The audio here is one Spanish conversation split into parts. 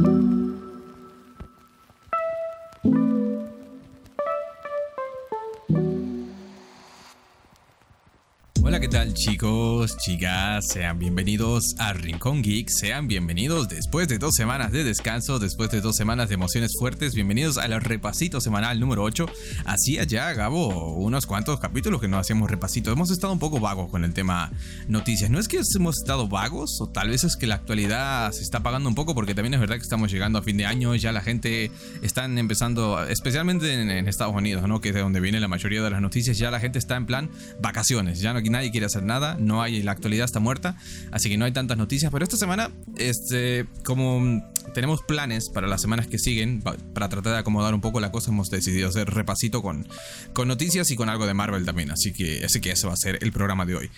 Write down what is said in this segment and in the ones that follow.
Música chicos, chicas? Sean bienvenidos a Rincón Geek, sean bienvenidos después de dos semanas de descanso, después de dos semanas de emociones fuertes, bienvenidos al repasito semanal número 8. Hacía ya, Gabo, unos cuantos capítulos que no hacíamos repasito. Hemos estado un poco vagos con el tema noticias. No es que hemos estado vagos, o tal vez es que la actualidad se está apagando un poco, porque también es verdad que estamos llegando a fin de año, ya la gente está empezando, especialmente en, Estados Unidos, ¿no? que es de donde viene la mayoría de las noticias, ya la gente está en plan vacaciones, ya no, nadie quiere hacer nada, no hay, la actualidad está muerta, así que no hay tantas noticias, pero esta semana, este, como tenemos planes para las semanas que siguen, para tratar de acomodar un poco la cosa, hemos decidido hacer repasito con, con noticias y con algo de Marvel también, así que, así que eso va a ser el programa de hoy.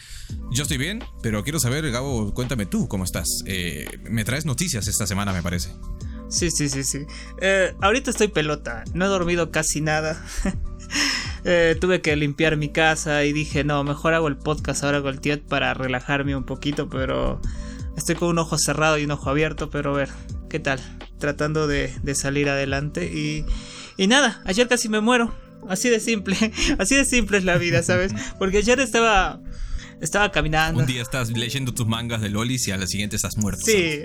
Yo estoy bien, pero quiero saber, Gabo, cuéntame tú cómo estás. Eh, me traes noticias esta semana, me parece. Sí, sí, sí, sí. Eh, ahorita estoy pelota, no he dormido casi nada. Eh, tuve que limpiar mi casa y dije, no, mejor hago el podcast ahora con el Tiet para relajarme un poquito, pero estoy con un ojo cerrado y un ojo abierto, pero a ver, ¿qué tal? Tratando de, de salir adelante y, y nada, ayer casi me muero. Así de simple, así de simple es la vida, ¿sabes? Porque ayer estaba estaba caminando. Un día estás leyendo tus mangas de lolis y a la siguiente estás muerto. Sí,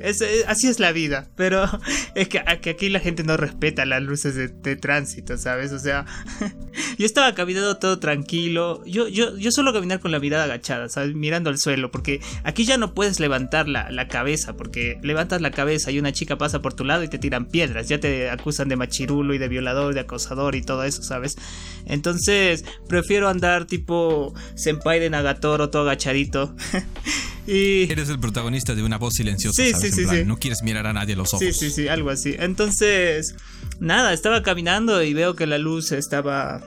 así es la vida. Pero es que, aquí la gente no respeta las luces de, tránsito, ¿sabes? O sea, yo estaba caminando todo tranquilo. Yo, yo, yo suelo caminar con la mirada agachada, ¿sabes? Mirando al suelo. Porque aquí ya no puedes levantar la, la cabeza. Porque levantas la cabeza y una chica pasa por tu lado y te tiran piedras. Ya te acusan de machirulo y de violador, de acosador y todo eso, ¿sabes? Entonces, prefiero andar tipo Senpai de Nagatoro todo agachadito. y... Eres el protagonista de una voz silenciosa. Sí, sí, sí, No quieres mirar a nadie a los ojos. Sí, sí, sí, algo así. Entonces, nada, estaba caminando y veo que la luz estaba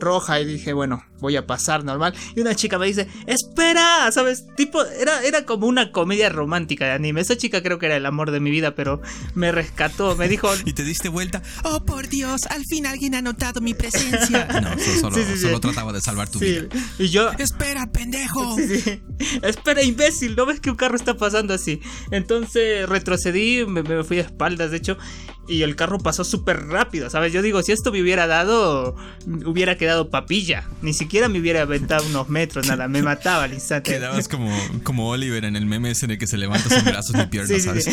roja y dije, bueno, voy a pasar normal. Y una chica me dice, espera, ¿sabes? Tipo, era, era como una comedia romántica de anime. Esa chica creo que era el amor de mi vida, pero me rescató, me dijo... y te diste vuelta, oh por Dios, al fin alguien ha notado mi presencia. No, solo, trataba de salvar tu vida. Y yo... Espera, pendejo. Espera, imbécil, ¿no ves que un carro está pasando así? Entonces retrocedí, me, me fui a espaldas, de hecho, y el carro pasó súper rápido, ¿sabes? Yo digo, si esto me hubiera dado, hubiera quedado papilla. Ni siquiera me hubiera aventado unos metros, nada, me mataba al instante. Quedabas como, como Oliver en el meme ese en el que se levanta sus brazos y piernas, ¿sabes?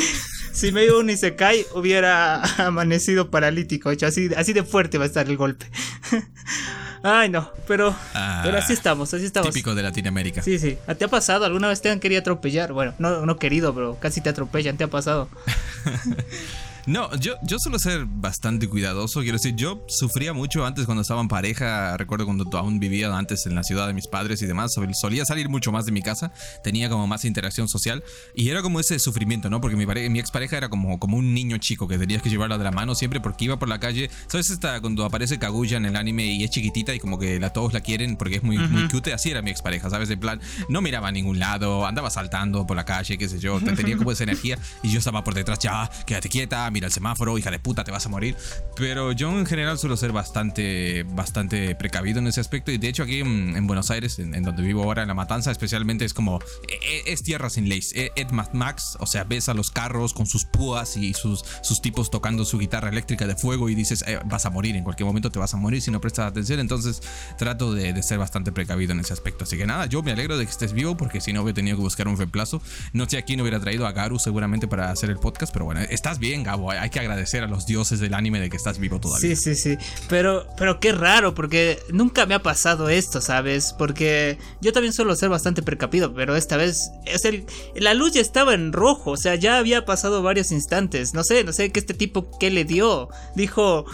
Si me iba un Isekai, hubiera amanecido paralítico, hecho, así, así de fuerte va a estar el golpe. Ay, no, pero, ah, pero así estamos, así estamos. Típico de Latinoamérica. Sí, sí. ¿Te ha pasado? ¿Alguna vez te han querido atropellar? Bueno, no, no querido, pero casi te atropellan, ¿te ha pasado? No, yo, yo suelo ser bastante cuidadoso. Quiero decir, yo sufría mucho antes cuando estaba en pareja. Recuerdo cuando aún vivía antes en la ciudad de mis padres y demás. Solía salir mucho más de mi casa. Tenía como más interacción social. Y era como ese sufrimiento, ¿no? Porque mi, mi expareja era como, como un niño chico que tenías que llevarla de la mano siempre porque iba por la calle. ¿Sabes? Esta, cuando aparece Kaguya en el anime y es chiquitita y como que la, todos la quieren porque es muy, muy cute. Así era mi expareja, ¿sabes? En plan, no miraba a ningún lado, andaba saltando por la calle, qué sé yo. Tenía como esa energía y yo estaba por detrás, ya, quédate quieta, mira el semáforo, hija de puta, te vas a morir. Pero yo en general suelo ser bastante, bastante precavido en ese aspecto. Y de hecho, aquí en, Buenos Aires, en, donde vivo ahora, en La Matanza, especialmente, es como. E, e, es, tierra sin leyes. E, Ed Max, o sea, ves a los carros con sus púas y sus, sus tipos tocando su guitarra eléctrica de fuego y dices, eh, vas a morir, en cualquier momento te vas a morir si no prestas atención. Entonces, trato de, de, ser bastante precavido en ese aspecto. Así que nada, yo me alegro de que estés vivo porque si no hubiera tenido que buscar un reemplazo. No sé a quién hubiera traído a Garu seguramente para hacer el podcast, pero bueno, estás bien, Gabo. Hay que agradecer a los dioses del anime de que estás vivo todavía. Sí, sí, sí. Pero, pero qué raro, porque nunca me ha pasado esto, ¿sabes? Porque yo también suelo ser bastante precapido, pero esta vez es el, la luz ya estaba en rojo, o sea, ya había pasado varios instantes. No sé, no sé qué este tipo qué le dio. Dijo,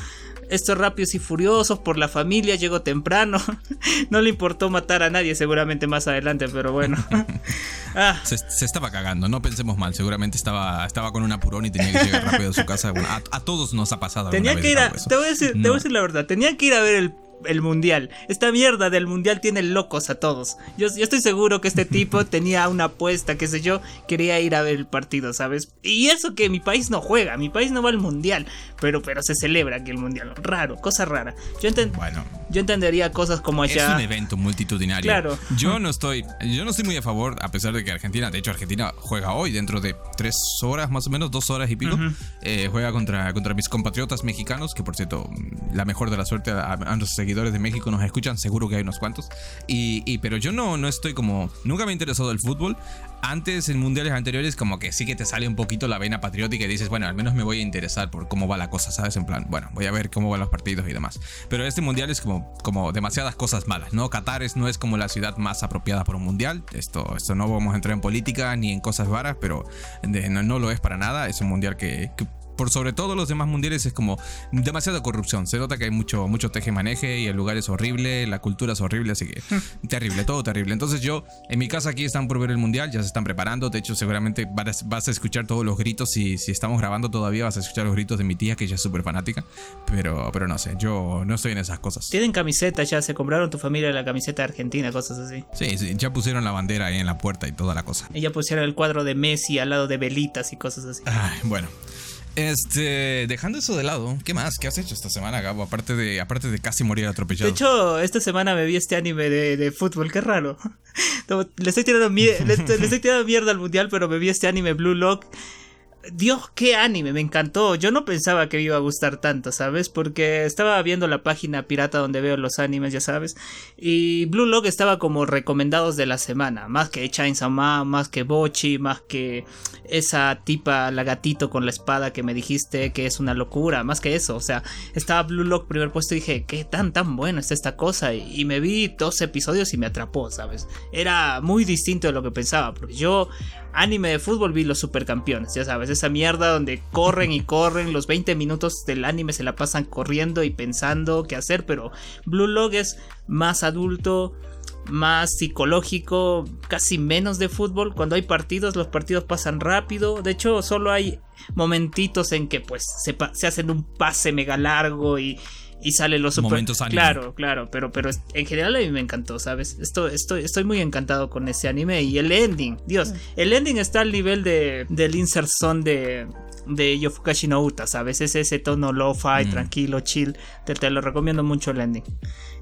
estos rápidos y furiosos por la familia, llegó temprano. no le importó matar a nadie seguramente más adelante, pero bueno. ah. se, estaba cagando, no pensemos mal, seguramente estaba, estaba con un apurón y tenía que llegar rápido a su casa. a, todos nos ha pasado. Tenía que ir a, te voy a decir, te voy a decir la verdad, tenía que ir a ver el el mundial. Esta mierda del mundial tiene locos a todos. Yo, yo estoy seguro que este tipo tenía una apuesta, qué sé yo, quería ir a ver el partido, ¿sabes? Y eso que mi país no juega, mi país no va al mundial, pero, pero se celebra aquí el mundial. Raro, cosa rara. Yo, bueno, yo entendería cosas como allá. Es un evento multitudinario. Claro. Yo no estoy, yo no estoy muy a favor, a pesar de que Argentina, de hecho Argentina juega hoy dentro de tres horas más o menos, dos horas y pico, eh, juega contra, contra mis compatriotas mexicanos, que por cierto, la mejor de la suerte a nuestros de México nos escuchan, seguro que hay unos cuantos. Y, pero yo no, no estoy como, nunca me ha interesado el fútbol. Antes, en mundiales anteriores, como que sí que te sale un poquito la vena patriótica y dices, bueno, al menos me voy a interesar por cómo va la cosa, ¿sabes? En plan, bueno, voy a ver cómo van los partidos y demás. Pero este mundial es como, como demasiadas cosas malas, ¿no? Qatar es, no es como la ciudad más apropiada para un mundial. Esto, esto no vamos a entrar en política ni en cosas varas, pero no, no, lo es para nada. Es un mundial que por sobre todo los demás mundiales es como demasiada corrupción. Se nota que hay mucho, mucho teje-maneje y el lugar es horrible, la cultura es horrible, así que terrible, todo terrible. Entonces yo, en mi casa aquí están por ver el mundial, ya se están preparando. De hecho, seguramente vas a escuchar todos los gritos. Si, si estamos grabando todavía, vas a escuchar los gritos de mi tía, que ella es súper fanática. Pero, pero no sé, yo no estoy en esas cosas. Tienen camiseta ya, se compraron tu familia la camiseta argentina, cosas así. Sí, sí, ya pusieron la bandera ahí en la puerta y toda la cosa. Y ya pusieron el cuadro de Messi al lado de velitas y cosas así. Ay, bueno. Este, dejando eso de lado, ¿qué más? ¿Qué has hecho esta semana, Gabo? Aparte de, aparte de casi morir atropellado. De hecho, esta semana me vi este anime de, fútbol, qué raro. Le estoy, tirando le, estoy tirando mierda al mundial, pero me vi este anime Blue Lock Dios, qué anime, me encantó. Yo no pensaba que me iba a gustar tanto, ¿sabes? Porque estaba viendo la página pirata donde veo los animes, ya sabes. Y Blue Lock estaba como recomendados de la semana. Más que Chainsaw Man, más que Bochi, más que esa tipa, la gatito con la espada que me dijiste que es una locura. Más que eso, o sea, estaba Blue Lock primer puesto y dije, qué tan tan bueno está esta cosa. Y, me vi dos episodios y me atrapó, ¿sabes? Era muy distinto de lo que pensaba. Porque yo anime de fútbol vi los supercampeones, ya sabes, esa mierda donde corren y corren, los 20 minutos del anime se la pasan corriendo y pensando qué hacer, pero Blue Log es más adulto, más psicológico, casi menos de fútbol. Cuando hay partidos, los partidos pasan rápido. De hecho, solo hay momentitos en que pues se, se hacen un pase mega largo y, y sale los super... momentos Claro, claro, pero, pero en general a mí me encantó, ¿sabes? Estoy, estoy, estoy muy encantado con ese anime y el ending, Dios, el ending está al nivel de, del insert son de, de Yofukashi no Uta, ¿sabes? Es ese tono lo-fi, mm. tranquilo, chill, te, te lo recomiendo mucho el ending.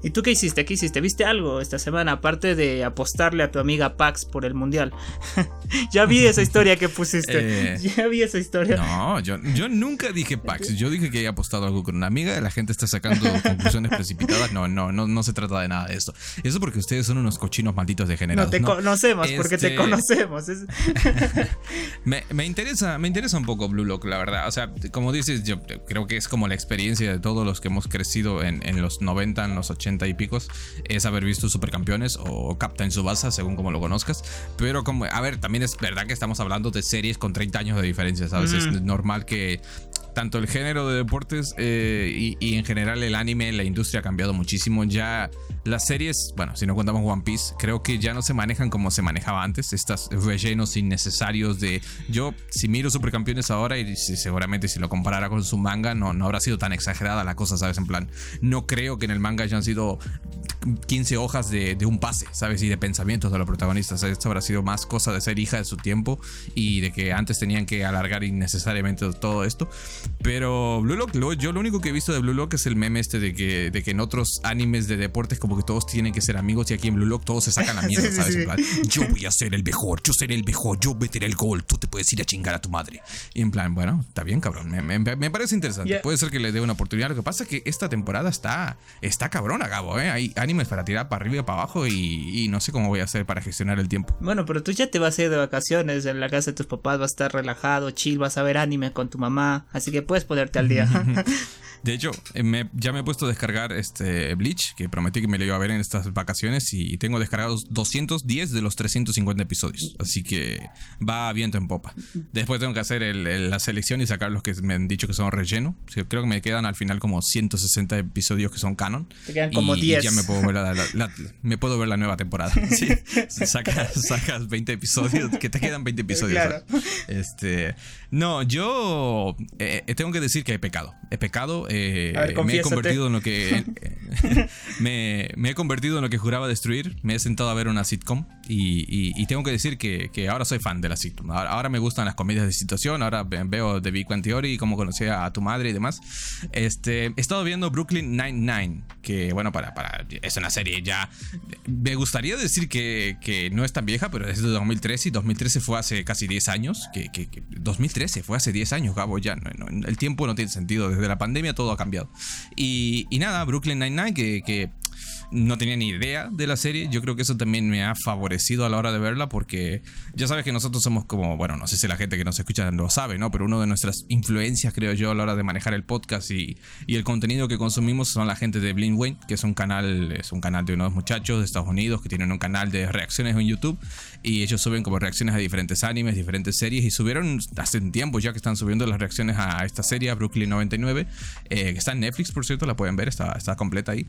¿Y tú qué hiciste? ¿Qué hiciste? ¿Viste algo esta semana? Aparte de apostarle a tu amiga Pax por el mundial. ya vi esa historia que pusiste. Eh, ya vi esa historia. No, yo, yo nunca dije Pax. Yo dije que había apostado algo con una amiga. La gente está sacando conclusiones precipitadas. No, no, no, no se trata de nada de esto. Eso porque ustedes son unos cochinos malditos degenerados. No te conocemos, porque te este, conocemos. me, me, interesa, me interesa un poco Blue Lock, la verdad. O sea, como dices, yo creo que es como la experiencia de todos los que hemos crecido en, en los 90, en los 80 y picos es haber visto Supercampeones o Captain Subasa, según como lo conozcas. Pero como, a ver, también es verdad que estamos hablando de series con 30 años de diferencia, ¿sabes? Es normal que tanto el género de deportes eh, y, en general el anime, la industria ha cambiado muchísimo. Ya las series, bueno, si no contamos One Piece, creo que ya no se manejan como se manejaba antes. Estos rellenos innecesarios de. Yo, si miro Supercampeones ahora, y seguramente si lo comparara con su manga, no, no habrá sido tan exagerada la cosa, ¿sabes? En plan, no creo que en el manga hayan sido 15 hojas de, un pase, ¿sabes? Y de pensamientos de los protagonistas. Esto habrá sido más cosa de ser hija de su tiempo y de que antes tenían que alargar innecesariamente todo esto. Pero Blue Lock, yo lo único que he visto de Blue Lock es el meme este de que, de que en otros animes de deportes como que todos tienen que ser amigos y aquí en Blue Lock todos se sacan la mierda, ¿sabes? yo voy a ser el mejor, yo seré el mejor, yo meteré el gol, tú te puedes ir a chingar a tu madre. Y en plan, bueno, está bien, cabrón, me, parece interesante. Puede ser que le dé una oportunidad. Lo que pasa es que esta temporada está, está cabrona, Gabo, ¿eh? Hay animes para tirar para arriba y para abajo y, no sé cómo voy a hacer para gestionar el tiempo. Bueno, pero tú ya te vas a ir de vacaciones en la casa de tus papás, vas a estar relajado, chill, vas a ver anime con tu mamá, así que puedes ponerte al día. De hecho, eh, ya me he puesto a descargar este Bleach, que prometí que me lo iba a ver en estas vacaciones, y tengo descargados 210 de los 350 episodios. Así que va viento en popa. Después tengo que hacer la selección y sacar los que me han dicho que son relleno. creo que me quedan al final como 160 episodios que son canon. Te quedan como y, 10. ya me puedo ver la, me puedo ver la nueva temporada. Sacas, 20 episodios, que te quedan 20 episodios. Este, no, yo eh, tengo que decir que he pecado. He pecado eh, me he convertido en lo que me, he convertido en lo que juraba destruir. Me he sentado a ver una sitcom y, tengo que decir que, ahora soy fan de la sitcom. Ahora, me gustan las comedias de situación. Ahora veo The Big One Theory, cómo conocí a tu madre y demás. Este, he estado viendo Brooklyn Nine-Nine, que bueno, para, es una serie ya. Me gustaría decir que, que no es tan vieja, pero es de 2013 y 2013 fue hace casi 10 años. Que, 2013 fue hace 10 años, Gabo, ya. el tiempo no tiene sentido. Desde la pandemia todo ha cambiado. Y, nada, Brooklyn Nine-Nine, que, que no tenía ni idea de la serie. Yo creo que eso también me ha favorecido a la hora de verla porque ya sabes que nosotros somos como, bueno, no sé si la gente que nos escucha lo sabe, ¿no? Pero uno de nuestras influencias, creo yo, a la hora de manejar el podcast y, el contenido que consumimos son la gente de Blind Wayne, que es un canal, es un canal de unos muchachos de Estados Unidos que tienen un canal de reacciones en YouTube y ellos suben como reacciones a diferentes animes, diferentes series y subieron hace un tiempo ya que están subiendo las reacciones a esta serie, Brooklyn 99, eh, que está en Netflix, por cierto, la pueden ver, está, está completa ahí.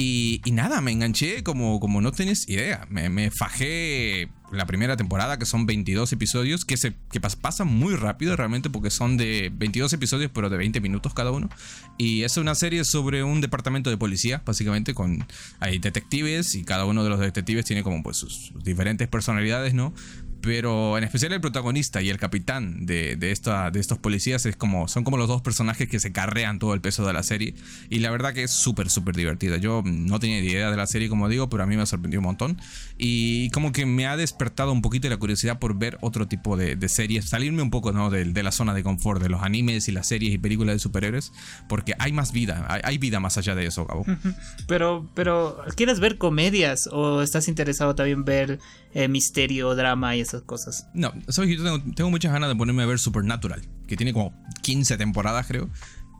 Y, nada, me enganché como, como no tenés idea. Me, me, fajé la primera temporada, que son 22 episodios, que, se, que pasan muy rápido realmente porque son de 22 episodios, pero de 20 minutos cada uno. Y es una serie sobre un departamento de policía, básicamente, con hay detectives y cada uno de los detectives tiene como pues sus diferentes personalidades, ¿no? Pero en especial el protagonista y el capitán de, de, esta, de estos policías es como, son como los dos personajes que se carrean todo el peso de la serie. Y la verdad que es súper, súper divertida. Yo no tenía idea de la serie, como digo, pero a mí me sorprendió un montón. Y como que me ha despertado un poquito la curiosidad por ver otro tipo de, de series, salirme un poco ¿no? de, de, la zona de confort, de los animes y las series y películas de superhéroes, porque hay más vida, hay, vida más allá de eso, Gabo. Pero, pero, ¿quieres ver comedias o estás interesado también ver eh, misterio, drama y esas cosas. No, sabes que yo tengo, muchas ganas de ponerme a ver Supernatural, que tiene como 15 temporadas, creo.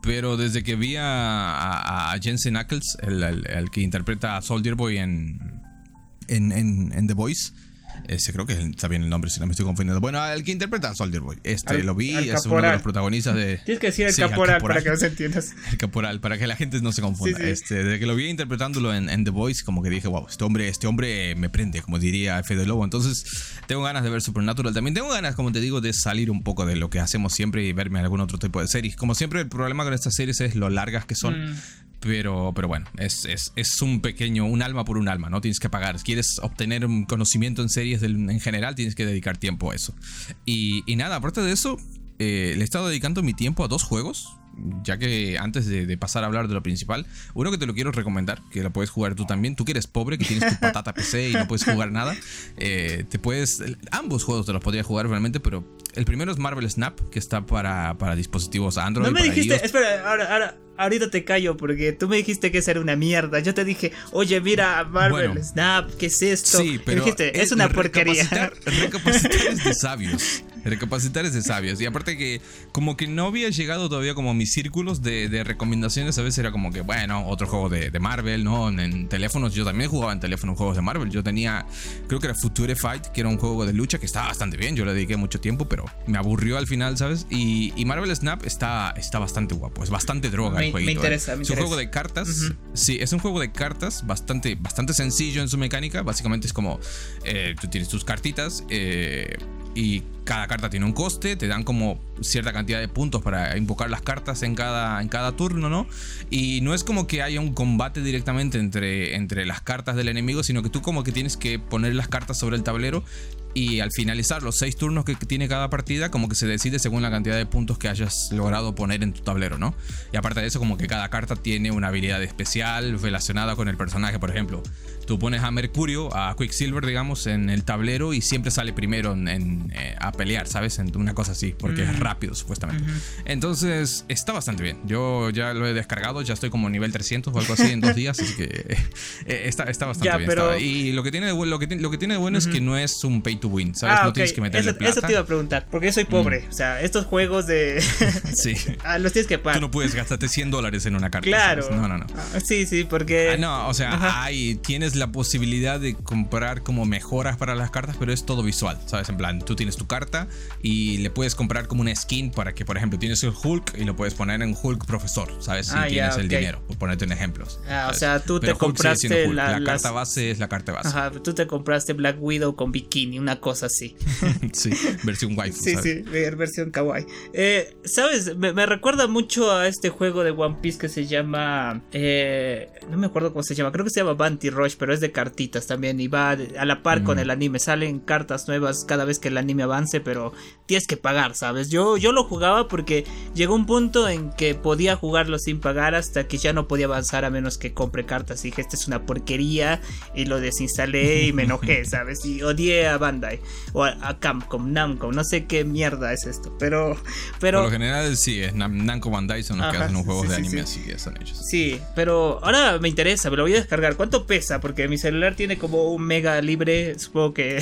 Pero desde que vi a, Jensen Ackles, el, que interpreta a Soldier Boy en, en, en The Voice, ese creo que está bien el nombre, si no me estoy confundiendo. Bueno, el que interpreta a Soldier Boy. Este lo vi, es uno de los protagonistas de. Tienes que decir el, caporal, para que no se entiendas. El caporal, para que la gente no se confunda. Este, desde que lo vi interpretándolo en, The Voice, como que dije, wow, este hombre, este hombre me prende, como diría Fede Lobo. Entonces, tengo ganas de ver Supernatural. También tengo ganas, como te digo, de salir un poco de lo que hacemos siempre y verme algún otro tipo de series. Como siempre, el problema con estas series es lo largas que son. Mm. Pero, pero bueno, es, es, es, un pequeño, un alma por un alma, ¿no? Tienes que pagar. Si quieres obtener conocimiento en series en general, tienes que dedicar tiempo a eso. Y, y nada, aparte de eso, eh, le he estado dedicando mi tiempo a dos juegos. Ya que antes de, pasar a hablar de lo principal, uno que te lo quiero recomendar, que lo puedes jugar tú también. Tú que eres pobre, que tienes tu patata PC y no puedes jugar nada, eh, te puedes. Ambos juegos te los podría jugar realmente, pero el primero es Marvel Snap, que está para, para dispositivos Android. No me dijiste, espera, ahora, ahora, ahorita te callo porque tú me dijiste que eso era una mierda. Yo te dije, oye, mira, Marvel Snap, ¿qué es esto? Sí, pero dijiste, es, una porquería. Recapacitar es de sabios. Recapacitar es de sabios. Y aparte que como que no había llegado todavía como a mis círculos de, recomendaciones. A veces era como que, bueno, otro juego de, Marvel, ¿no? En, teléfonos, yo también jugaba en teléfono juegos de Marvel. Yo tenía, creo que era Future Fight, que era un juego de lucha que estaba bastante bien. Yo le dediqué mucho tiempo, pero me aburrió al final, ¿sabes? Y, Marvel Snap está, está bastante guapo. Es bastante droga. Me, ¿eh? interesa, Es un juego de cartas. Sí, es un juego de cartas bastante, bastante sencillo en su mecánica. Básicamente es como eh, tú tienes tus cartitas eh, y cada carta tiene un coste, te dan como cierta cantidad de puntos para invocar las cartas en cada, en cada turno, ¿no? Y no es como que haya un combate directamente entre, entre las cartas del enemigo, sino que tú como que tienes que poner las cartas sobre el tablero y al finalizar los seis turnos que tiene cada partida, como que se decide según la cantidad de puntos que hayas logrado poner en tu tablero, ¿no? Y aparte de eso, como que cada carta tiene una habilidad especial relacionada con el personaje. Por ejemplo, tú pones a Mercurio, a Quicksilver, digamos, en el tablero y siempre sale primero en, eh, a pelear, ¿sabes? En una cosa así, porque es mm. rápido, supuestamente. Entonces, está bastante bien. Yo ya lo he descargado, ya estoy como nivel 300 o algo así en dos días, así que eh, está, está, bastante bien. Pero... Y lo que tiene de, lo que, lo que tiene de bueno es que no es un pay to win, ¿sabes? Ah, no tienes que meterle eso, plata. Eso te iba a preguntar, porque yo soy pobre. Mm. O sea, estos juegos de. sí. Ah, los tienes que pagar. Tú no puedes gastarte 100 dólares en una carta. Claro. No, no, no. Ah, sí, sí, porque. Ah, no, o sea, hay, tienes la posibilidad de comprar como mejoras para las cartas, pero es todo visual, ¿sabes? En plan, tú tienes tu carta y le puedes comprar como una skin para que, por ejemplo, tienes el Hulk y lo puedes poner en Hulk profesor, ¿sabes? Si tienes el dinero, por ponerte un ejemplo. o sea, tú te compraste la, carta base es la carta base. Ajá, tú te compraste Black Widow con bikini, una cosa así. sí, versión waifu. Sí, sí, versión kawaii. Eh, ¿Sabes? Me, recuerda mucho a este juego de One Piece que se llama... Eh, no me acuerdo cómo se llama, creo que se llama Banty Rush, pero es de cartitas también y va a la par con mm. el anime. Salen cartas nuevas cada vez que el anime avance, pero tienes que pagar, ¿sabes? Yo, yo lo jugaba porque llegó un punto en que podía jugarlo sin pagar hasta que ya no podía avanzar a menos que compre cartas. Y dije, esta es una porquería y lo desinstalé y me enojé, ¿sabes? Y odié a Bandai o a, Capcom, Namco, no sé qué mierda es esto, pero... pero Por lo general sí, es Namco Bandai son los que hacen los juegos de anime así que son ellos. Sí, pero ahora me interesa, me lo voy a descargar. ¿Cuánto pesa? Porque mi celular tiene como un mega libre, supongo que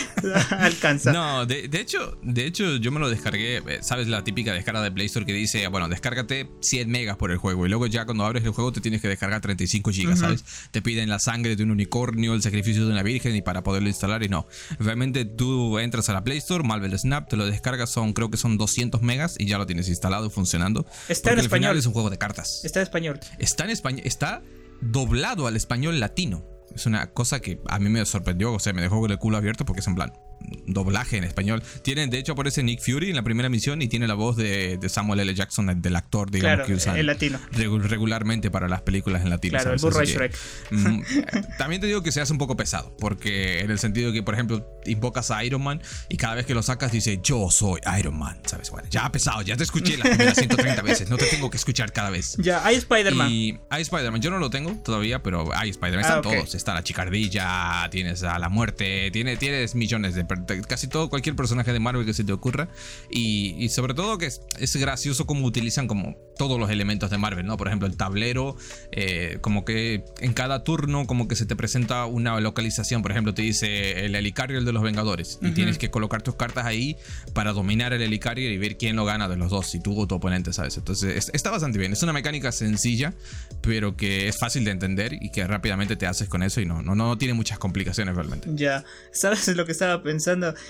alcanza. No, de, hecho, de hecho yo me lo descargué, eh, ¿sabes? La típica descarga de Play Store que dice, bueno, descárgate 100 megas por el juego y luego ya cuando abres el juego te tienes que descargar 35 gigas, ¿sabes? Te piden la sangre de un unicornio, el sacrificio de una virgen y para poderlo instalar y no. Realmente tú entras a la Play Store, Marvel Snap, te lo descargas, son creo que son 200 megas y ya lo tienes instalado funcionando. Está en español. es un juego de cartas. Está en español. Está en español, está doblado al español latino. Es una cosa que a mí me sorprendió, o sea, me dejó con el culo abierto porque es en plan, doblaje en español. Tienen, de hecho, aparece Nick Fury en la primera misión y tiene la voz de, Samuel L. Jackson, del actor, digamos, que usan el latino. regularmente para las películas en latino. Claro, el burro Shrek. Mm, también te digo que se hace un poco pesado, porque en el sentido que, por ejemplo, invocas a Iron Man y cada vez que lo sacas dice, yo soy Iron Man, ¿sabes? Bueno, ya ha pesado, ya te escuché las primeras 130 veces, no te tengo que escuchar cada vez. Ya, hay Spider-Man. Y hay Spider-Man, yo no lo tengo todavía, pero hay Spider-Man, están ah, todos. Está la chicardilla, tienes a la muerte, tienes, tienes millones de casi todo, cualquier personaje de Marvel que se te ocurra. Y, sobre todo que es, gracioso como utilizan como todos los elementos de Marvel, ¿no? Por ejemplo, el tablero, eh, como que en cada turno como que se te presenta una localización. Por ejemplo, te dice el Helicarrier de los Vengadores. Y tienes que colocar tus cartas ahí para dominar el Helicarrier y ver quién lo gana de los dos, si tú o tu oponente, ¿sabes? Entonces está bastante bien. Es una mecánica sencilla, pero que es fácil de entender y que rápidamente te haces con eso y no, no, no tiene muchas complicaciones realmente. Ya, ¿sabes lo que estaba pensando?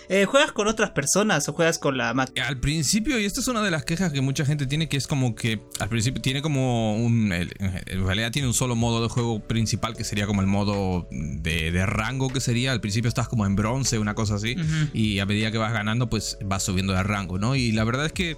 Eh, ¿Juegas con otras personas o juegas con la máquina? Al principio, y esta es una de las quejas que mucha gente tiene, que es como que al principio tiene como un... En realidad tiene un solo modo de juego principal que sería como el modo de, rango que sería. Al principio estás como en bronce, una cosa así, y a medida que vas ganando, pues vas subiendo de rango, ¿no? Y la verdad es que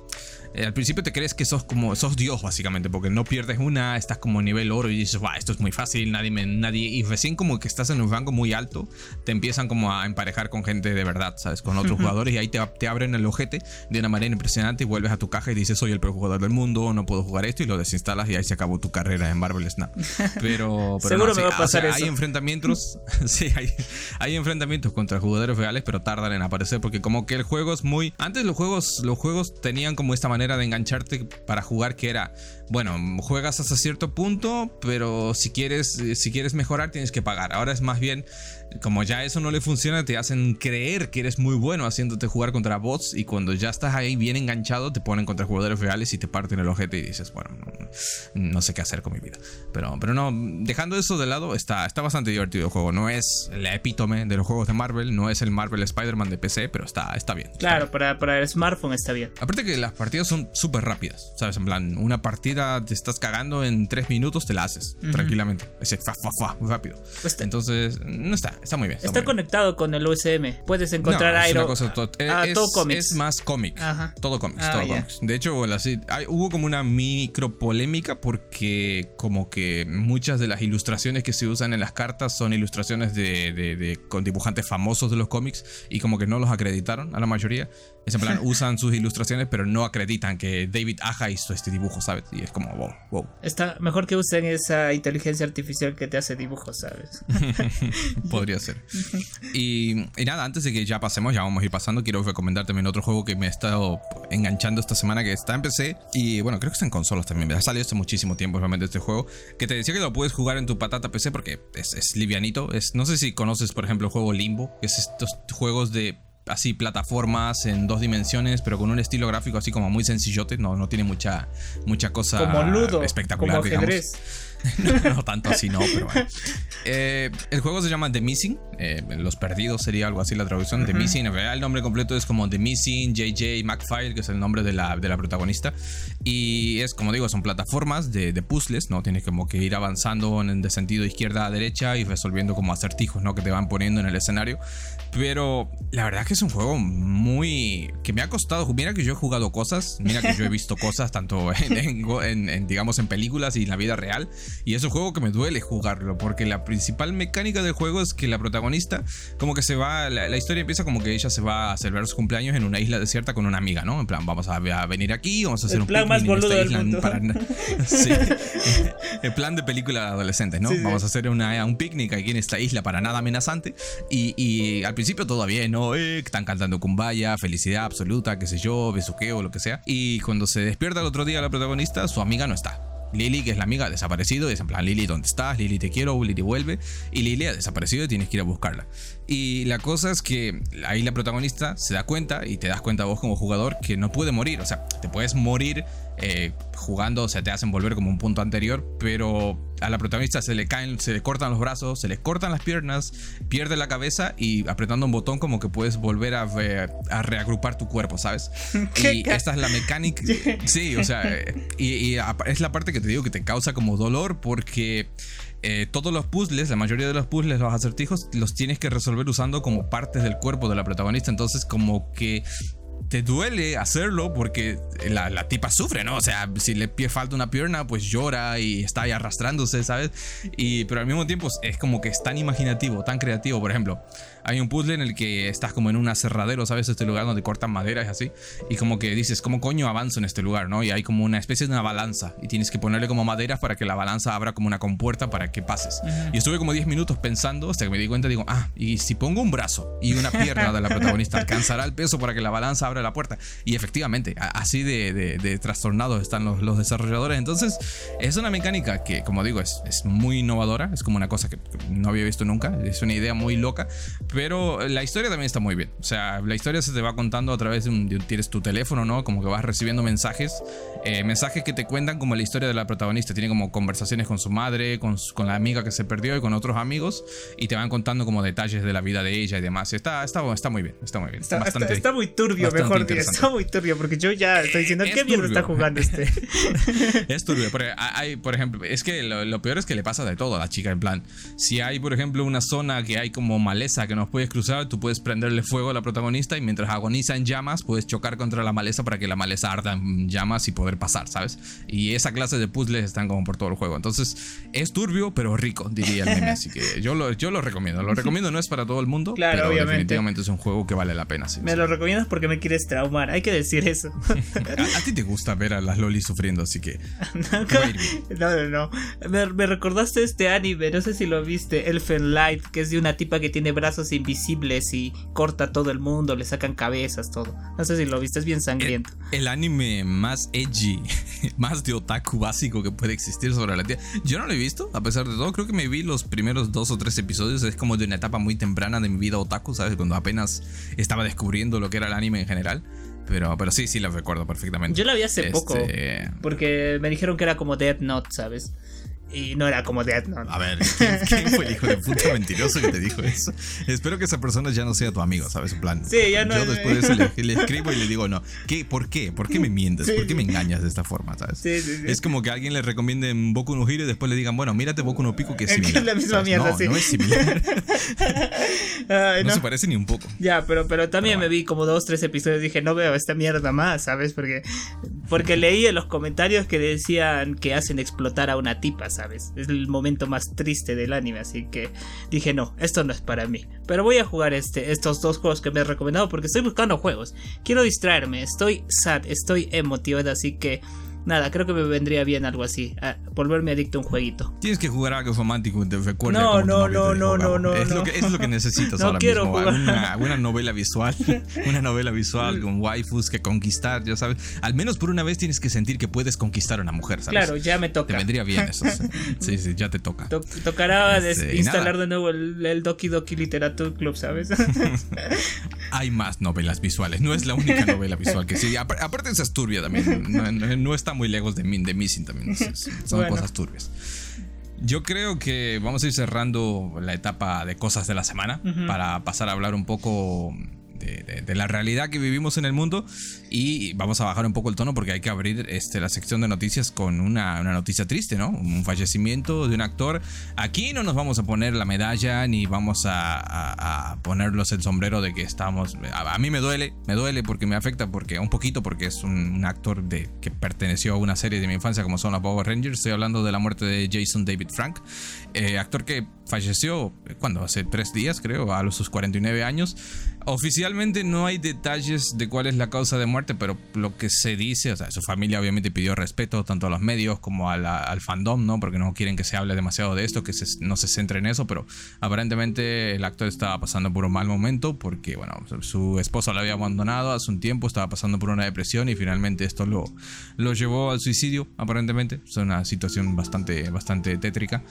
eh, al principio te crees que sos como, sos Dios básicamente, porque no pierdes una, estás como nivel oro y dices, va, esto es muy fácil, nadie me, nadie, y recién como que estás en un rango muy alto, te empiezan como a emparejar con gente de verdad, ¿sabes? Con otros jugadores y ahí te, te, abren el ojete de una manera impresionante y vuelves a tu caja y dices, soy el peor jugador del mundo, no puedo jugar esto y lo desinstalas y ahí se acabó tu carrera en Marvel Snap. Pero, seguro me va a pasar eso. Hay enfrentamientos, sí, hay, hay enfrentamientos contra jugadores reales, pero tardan en aparecer porque como que el juego es muy, antes los juegos, los juegos tenían como esta manera de engancharte para jugar que era, bueno, juegas hasta cierto punto, pero si quieres, si quieres mejorar tienes que pagar. Ahora es más bien como ya eso no le funciona, te hacen creer que eres muy bueno haciéndote jugar contra bots y cuando ya estás ahí bien enganchado te ponen contra jugadores reales y te parten el ojete y dices, bueno, no, sé qué hacer con mi vida. Pero, pero no, dejando eso de lado, está, está bastante divertido el juego. No es la epítome de los juegos de Marvel, no es el Marvel Spider-Man de PC, pero está, está bien. claro, Para, para, el smartphone está bien. Aparte que las partidas son súper rápidas, ¿sabes? En plan, una partida te estás cagando en tres minutos, te la haces tranquilamente. Es fa, fa, fa, rápido. Pues Entonces, no está está muy bien. Está, conectado con el USM. Puedes encontrar no, Aero. Es, ah, todo es más cómic. Todo cómics. Ah, todo De hecho, hubo como una micro polémica porque como que muchas de las ilustraciones que se usan en las cartas son ilustraciones de, con dibujantes famosos de los cómics y como que no los acreditaron a la mayoría. Es en plan, usan sus ilustraciones, pero no acreditan que David Aja hizo este dibujo, ¿sabes? Y es como, wow, wow. Está mejor que usen esa inteligencia artificial que te hace dibujos, ¿sabes? Podría ser. Y, nada, antes de que ya pasemos, ya vamos a ir pasando, quiero recomendar también otro juego que me ha estado enganchando esta semana, que está en PC y bueno, creo que está en consolas también. Ha salido hace muchísimo tiempo realmente este juego, que te decía que lo puedes jugar en tu patata PC porque es, es livianito. Es, no sé si conoces, por ejemplo, el juego Limbo, que es estos juegos de así plataformas en dos dimensiones, pero con un estilo gráfico así como muy sencillote, no, no tiene mucha, mucha cosa como ludo, espectacular, como ajedrez. no, tanto así, no, pero bueno. Eh, el juego se llama The Missing. Eh, Los Perdidos sería algo así la traducción. The Missing. En realidad, el nombre completo es como The Missing JJ McFile, que es el nombre de la, de la protagonista. Y es, como digo, son plataformas de, de puzzles, ¿no? Tienes como que ir avanzando en, de sentido izquierda a derecha y resolviendo como acertijos, ¿no? Que te van poniendo en el escenario. Pero la verdad que es un juego muy... que me ha costado. Mira que yo he jugado cosas, mira que yo he visto cosas tanto en, en, digamos, en películas y en la vida real. Y es un juego que me duele jugarlo, porque la principal mecánica del juego es que la protagonista como que se va, la, historia empieza como que ella se va a celebrar su cumpleaños en una isla desierta con una amiga, ¿no? En plan, vamos a, venir aquí, vamos a hacer el un plan más boludo del mundo. sí. El plan de película de adolescentes, ¿no? Vamos a hacer una, un picnic aquí en esta isla para nada amenazante. Y, y al principio todo bien, ¿no? Eh, están cantando kumbaya, felicidad absoluta, qué sé yo, besuqueo, lo que sea. Y cuando se despierta el otro día la protagonista, su amiga no está. Lily, que es la amiga, ha desaparecido. Y es en plan, Lily, ¿dónde estás? Lily, te quiero. Lily vuelve. Y Lily ha desaparecido y tienes que ir a buscarla. Y la cosa es que ahí la protagonista se da cuenta, y te das cuenta vos como jugador, que no puede morir. O sea, te puedes morir eh, jugando, o sea, te hacen volver como un punto anterior, pero a la protagonista se le caen, se le cortan los brazos, se le cortan las piernas, pierde la cabeza y apretando un botón como que puedes volver a, a reagrupar tu cuerpo, ¿sabes? Y esta es la mecánica. Sí, o sea, y, es la parte que te digo que te causa como dolor porque eh, todos los puzzles, la mayoría de los puzzles, los acertijos, los tienes que resolver usando como partes del cuerpo de la protagonista. Entonces, como que te duele hacerlo porque la, la, tipa sufre, ¿no? O sea, si le falta una pierna, pues llora y está ahí arrastrándose, ¿sabes? Y, pero al mismo tiempo es como que es tan imaginativo, tan creativo. Por ejemplo, hay un puzzle en el que estás como en un aserradero, ¿sabes? Este lugar donde cortan madera y así. Y como que dices, ¿cómo coño avanzo en este lugar, no? Y hay como una especie de una balanza. Y tienes que ponerle como maderas para que la balanza abra como una compuerta para que pases. Y estuve como 10 minutos pensando hasta que me di cuenta, digo, ah, y si pongo un brazo y una pierna de la protagonista, ¿alcanzará el peso para que la balanza abra la puerta? Y efectivamente, así de, de, trastornados están los, los, desarrolladores. Entonces, es una mecánica que, como digo, es, es muy innovadora. Es como una cosa que no había visto nunca. Es una idea muy loca pero la historia también está muy bien. O sea, la historia se te va contando a través de un. tienes tu teléfono, ¿no? Como que vas recibiendo mensajes. Eh, mensajes que te cuentan como la historia de la protagonista. Tiene como conversaciones con su madre, con, con, la amiga que se perdió y con otros amigos. Y te van contando como detalles de la vida de ella y demás. Está, está, está muy bien. Está muy bien. Está, está, muy turbio, mejor dicho. Está muy turbio porque yo ya estoy diciendo, ¿qué mierda está jugando este? es turbio. Hay, por ejemplo, es que lo, lo, peor es que le pasa de todo a la chica. En plan, si hay, por ejemplo, una zona que hay como maleza que no puedes cruzar, tú puedes prenderle fuego a la protagonista y mientras agoniza en llamas, puedes chocar contra la maleza para que la maleza arda en llamas y poder pasar, ¿sabes? Y esa clase de puzzles están como por todo el juego. Entonces, es turbio, pero rico, diría el meme. Así que yo lo, yo lo recomiendo. Lo recomiendo, no es para todo el mundo, pero definitivamente es un juego que vale la pena. me lo recomiendas porque me quieres traumar, hay que decir eso. a, ti te gusta ver a las lolis sufriendo, así que. no, no, no. Me, me recordaste este anime, no sé si lo viste, Elfen Light, que es de una tipa que tiene brazos invisibles y corta a todo el mundo, le sacan cabezas, todo. No sé si lo viste, es bien sangriento. El, anime más edgy, más de otaku básico que puede existir sobre la tía. Yo no lo he visto, a pesar de todo. Creo que me vi los primeros dos o tres episodios. Es como de una etapa muy temprana de mi vida otaku, ¿sabes? Cuando apenas estaba descubriendo lo que era el anime en general. Pero, pero sí, sí lo recuerdo perfectamente. Yo la vi hace poco. Este, porque me dijeron que era como Dead Note, ¿sabes? Y no era como Death Note. A ver, ¿quién, fue el hijo de puta mentiroso que te dijo eso? Espero que esa persona ya no sea tu amigo, ¿sabes? En plan. Sí, ya no. Yo después de eso le, escribo y le digo, no. ¿Qué, ¿Por qué? ¿Por qué me mientes? ¿Por qué me engañas de esta forma, ¿sabes? Sí, sí, sí. Es como que alguien le recomiende Boku no Hero y después le digan, bueno, mírate Boku no Pico que es similar. Es la misma mierda, no, sí. No es similar. no, se parece ni un poco. Ya, pero, pero también me vi como dos, tres episodios y dije, no veo esta mierda más, ¿sabes? Porque, porque leí en los comentarios que decían que hacen explotar a una tipa, ¿sabes? Es el momento más triste del anime, así que dije no, esto no es para mí. Pero voy a jugar este, estos dos juegos que me he recomendado porque estoy buscando juegos. Quiero distraerme, estoy sad, estoy emotivado, así que Nada, creo que me vendría bien algo así. volverme adicto a un jueguito. Tienes que jugar algo romántico te recuerda no, no, no, no, no, no, es, Lo que, es lo que necesitas no ahora quiero mismo. Jugar. Una, una, novela visual. Una novela visual con waifus que conquistar, ya sabes. Al menos por una vez tienes que sentir que puedes conquistar a una mujer, ¿sabes? Claro, ya me toca. Te vendría bien eso. sí, sí, ya te toca. tocará este, instalar de nuevo el, el, Doki Doki Literature Club, ¿sabes? Hay más novelas visuales. No es la única novela visual que sí. Aparte, esa es turbia también. No, no está muy lejos de, de Missing también. Son cosas turbias. Yo creo que vamos a ir cerrando la etapa de cosas de la semana para pasar a hablar un poco de, la realidad que vivimos en el mundo y vamos a bajar un poco el tono porque hay que abrir este, la sección de noticias con una, noticia triste, ¿no? Un fallecimiento de un actor. Aquí no nos vamos a poner la medalla ni vamos a, ponerlos el sombrero de que estamos... A, mí me duele, me duele porque me afecta, porque un poquito porque es un, actor de, que perteneció a una serie de mi infancia como son los Power Rangers. Estoy hablando de la muerte de Jason David Frank, eh, actor que falleció, cuando Hace tres días creo, a los sus 49 años. Oficialmente no hay detalles de cuál es la causa de muerte, pero lo que se dice, o sea, su familia obviamente pidió respeto tanto a los medios como al fandom, ¿no? Porque no quieren que se hable demasiado de esto, que no se centre en eso, pero aparentemente el actor estaba pasando por un mal momento porque, bueno, su esposa lo había abandonado hace un tiempo, estaba pasando por una depresión y finalmente esto lo, lo llevó al suicidio, aparentemente. Es una situación bastante, bastante tétrica.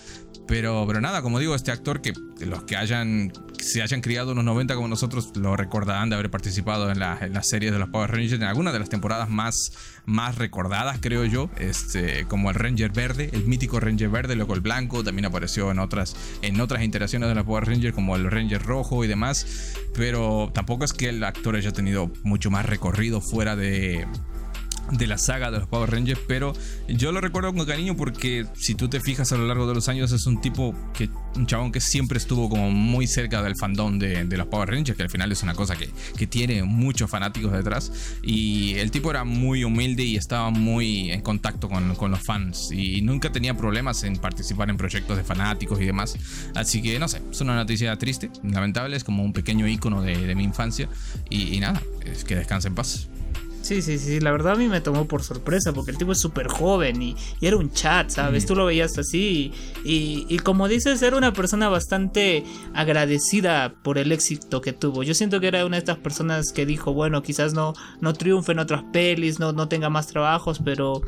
Pero, pero nada, como digo, este actor que los que hayan, se hayan criado en los 90 como nosotros lo recordarán de haber participado en, la, en las series de los Power Rangers, en algunas de las temporadas más, más recordadas, creo yo, este, como el Ranger Verde, el mítico Ranger Verde, luego el Blanco, también apareció en otras, en otras interacciones de los Power Rangers, como el Ranger Rojo y demás, pero tampoco es que el actor haya tenido mucho más recorrido fuera de de la saga de los Power Rangers, pero yo lo recuerdo con cariño porque si tú te fijas a lo largo de los años es un tipo que, un chabón que siempre estuvo como muy cerca del fandom de, los Power Rangers, que al final es una cosa que, que, tiene muchos fanáticos detrás, y el tipo era muy humilde y estaba muy en contacto con, con, los fans y nunca tenía problemas en participar en proyectos de fanáticos y demás, así que no sé, es una noticia triste, lamentable, es como un pequeño icono de, de mi infancia y, y nada, es que descanse en paz. Sí, sí, sí, la verdad a mí me tomó por sorpresa porque el tipo es súper joven y, era un chat, ¿sabes? Tú lo veías así y, y, como dices, era una persona bastante agradecida por el éxito que tuvo. Yo siento que era una de estas personas que dijo, bueno, quizás no, no triunfe en otras pelis, no, no tenga más trabajos, pero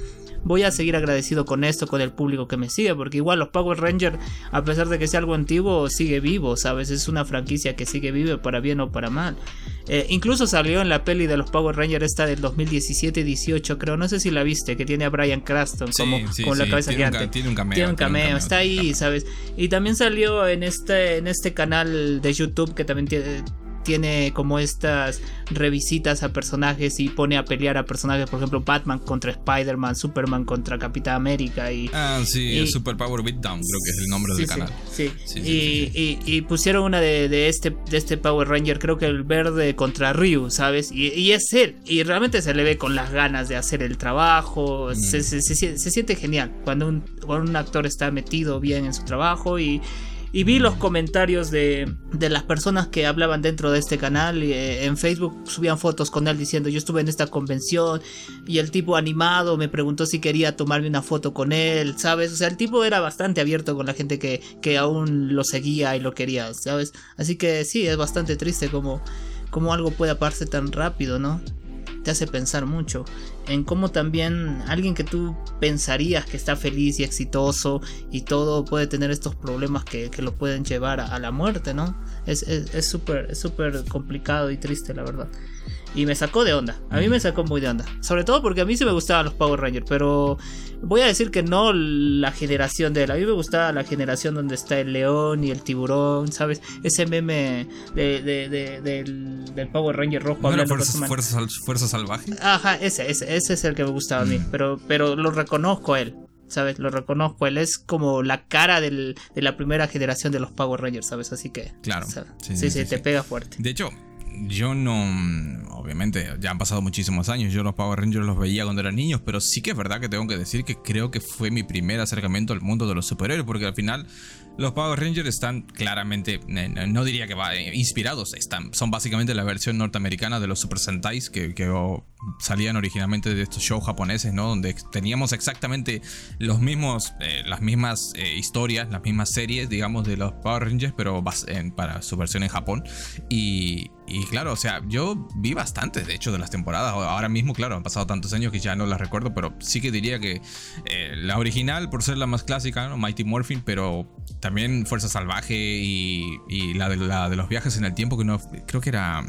voy a seguir agradecido con esto, con el público que me sigue, porque igual los Power Rangers, a pesar de que sea algo antiguo, sigue vivo, ¿sabes? Es una franquicia que sigue vivo para bien o para mal. Eh, incluso salió en la peli de los Power Rangers esta del 2017-18, creo, no sé si la viste, que tiene a Brian Cranston como con la cabeza tiene gigante. Un, tiene un cameo. Tiene un cameo, está ahí, ¿sabes? Y también salió en este, en este canal de YouTube que también tiene tiene como estas revisitas a personajes y pone a pelear a personajes, por ejemplo, Batman contra Spider-Man, Superman contra Capitán América y... Ah, sí, el Super Power Beatdown, creo que es el nombre del canal. Sí, y, y, pusieron una de, este, de este Power Ranger, creo que el verde contra Ryu, ¿sabes? Y, es él, y realmente se le ve con las ganas de hacer el trabajo, se, se, se, siente genial cuando un, cuando un actor está metido bien en su trabajo y y vi los comentarios de, de las personas que hablaban dentro de este canal. Eh, en Facebook subían fotos con él diciendo yo estuve en esta convención y el tipo animado me preguntó si quería tomarme una foto con él, ¿sabes? O sea, el tipo era bastante abierto con la gente que, que aún lo seguía y lo quería, ¿sabes? Así que sí, es bastante triste como, como algo puede aparecerse tan rápido, ¿no? te hace pensar mucho en cómo también alguien que tú pensarías que está feliz y exitoso y todo puede tener estos problemas que, lo pueden llevar a, la muerte, ¿no? Es súper es, súper complicado y triste, la verdad. Y me sacó de onda. A mí me sacó muy de onda. Sobre todo porque a mí sí me gustaban los Power Rangers. Pero voy a decir que no la generación de él. A mí me gustaba la generación donde está el león y el tiburón, ¿sabes? Ese meme del, Power Ranger rojo. Bueno, fuerzas, salvajes. Ajá, ese, ese, ese es el que me gustaba a mí. Mm. Pero, pero lo reconozco a él. ¿sabes? Lo reconozco, él es como la cara de la primera generación de los Power Rangers, ¿sabes? Así que... Claro. Sí, sí, sí, te pega fuerte. De hecho, yo no, obviamente, ya han pasado muchísimos años, yo los Power Rangers los veía cuando eran niños, pero sí que es verdad que tengo que decir que creo que fue mi primer acercamiento al mundo de los superhéroes, porque al final los Power Rangers están claramente, no diría que va, eh, inspirados, están, son básicamente la versión norteamericana de los Super Sentais que, salían originalmente de estos shows japoneses, ¿no? Donde teníamos exactamente los mismos, eh, las mismas eh, historias, las mismas series, digamos, de los Power Rangers, pero para su versión en Japón. Y, y claro, o sea, yo vi bastante, de hecho, de las temporadas. Ahora mismo, claro, han pasado tantos años que ya no las recuerdo, pero sí que diría que eh, la original, por ser la más clásica, ¿no? Mighty Morphin, pero también Fuerza Salvaje y, y la, de, la de los viajes en el tiempo, que no, creo que era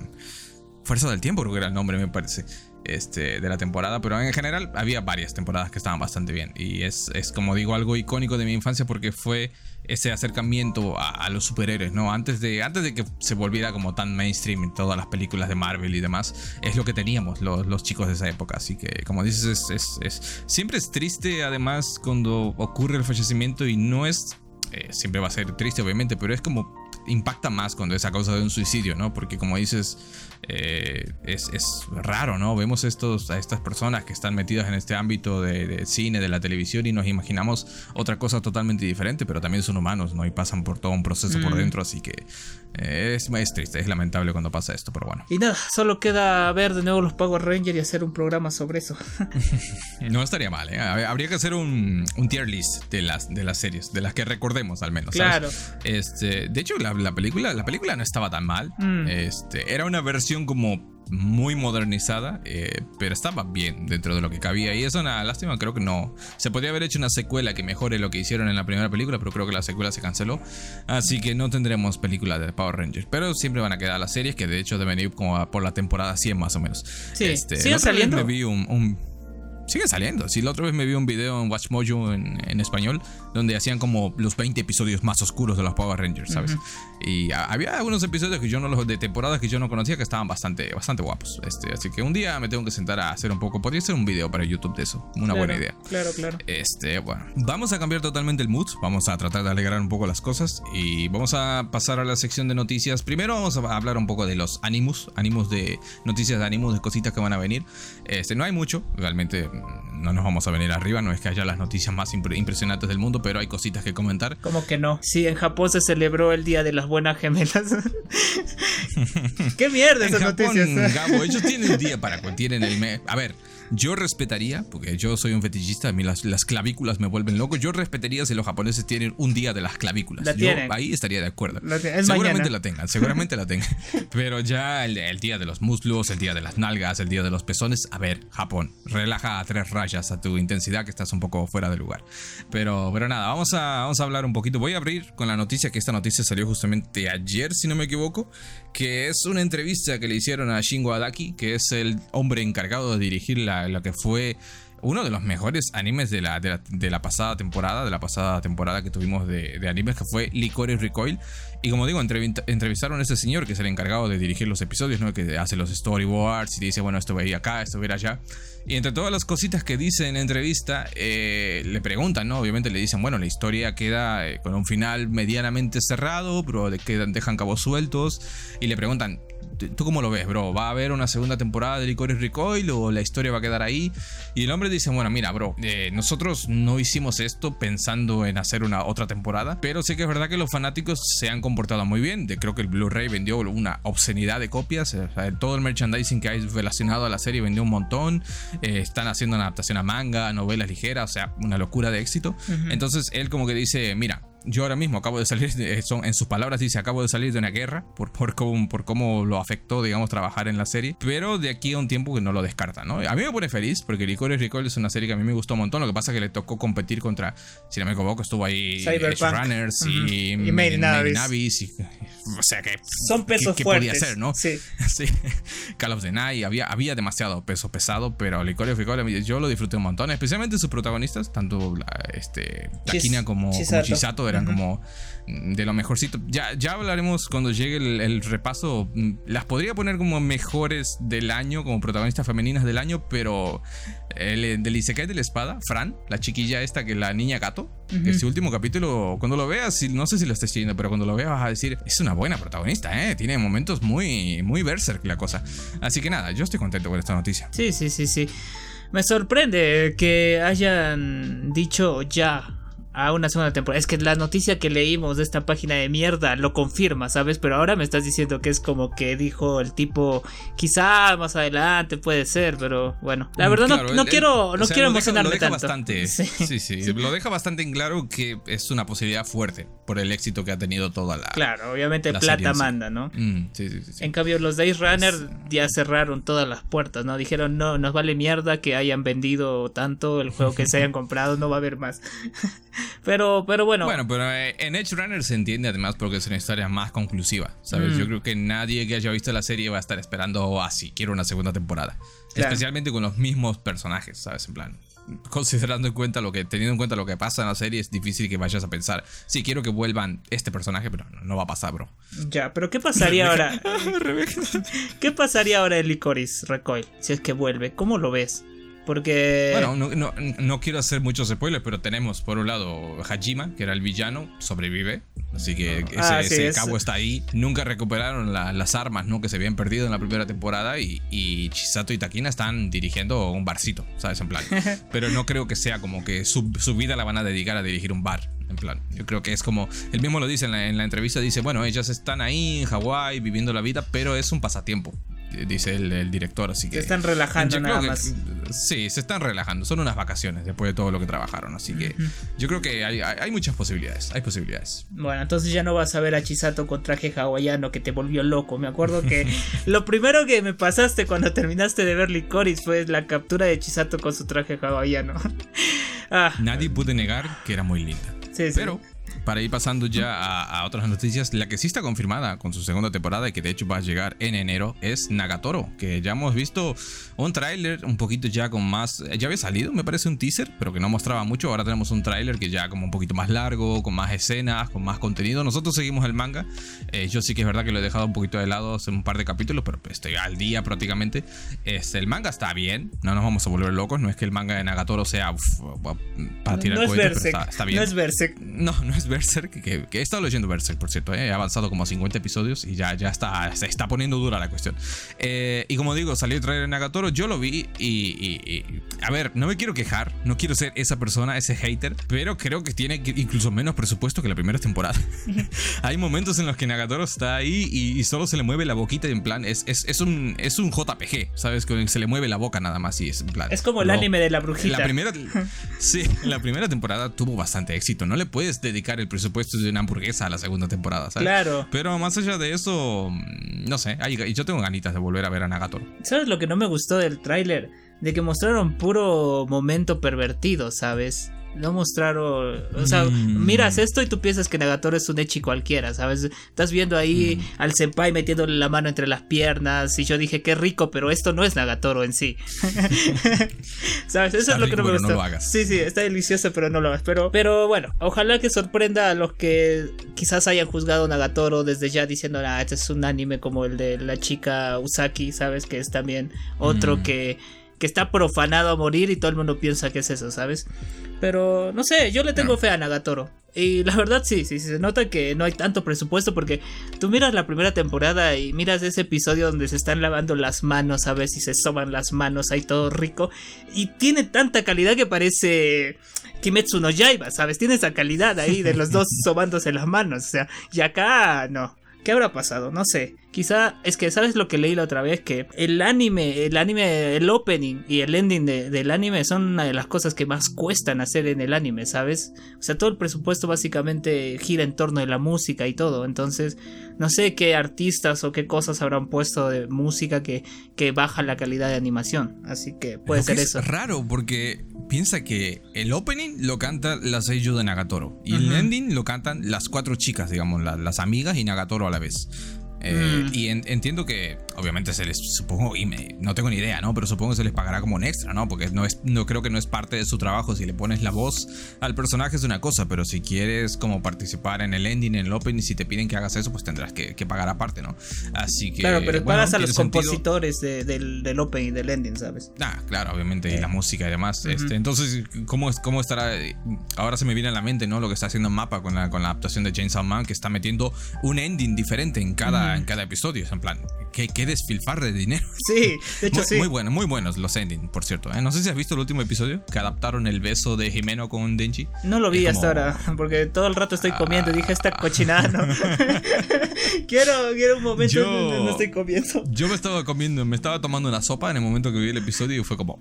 Fuerza del Tiempo, creo que era el nombre, me parece. Este, de la temporada, pero en general había varias temporadas que estaban bastante bien. Y es, es como digo, algo icónico de mi infancia porque fue ese acercamiento a, los superhéroes, ¿no? Antes de, antes de que se volviera como tan mainstream en todas las películas de Marvel y demás, es lo que teníamos los, los chicos de esa época. Así que, como dices, es, es, siempre es triste, además, cuando ocurre el fallecimiento y no es eh, siempre va a ser triste, obviamente, pero es como impacta más cuando es a causa de un suicidio, ¿no? Porque como dices, eh, es, raro, ¿no? Vemos estos, a estas personas que están metidas en este ámbito de, cine, de la televisión y nos imaginamos otra cosa totalmente diferente, pero también son humanos, ¿no? Y pasan por todo un proceso por mm. dentro, así que es, es triste, es lamentable cuando pasa esto, pero bueno. Y nada, solo queda ver de nuevo los Power Rangers y hacer un programa sobre eso. no estaría mal, ¿eh? Habría que hacer un, tier list de las, de las series, de las que recordemos al menos. Claro. Este, de hecho, la, película, la película no estaba tan mal. Mm. Este, era una versión como muy modernizada, eh, pero estaba bien dentro de lo que cabía. Y es una lástima, creo que no. Se podría haber hecho una secuela que mejore lo que hicieron en la primera película, pero creo que la secuela se canceló. Así que no tendremos película de Power Rangers. Pero siempre van a quedar las series, que de hecho deben ir como por la temporada 100 más o menos. Sí, este, saliendo. Me vi un sigue saliendo. Si la otra vez me vi un video en WatchMojo en, en español donde hacían como los 20 episodios más oscuros de los Power Rangers, ¿sabes? Y había algunos episodios que yo no los de temporadas que yo no conocía que estaban bastante bastante guapos. Este, así que un día me tengo que sentar a hacer un poco, podría ser un video para YouTube de eso, una buena idea. Claro, claro. Este, bueno, vamos a cambiar totalmente el mood, vamos a tratar de alegrar un poco las cosas y vamos a pasar a la sección de noticias. Primero vamos a hablar un poco de los Animus, Animus de noticias de Animus, de cositas que van a venir. Este, no hay mucho, realmente no nos vamos a venir arriba, no es que haya las noticias más impresionantes del mundo, pero hay cositas que comentar. Como que no? Sí, en Japón se celebró el Día de las Buenas Gemelas. ¿Qué mierda esas noticias? Gabo, ellos tienen un día para tienen el mes. A ver, yo respetaría, porque yo soy un fetichista, a mí las, clavículas me vuelven loco. Yo respetaría si los japoneses tienen un día de las clavículas. yo ahí estaría de acuerdo. seguramente la tengan, seguramente la tengan. Pero ya el, día de los muslos, el día de las nalgas, el día de los pezones. A ver, Japón, relaja a tres rayas a tu intensidad que estás un poco fuera de lugar. Pero, pero nada, vamos a, vamos a hablar un poquito. Voy a abrir con la noticia que esta noticia salió justamente ayer, si no me equivoco, que es una entrevista que le hicieron a Shingo Adaki, que es el hombre encargado de dirigir la lo que fue uno de los mejores animes de la, de la, pasada temporada, de la pasada temporada que tuvimos de, animes, que fue Licorice Recoil. Y como digo, entrevistaron a ese señor que es el encargado de dirigir los episodios, ¿no? que hace los storyboards y dice, bueno, esto va a ir acá, esto va a ir allá. Y entre todas las cositas que dice en entrevista, eh, le preguntan, ¿no? Obviamente le dicen, bueno, la historia queda eh, con un final medianamente cerrado, pero quedan, dejan cabos sueltos. Y le preguntan, ¿Tú cómo lo ves, bro? ¿Va a haber una segunda temporada de Licorice Recoil o la historia va a quedar ahí? Y el hombre dice, bueno, mira, bro, eh, nosotros no hicimos esto pensando en hacer una otra temporada, pero sí que es verdad que los fanáticos se han comportado muy bien. De, creo que el Blu-ray vendió una obscenidad de copias. todo el merchandising que hay relacionado a la serie vendió un montón. Eh, están haciendo una adaptación a manga, novelas ligeras, o sea, una locura de éxito. Entonces él como que dice, mira, yo ahora mismo acabo de salir, son, en sus palabras dice, acabo de salir de una guerra por, por, cómo, por cómo lo afectó, digamos, trabajar en la serie, pero de aquí a un tiempo que no lo descarta, ¿no? A mí me pone feliz porque Licorice Recall es una serie que a mí me gustó un montón, lo que pasa es que le tocó competir contra, si no me equivoco, estuvo ahí Runners y, y Made Navis. o sea que... Son pesos ¿qué, fuertes. podía ser, no? Sí. sí. Call of the Night, había, había demasiado peso pesado, pero Licorice Recall yo lo disfruté un montón, especialmente sus protagonistas, tanto la, este, Kina como Chisato, eran como de lo mejorcito. Ya, ya hablaremos cuando llegue el, repaso. Las podría poner como mejores del año, como protagonistas femeninas del año, pero el del Isekai de la espada, Fran, la chiquilla esta que la niña gato, ese último capítulo, cuando lo veas, no sé si lo estás siguiendo, pero cuando lo veas vas a decir, es una buena protagonista, ¿eh? Tiene momentos muy, muy berserk la cosa. Así que nada, yo estoy contento con esta noticia. Sí, sí, sí, sí. Me sorprende que hayan dicho ya a una segunda temporada. Es que la noticia que leímos de esta página de mierda lo confirma, ¿sabes? Pero ahora me estás diciendo que es como que dijo el tipo, quizá más adelante puede ser, pero bueno. La verdad no, quiero, no quiero emocionarme deja, Bastante, sí. sí, lo deja bastante en claro que es una posibilidad fuerte por el éxito que ha tenido toda la. Claro, obviamente plata manda, ¿no? Mm, sí, sí, sí, En cambio, los Days Runner ya cerraron todas las puertas, ¿no? Dijeron, no, nos vale mierda que hayan vendido tanto el juego que se hayan comprado, no va a haber más. Pero, pero bueno. Bueno, pero eh, en Edge Runner se entiende además porque es una historia más conclusiva, ¿sabes? Yo mm. creo que nadie que haya visto la serie va a estar esperando así, quiero una segunda temporada. Especialmente con los mismos personajes, ¿sabes? En plan, considerando en cuenta lo que, teniendo en cuenta lo que pasa en la serie, es difícil que vayas a pensar, sí, quiero que vuelvan este personaje, pero no, va a pasar, bro. Ya, pero ¿qué pasaría ahora? ¿Qué pasaría ahora en Licorice Recoil si es que vuelve? ¿Cómo lo ves? Porque. Bueno, no, no, quiero hacer muchos spoilers, pero tenemos por un lado Hajima, que era el villano, sobrevive. Así que ah, ese, cabo está ahí. Nunca recuperaron las armas ¿no? que se habían perdido en la primera temporada. Y, y Chisato y Takina están dirigiendo un barcito, ¿sabes? En plan. Pero no creo que sea como que su, su vida la van a dedicar a dirigir un bar. En plan, yo creo que es como, él mismo lo dice en la, en la entrevista, dice, bueno, ellas están ahí en Hawái viviendo la vida, pero es un pasatiempo dice el, director, así que... Se están relajando nada más. Sí, se están relajando, son unas vacaciones después de todo lo que trabajaron, así que yo creo que hay, muchas posibilidades, hay posibilidades. Bueno, entonces ya no vas a ver a Chisato con traje hawaiano que te volvió loco, me acuerdo que lo primero que me pasaste cuando terminaste de ver Licorice fue la captura de Chisato con su traje hawaiano. ah. Nadie pude negar que era muy linda. Sí, Pero para ir pasando ya a, otras noticias, la que sí está confirmada con su segunda temporada y que de hecho va a llegar en enero es Nagatoro, que ya hemos visto un tráiler un poquito ya con más, ya había salido, me parece un teaser, pero que no mostraba mucho, ahora tenemos un tráiler que ya como un poquito más largo, con más escenas, con más contenido. Nosotros seguimos el manga, eh, yo sí que es verdad que lo he dejado un poquito de lado hace un par de capítulos, pero estoy al día prácticamente. Este, el manga está bien, no nos vamos a volver locos, no es que el manga de Nagatoro sea para tirar no, pero está, bien. No es Berserk. No, no es Berserk, que, he estado leyendo Berserk, por cierto, eh, he avanzado como 50 episodios y ya, ya está, se está poniendo dura la cuestión. Eh, y como digo, salió el trailer de Nagatoro, yo lo vi y, a ver, no me quiero quejar, no quiero ser esa persona, ese hater, pero creo que tiene incluso menos presupuesto que la primera temporada. Hay momentos en los que Nagatoro está ahí y, solo se le mueve la boquita y en plan, es, es, un, es un JPG, ¿sabes? Que se le mueve la boca nada más y es en plan. Es como el anime de la brujita. La primera, sí, la primera temporada tuvo bastante éxito, no le puedes dedicar el presupuesto de una hamburguesa a la segunda temporada, ¿sabes? Claro. Pero más allá de eso, no sé, yo tengo ganitas de volver a ver a Nagatoro. ¿Sabes lo que no me gustó del tráiler? De que mostraron puro momento pervertido, ¿sabes? No mostraron. O sea, mm. miras esto y tú piensas que Nagatoro es un echi cualquiera, ¿sabes? Estás viendo ahí mm. al senpai metiéndole la mano entre las piernas. Y yo dije, qué rico, pero esto no es Nagatoro en sí. ¿Sabes? Eso es lo que no me gusta. Sí, sí, está delicioso, pero no lo hagas. Pero, pero bueno, ojalá que sorprenda a los que quizás hayan juzgado Nagatoro desde ya diciendo, ah, este es un anime como el de la chica Usaki, ¿sabes? Que es también otro mm. que que está profanado a morir y todo el mundo piensa que es eso, ¿sabes? Pero no sé, yo le tengo fe a Nagatoro. Y la verdad sí, sí, se nota que no hay tanto presupuesto porque tú miras la primera temporada y miras ese episodio donde se están lavando las manos, a ver si se soban las manos, ahí todo rico. Y tiene tanta calidad que parece Kimetsu no Yaiba, ¿sabes? Tiene esa calidad ahí de los dos sobándose las manos, o sea, y acá no. ¿Qué habrá pasado? No sé. Quizá es que, ¿sabes lo que leí la otra vez? Que el anime, el anime, el opening y el ending del anime son una de las cosas que más cuestan hacer en el anime, ¿sabes? O sea, todo el presupuesto básicamente gira en torno de la música y todo. Entonces, no sé qué artistas o qué cosas habrán puesto de música que, que baja la calidad de animación. Así que puede ser eso. Es raro porque piensa que el opening lo canta la seiyuu de Nagatoro y el ending lo cantan las cuatro chicas, digamos, las amigas y Nagatoro a la vez. Eh, mm. Y entiendo que, obviamente, se les supongo, y me, no tengo ni idea, ¿no? Pero supongo que se les pagará como un extra, ¿no? Porque no, es, no creo que no es parte de su trabajo. Si le pones la voz al personaje es una cosa, pero si quieres como participar en el ending, en el open, y si te piden que hagas eso, pues tendrás que, pagar aparte, ¿no? Así que. Claro, pero pagas a los compositores del, del, open y del ending, ¿sabes? Ah, claro, obviamente, y la música y demás. este, entonces, ¿cómo, ¿cómo estará? Ahora se me viene a la mente, ¿no? Lo que está haciendo Mapa con la, con la adaptación de James Man, que está metiendo un ending diferente en cada en cada episodio. en plan, que, que desfilfar de dinero. Sí, de hecho muy, sí. Muy buenos, muy buenos los endings, por cierto. ¿eh? No sé si has visto el último episodio que adaptaron el beso de Jimeno con Denji. No lo vi hasta ahora, porque todo el rato estoy comiendo y dije esta cochinada, ¿no? quiero, quiero un momento yo, donde no estoy comiendo. Yo me estaba comiendo, me estaba tomando una sopa en el momento que vi el episodio y fue como.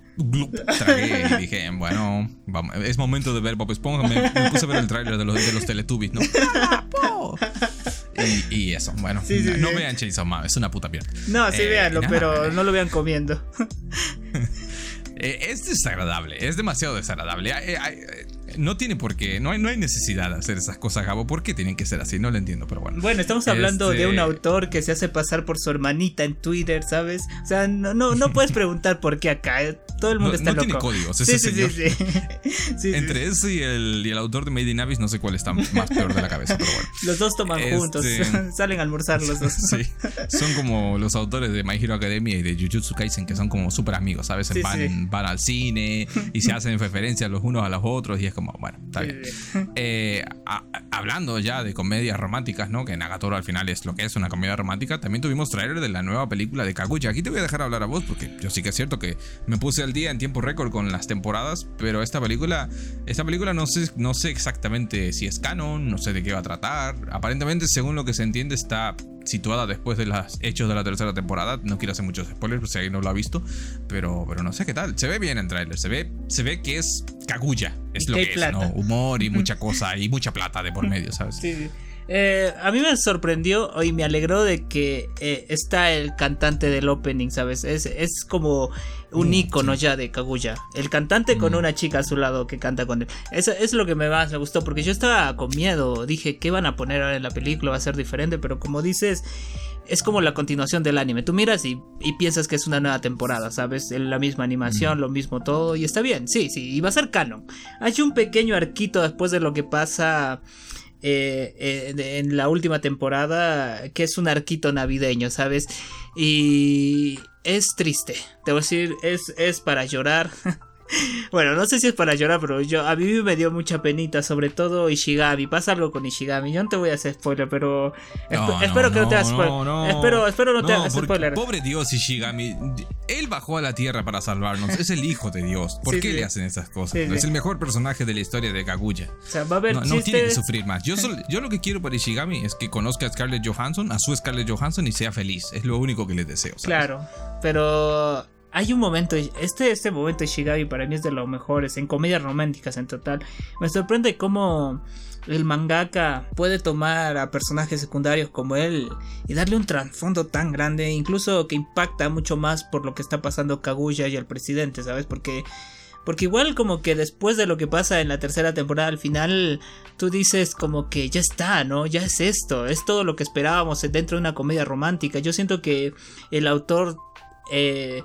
tragué y dije, bueno, vamos, es momento de ver Bob Esponja. Me, puse a ver el tráiler de los, de los Teletubbies, ¿no? Y, eso, bueno, no, vean Chainsaw Man, es una puta mierda. No, sí, eh, véanlo, pero no lo vean comiendo. Eh, es desagradable, es demasiado desagradable. No tiene por qué, no hay, no hay necesidad de hacer esas cosas, Gabo. ¿Por qué tienen que ser así? No lo entiendo, pero bueno. Bueno, estamos hablando de un este autor que se hace pasar por su hermanita en Twitter, ¿sabes? O sea, no, no, no puedes preguntar por qué acá. Eh, todo el mundo está no loco. tiene códigos, ese sí, señor. Sí, sí, Entre ese y el, y el autor de Made in Abyss, no sé cuál está más peor de la cabeza, pero bueno. Los dos toman juntos, este, salen a almorzar los dos. Sí, son como los autores de My Hero Academia y de Jujutsu Kaisen, que son como súper amigos, ¿sabes? van, van al cine y se hacen referencias los unos a los otros y es como, bueno, está bien. Eh, hablando ya de comedias románticas, ¿no? Que Nagatoro al final es lo que es una comedia romántica, también tuvimos trailer de la nueva película de Kaguya. Aquí te voy a dejar hablar a vos porque yo sí que es cierto que me puse al día en tiempo récord con las temporadas, pero esta película, esta película no sé, no sé exactamente si es canon, no sé de qué va a tratar. Aparentemente, según lo que se entiende, está situada después de los hechos de la tercera temporada. No quiero hacer muchos spoilers, si alguien no lo ha visto, pero, pero no sé qué tal. Se ve bien en trailer, se ve, se ve que es Kaguya, es lo que es, ¿no? Humor y mucha cosa y mucha plata de por medio, ¿sabes? Sí. Eh, a mí me sorprendió y me alegró de que eh, está el cantante del opening, ¿sabes? Es, es como un icono ya de Kaguya. El cantante con mm. una chica a su lado que canta con él. Eso es lo que me más me gustó, porque yo estaba con miedo. Dije, ¿qué van a poner ahora en la película? Va a ser diferente, pero como dices es como la continuación del anime. Tú miras y, piensas que es una nueva temporada, ¿sabes? La misma animación, mm. lo mismo todo, y está bien, sí, sí, y va a ser canon. Hay un pequeño arquito después de lo que pasa eh, eh, en la última temporada, que es un arquito navideño, ¿sabes? Y es triste, te voy a decir, es, es para llorar. Bueno, no sé si es para llorar, pero yo a mí me dio mucha penita, sobre todo Ishigami. Pasa algo con Ishigami. Yo no te voy a hacer spoiler, pero espero que no te hagas spoiler. espero, espero no te hagas spoiler. Pobre Dios Ishigami. Él bajó a la tierra para salvarnos. Es el hijo de Dios. ¿Por qué le hacen esas cosas? es el mejor personaje de la historia de Kaguya. O sea, va a haber no, tiene que sufrir más. Yo, yo lo que quiero para Ishigami es que conozca a Scarlett Johansson, a su Scarlett Johansson y sea feliz. Es lo único que le deseo. Claro, pero hay un momento, este, este momento de Shigami para mí es de los mejores, en comedias románticas en total. Me sorprende cómo el mangaka puede tomar a personajes secundarios como él y darle un trasfondo tan grande, incluso que impacta mucho más por lo que está pasando Kaguya y el presidente, ¿sabes? Porque porque igual como que después de lo que pasa en la tercera temporada al final, tú dices como que ya está, ¿no? Ya es esto, es todo lo que esperábamos dentro de una comedia romántica. Yo siento que el autor eh,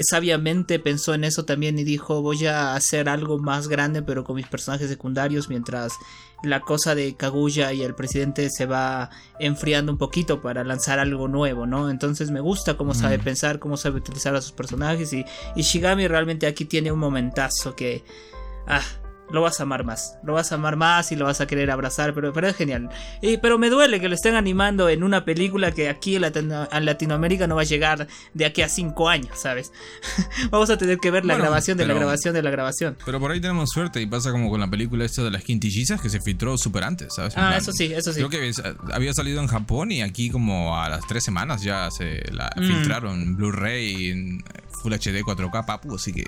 sabiamente pensó en eso también y dijo voy a hacer algo más grande pero con mis personajes secundarios mientras la cosa de Kaguya y el presidente se va enfriando un poquito para lanzar algo nuevo, ¿no? Entonces me gusta cómo sabe mm. pensar, cómo sabe utilizar a sus personajes y, y Shigami realmente aquí tiene un momentazo que... Ah, lo vas a amar más. Lo vas a amar más y lo vas a querer abrazar, pero, pero es genial. Y, pero me duele que lo estén animando en una película que aquí en, Latinoamérica no va a llegar de aquí a cinco años, ¿sabes? Vamos a tener que ver la grabación de la grabación de la grabación. Pero por ahí tenemos suerte y pasa como con la película esta de las quintillizas que se filtró súper antes, ¿sabes? ah, eso sí, eso sí. Creo que había salido en Japón y aquí como a las tres semanas ya se la mm. filtraron Blu-ray Full HD 4K, papu, así que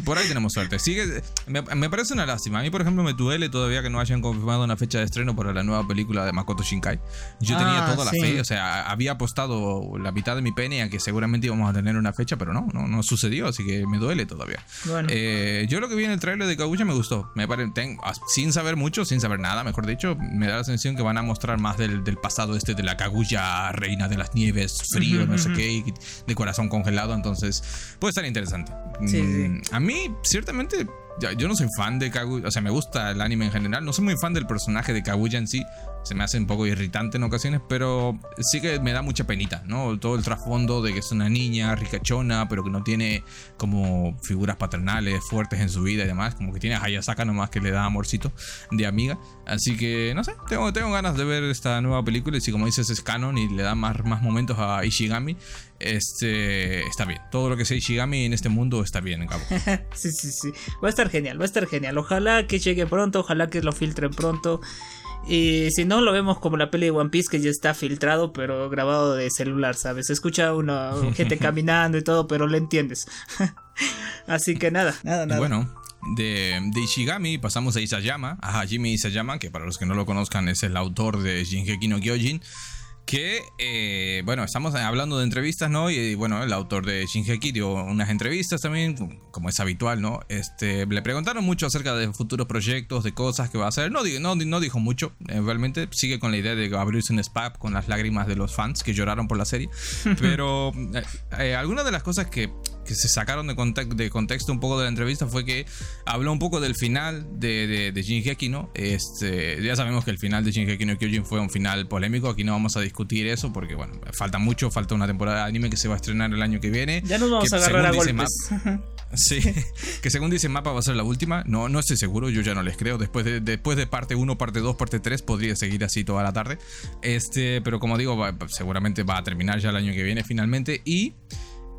por ahí tenemos suerte. Sigue, me, me, parece una lástima. A mí, por ejemplo, me duele todavía que no hayan confirmado una fecha de estreno para la nueva película de Makoto Shinkai. Yo tenía ah, toda la fe, o sea, había apostado la mitad de mi pene a que seguramente íbamos a tener una fecha, pero no, no, no sucedió, así que me duele todavía. Eh, yo lo que vi en el trailer de Kaguya me gustó. Me ah, sin saber mucho, sin saber nada, mejor dicho, me da la sensación que van a mostrar más del, del pasado este de la Kaguya, reina de las nieves, frío, no sé qué, de corazón congelado, entonces puede estar interesante. Mm, a mí, ciertamente, yo no soy fan de Kaguya, o sea, me gusta el anime en general, no soy muy fan del personaje de Kaguya en sí, se me hace un poco irritante en ocasiones, pero sí que me da mucha penita, ¿no? Todo el trasfondo de que es una niña ricachona, pero que no tiene como figuras paternales fuertes en su vida y demás, como que tiene a Hayasaka nomás que le da amorcito de amiga. Así que, no sé, tengo, tengo ganas de ver esta nueva película y si como dices es canon y le da más, más momentos a Ishigami, este está bien. Todo lo que sea Ishigami en este mundo está bien, cabo. sí, sí, sí. Va a estar genial, va a estar genial. Ojalá que llegue pronto, ojalá que lo filtren pronto. Y si no, lo vemos como la peli de One Piece que ya está filtrado, pero grabado de celular, ¿sabes? Se escucha una gente caminando y todo, pero lo entiendes. Así que nada, nada, nada. Bueno, de, de, Ishigami pasamos a Isayama, a Hajime Isayama, que para los que no lo conozcan es el autor de Shingeki no Kyojin que, eh, bueno, estamos hablando de entrevistas, ¿no? Y bueno, el autor de Shinheki dio unas entrevistas también, como es habitual, ¿no? Este, le preguntaron mucho acerca de futuros proyectos, de cosas que va a hacer. No, no, no dijo mucho, eh, realmente sigue con la idea de abrirse un SPAP con las lágrimas de los fans que lloraron por la serie. Pero eh, algunas de las cosas que que se sacaron de, de, contexto un poco de la entrevista fue que habló un poco del final de, de, de ¿no? Este, ya sabemos que el final de Shinheki no Kyojin fue un final polémico, aquí no vamos a discutir eso porque, bueno, falta mucho, falta una temporada de anime que se va a estrenar el año que viene. Ya nos vamos a agarrar a golpes. Sí, que según dice Mapa va a ser la última. No, no estoy seguro, yo ya no les creo. Después de, después de parte 1, parte 2, parte 3, podría seguir así toda la tarde. Este, pero como digo, seguramente va a terminar ya el año que viene finalmente. Y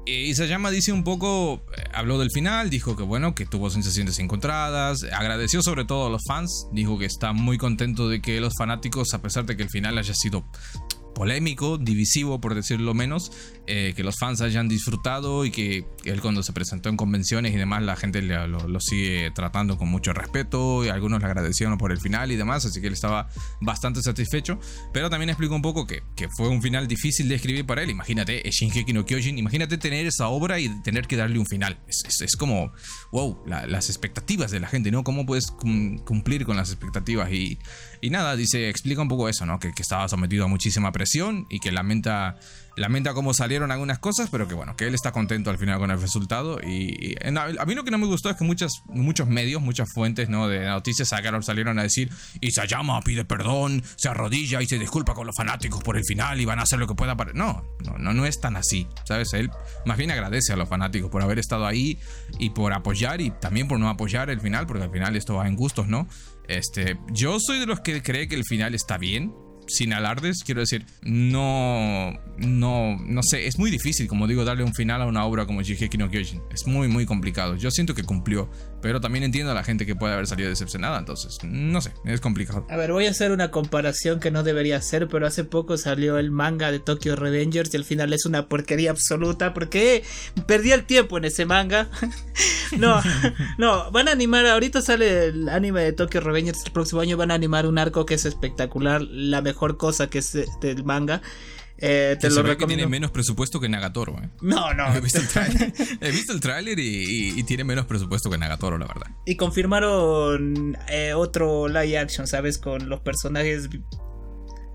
Isayama dice un poco, eh, habló del final, dijo que bueno, que tuvo sensaciones encontradas, agradeció sobre todo a los fans, dijo que está muy contento de que los fanáticos, a pesar de que el final haya sido polémico, divisivo por decirlo menos, eh, que los fans hayan disfrutado y que él cuando se presentó en convenciones y demás la gente lo, sigue tratando con mucho respeto y algunos le agradecieron por el final y demás, así que él estaba bastante satisfecho, pero también explicó un poco que, que fue un final difícil de escribir para él, imagínate, Shingeki no Kyojin, imagínate tener esa obra y tener que darle un final, es, es, como, wow, las expectativas de la gente, ¿no? ¿Cómo puedes cumplir con las expectativas? Y, y nada, dice, explica un poco eso, ¿no? Que, que estaba sometido a muchísima presión y que lamenta, lamenta cómo salieron algunas cosas, pero que bueno, que él está contento al final con el resultado. Y, a mí lo que no me gustó es que muchas, muchos medios, muchas fuentes ¿no? de noticias sacaron, salieron a decir, Isayama pide perdón, se arrodilla y se disculpa con los fanáticos por el final y van a hacer lo que pueda para... No, no, no, no es tan así, ¿sabes? Él más bien agradece a los fanáticos por haber estado ahí y por apoyar y también por no apoyar el final, porque al final esto va en gustos, ¿no? Este, yo soy de los que cree que el final está bien, sin alardes, quiero decir, no, no, no sé, es muy difícil, como digo, darle un final a una obra como Shigeki no Kyojin. Es muy, muy complicado. Yo siento que cumplió, pero también entiendo a la gente que puede haber salido decepcionada, entonces, no sé, es complicado. A ver, voy a hacer una comparación que no debería hacer, pero hace poco salió el manga de Tokyo Revengers y al final es una porquería absoluta porque perdí el tiempo en ese manga. no, no, van a animar, ahorita sale el anime de Tokyo Revengers el próximo año, van a animar un arco que es espectacular, la mejor cosa que es del manga. Eh, te lo recomiendo. tiene menos presupuesto que Nagatoro. ¿eh? No, no. He visto el tráiler, y, tiene menos presupuesto que Nagatoro, la verdad. Y confirmaron eh, otro live action, ¿sabes? Con los personajes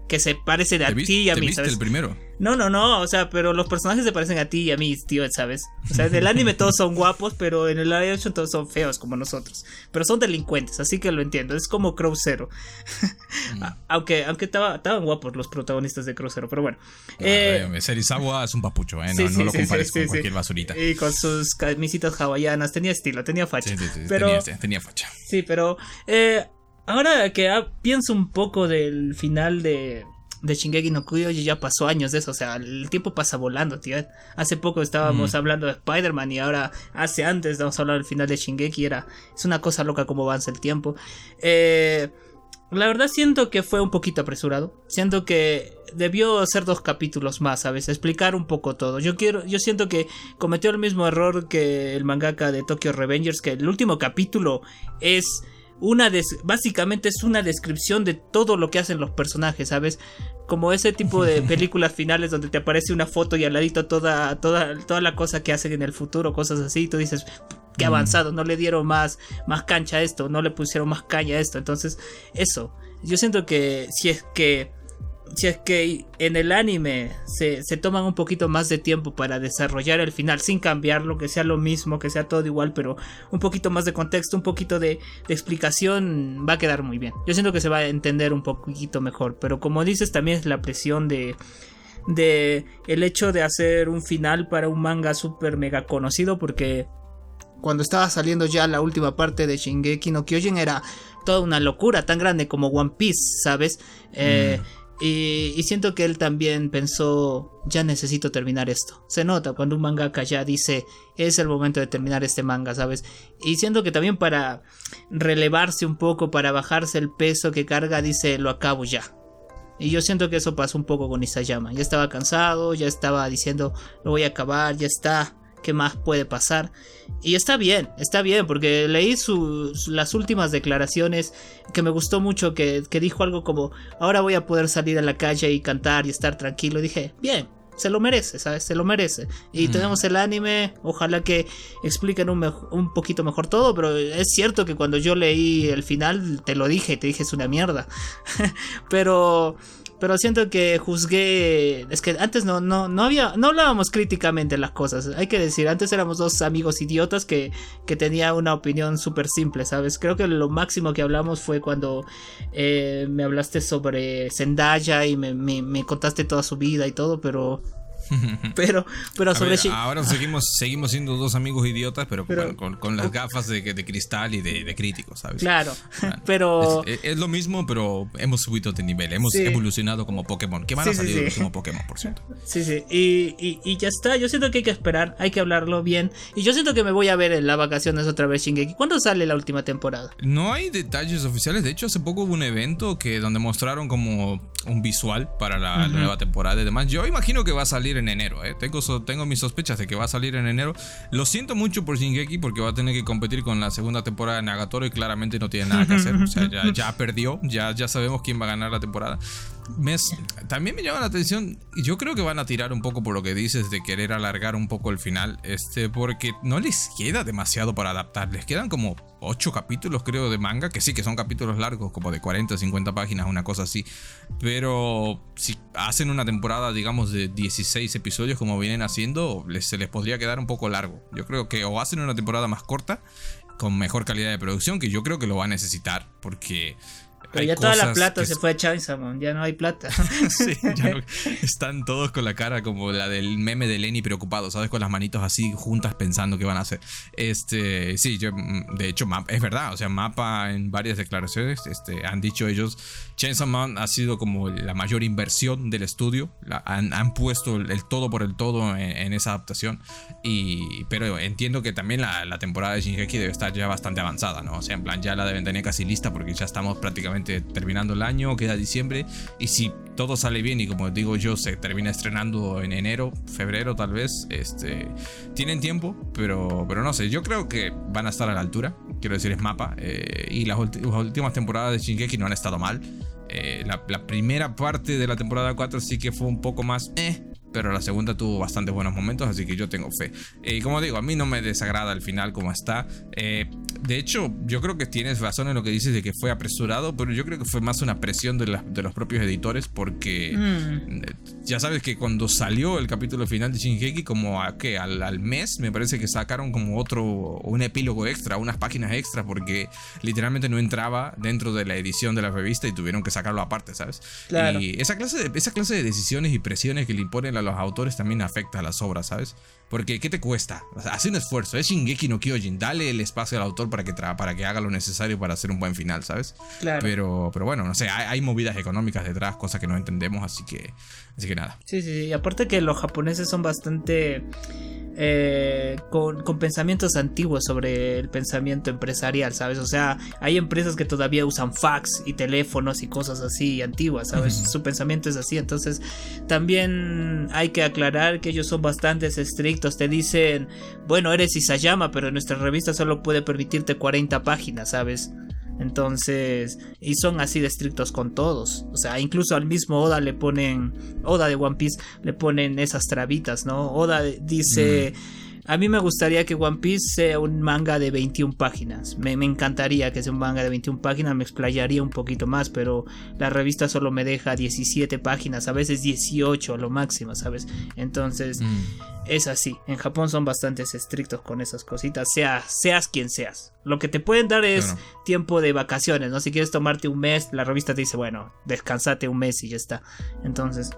que se parecen a ti y a mí, ¿sabes? el primero? No, no, no, o sea, pero los personajes se parecen a ti y a mí, tío, ¿sabes? O sea, en el anime todos son guapos, pero en el live action todos son feos como nosotros. Pero son delincuentes, así que lo entiendo, es como Crow Zero. Mm. aunque aunque estaban guapos los protagonistas de Crow Zero, pero bueno. Eh, Serizawa es un papucho, ¿eh? No, no lo compares con cualquier basurita. Y con sus camisitas hawaianas, tenía estilo, tenía facha. pero, tenía, tenía, facha. Sí, pero... Eh, Ahora que pienso un poco del final de, de Shingeki no Kyojin ya pasó años de eso, o sea, el tiempo pasa volando, tío. Hace poco estábamos hablando de Spider-Man y ahora hace antes estamos hablando del final de Shingeki, era es una cosa loca cómo avanza el tiempo. Eh, la verdad siento que fue un poquito apresurado. Siento que debió hacer dos capítulos más, ¿sabes? Explicar un poco todo. Yo quiero, yo siento que cometió el mismo error que el mangaka de Tokyo Revengers, que el último capítulo es una básicamente es una descripción de todo lo que hacen los personajes, ¿sabes? Como ese tipo de películas finales donde te aparece una foto y al ladito toda, toda, toda la cosa que hacen en el futuro, cosas así, y tú dices, qué mm. avanzado, no le dieron más, más cancha a esto, no le pusieron más caña a esto. Entonces, eso, yo siento que si es que si es que en el anime se, toman un poquito más de tiempo para desarrollar el final sin cambiarlo, que sea lo mismo, que sea todo igual, pero un poquito más de contexto, un poquito de, explicación, va a quedar muy bien. Yo siento que se va a entender un poquito mejor, pero como dices, también es la presión de, de el hecho de hacer un final para un manga super mega conocido, porque cuando estaba saliendo ya la última parte de Shingeki no Kyojin era toda una locura tan grande como One Piece, ¿sabes? Eh, mm. Y, siento que él también pensó, ya necesito terminar esto. Se nota cuando un mangaka ya dice, es el momento de terminar este manga, ¿sabes? Y siento que también para relevarse un poco, para bajarse el peso que carga, dice, lo acabo ya. Y yo siento que eso pasó un poco con Isayama. Ya estaba cansado, ya estaba diciendo, lo voy a acabar, ya está. Qué más puede pasar. Y está bien, está bien, porque leí las últimas declaraciones que me gustó mucho, que, que dijo algo como, ahora voy a poder salir a la calle y cantar y estar tranquilo. Y dije, bien, se lo merece, ¿sabes? Se lo merece. Y tenemos el anime, ojalá que expliquen un, un, poquito mejor todo, pero es cierto que cuando yo leí el final, te lo dije, te dije es una mierda. pero pero siento que juzgué. Es que antes no, no, no había. No hablábamos críticamente las cosas. Hay que decir, antes éramos dos amigos idiotas que, que tenía una opinión súper simple, ¿sabes? Creo que lo máximo que hablamos fue cuando eh, me hablaste sobre Zendaya y me, me contaste toda su vida y todo, pero pero, pero sobre Ahora seguimos, seguimos siendo dos amigos idiotas, pero, con, las gafas de, de cristal y de, de críticos, ¿sabes? Claro, pero. Es, lo mismo, pero hemos subido de nivel, hemos evolucionado como Pokémon. Que van a salir como Pokémon, por cierto. Sí, sí, y, y, ya está. Yo siento que hay que esperar, hay que hablarlo bien. Y yo siento que me voy a ver en las vacaciones otra vez Shingeki. ¿Cuándo sale la última temporada? No hay detalles oficiales. De hecho, hace poco hubo un evento que donde mostraron como un visual para la nueva temporada y demás. Yo imagino que va a salir en enero. ¿eh? Tengo, tengo mis sospechas de que va a salir en enero. Lo siento mucho por Shingeki porque va a tener que competir con la segunda temporada de Nagatoro y claramente no tiene nada que hacer. O sea, ya, perdió, ya, ya sabemos quién va a ganar la temporada. También me llama la atención, yo creo que van a tirar un poco por lo que dices de querer alargar un poco el final, este, porque no les queda demasiado para adaptar, les quedan como 8 capítulos creo de manga, que sí que son capítulos largos, como de 40 o 50 páginas, una cosa así, pero si hacen una temporada, digamos, de 16 episodios como vienen haciendo, se les podría quedar un poco largo. Yo creo que o hacen una temporada más corta, con mejor calidad de producción, que yo creo que lo va a necesitar, porque pero ya toda la plata se fue a Chainsaw ya no hay plata. sí, ya no, están todos con la cara como la del meme de Lenny preocupado, ¿sabes? Con las manitos así juntas pensando qué van a hacer. Este, sí, yo, mm, de hecho, es verdad, o sea, Mapa en varias declaraciones este, han dicho ellos, Chainsaw Man ha sido como la mayor inversión del estudio, han, puesto el, todo por el todo en, esa adaptación, y, pero entiendo que también la, la temporada de Shingeki debe estar ya bastante avanzada, ¿no? O sea, en plan, ya la deben tener casi lista porque ya estamos prácticamente terminando el año, queda diciembre, y si todo sale bien y como digo yo, se termina estrenando en enero, febrero tal vez, este, tienen tiempo, pero, pero no sé, yo creo que van a estar a la altura, quiero decir, es mapa, eh, y las, últimas temporadas de Shingeki no han estado mal. Eh, la, primera parte de la temporada 4 sí que fue un poco más... Eh, pero la segunda tuvo bastante buenos momentos, así que yo tengo fe. Y como digo, a mí no me desagrada el final como está. Eh, de hecho, yo creo que tienes razón en lo que dices de que fue apresurado, pero yo creo que fue más una presión de, de los propios editores porque mm. eh, ya sabes que cuando salió el capítulo final de Shingeki, como a, ¿qué? Al, al, mes, me parece que sacaron como otro, un epílogo extra, unas páginas extra, porque literalmente no entraba dentro de la edición de la revista y tuvieron que sacarlo aparte, ¿sabes? Claro. Y esa clase, de, esa clase de decisiones y presiones que le imponen los autores también afecta a las obras, ¿sabes? Porque ¿qué te cuesta? Hace un esfuerzo, es Shingeki no Kyojin, dale el espacio al autor para que, para que haga lo necesario para hacer un buen final, ¿sabes? Claro. Pero, pero bueno, no sé, hay, movidas económicas detrás, cosas que no entendemos, así que, así que nada. Sí, sí, sí, aparte que los japoneses son bastante eh, con, pensamientos antiguos sobre el pensamiento empresarial, ¿sabes? O sea, hay empresas que todavía usan fax y teléfonos y cosas así antiguas, ¿sabes? Su pensamiento es así, entonces también hay que aclarar que ellos son bastante estrictos, te dicen, bueno, eres Isayama, pero nuestra revista solo puede permitirte 40 páginas, ¿sabes? Entonces, y son así de estrictos con todos. O sea, incluso al mismo Oda le ponen, Oda de One Piece le ponen esas trabitas, ¿no? Oda dice... A mí me gustaría que One Piece sea un manga de 21 páginas. Me, encantaría que sea un manga de 21 páginas, me explayaría un poquito más, pero la revista solo me deja 17 páginas, a veces 18 a lo máximo, ¿sabes? Entonces, mm. es así. En Japón son bastante estrictos con esas cositas, sea, seas quien seas. Lo que te pueden dar es tiempo de vacaciones, ¿no? Si quieres tomarte un mes, la revista te dice, bueno, descansate un mes y ya está. Entonces,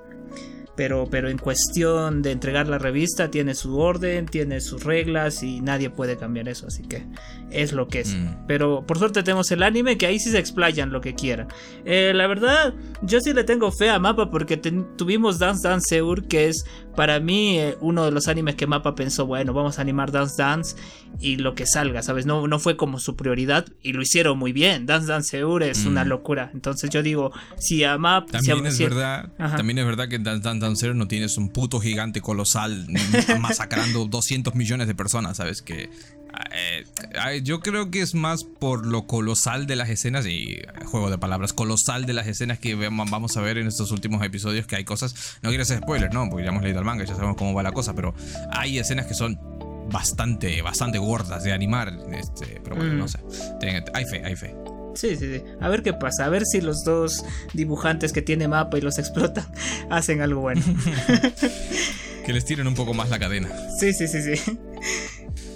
pero, pero en cuestión de entregar la revista tiene su orden, tiene sus reglas y nadie puede cambiar eso, así que es lo que es. Mm. Pero por suerte tenemos el anime que ahí sí se explayan lo que quieran. Eh, la verdad, yo sí le tengo fe a Mapa porque tuvimos Dance Dance Seur que es para mí eh, uno de los animes que Mapa pensó, bueno, vamos a animar Dance Dance y lo que salga, ¿sabes? No, no fue como su prioridad y lo hicieron muy bien. Dance Dance Seur es una mm. locura. Entonces yo digo, si a Mapa... También, es, verdad, también es verdad que Dance Dance intentan ser, no tienes un puto gigante colosal masacrando 200 millones de personas, ¿sabes? Que eh, yo creo que es más por lo colosal de las escenas y juego de palabras, colosal de las escenas que vamos a ver en estos últimos episodios que hay cosas, no quiero hacer spoilers, no, porque ya hemos leído el manga, ya sabemos cómo va la cosa, pero hay escenas que son bastante, bastante gordas de animar, este, pero bueno, no mm. sé, hay fe, hay fe. Sí, sí, sí. A ver qué pasa. A ver si los dos dibujantes que tiene mapa y los explotan hacen algo bueno. que les tiren un poco más la cadena. Sí, sí, sí, sí.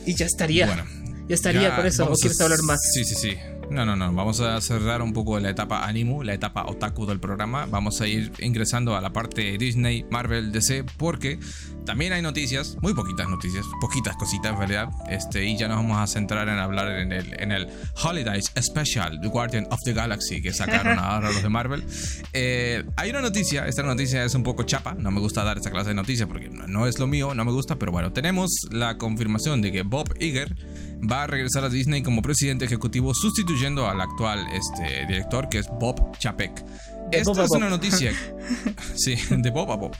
Y ya estaría. Bueno, ya estaría por eso. ¿O quieres hablar más? Sí, sí, sí. No, no, no. Vamos a cerrar un poco la etapa Animu, la etapa otaku del programa. Vamos a ir ingresando a la parte Disney, Marvel, DC, porque también hay noticias, muy poquitas noticias, poquitas cositas, ¿verdad? Este, y ya nos vamos a centrar en hablar en el, en el Holidays Special, The Guardian of the Galaxy, que sacaron ahora los de Marvel. Eh, hay una noticia, esta noticia es un poco chapa, no me gusta dar esta clase de noticias porque no es lo mío, no me gusta, pero bueno, tenemos la confirmación de que Bob Iger va a regresar a Disney como presidente ejecutivo sustituyendo al actual este, director que es Bob Chapek. Esta es una noticia. sí, de Bob a Bob.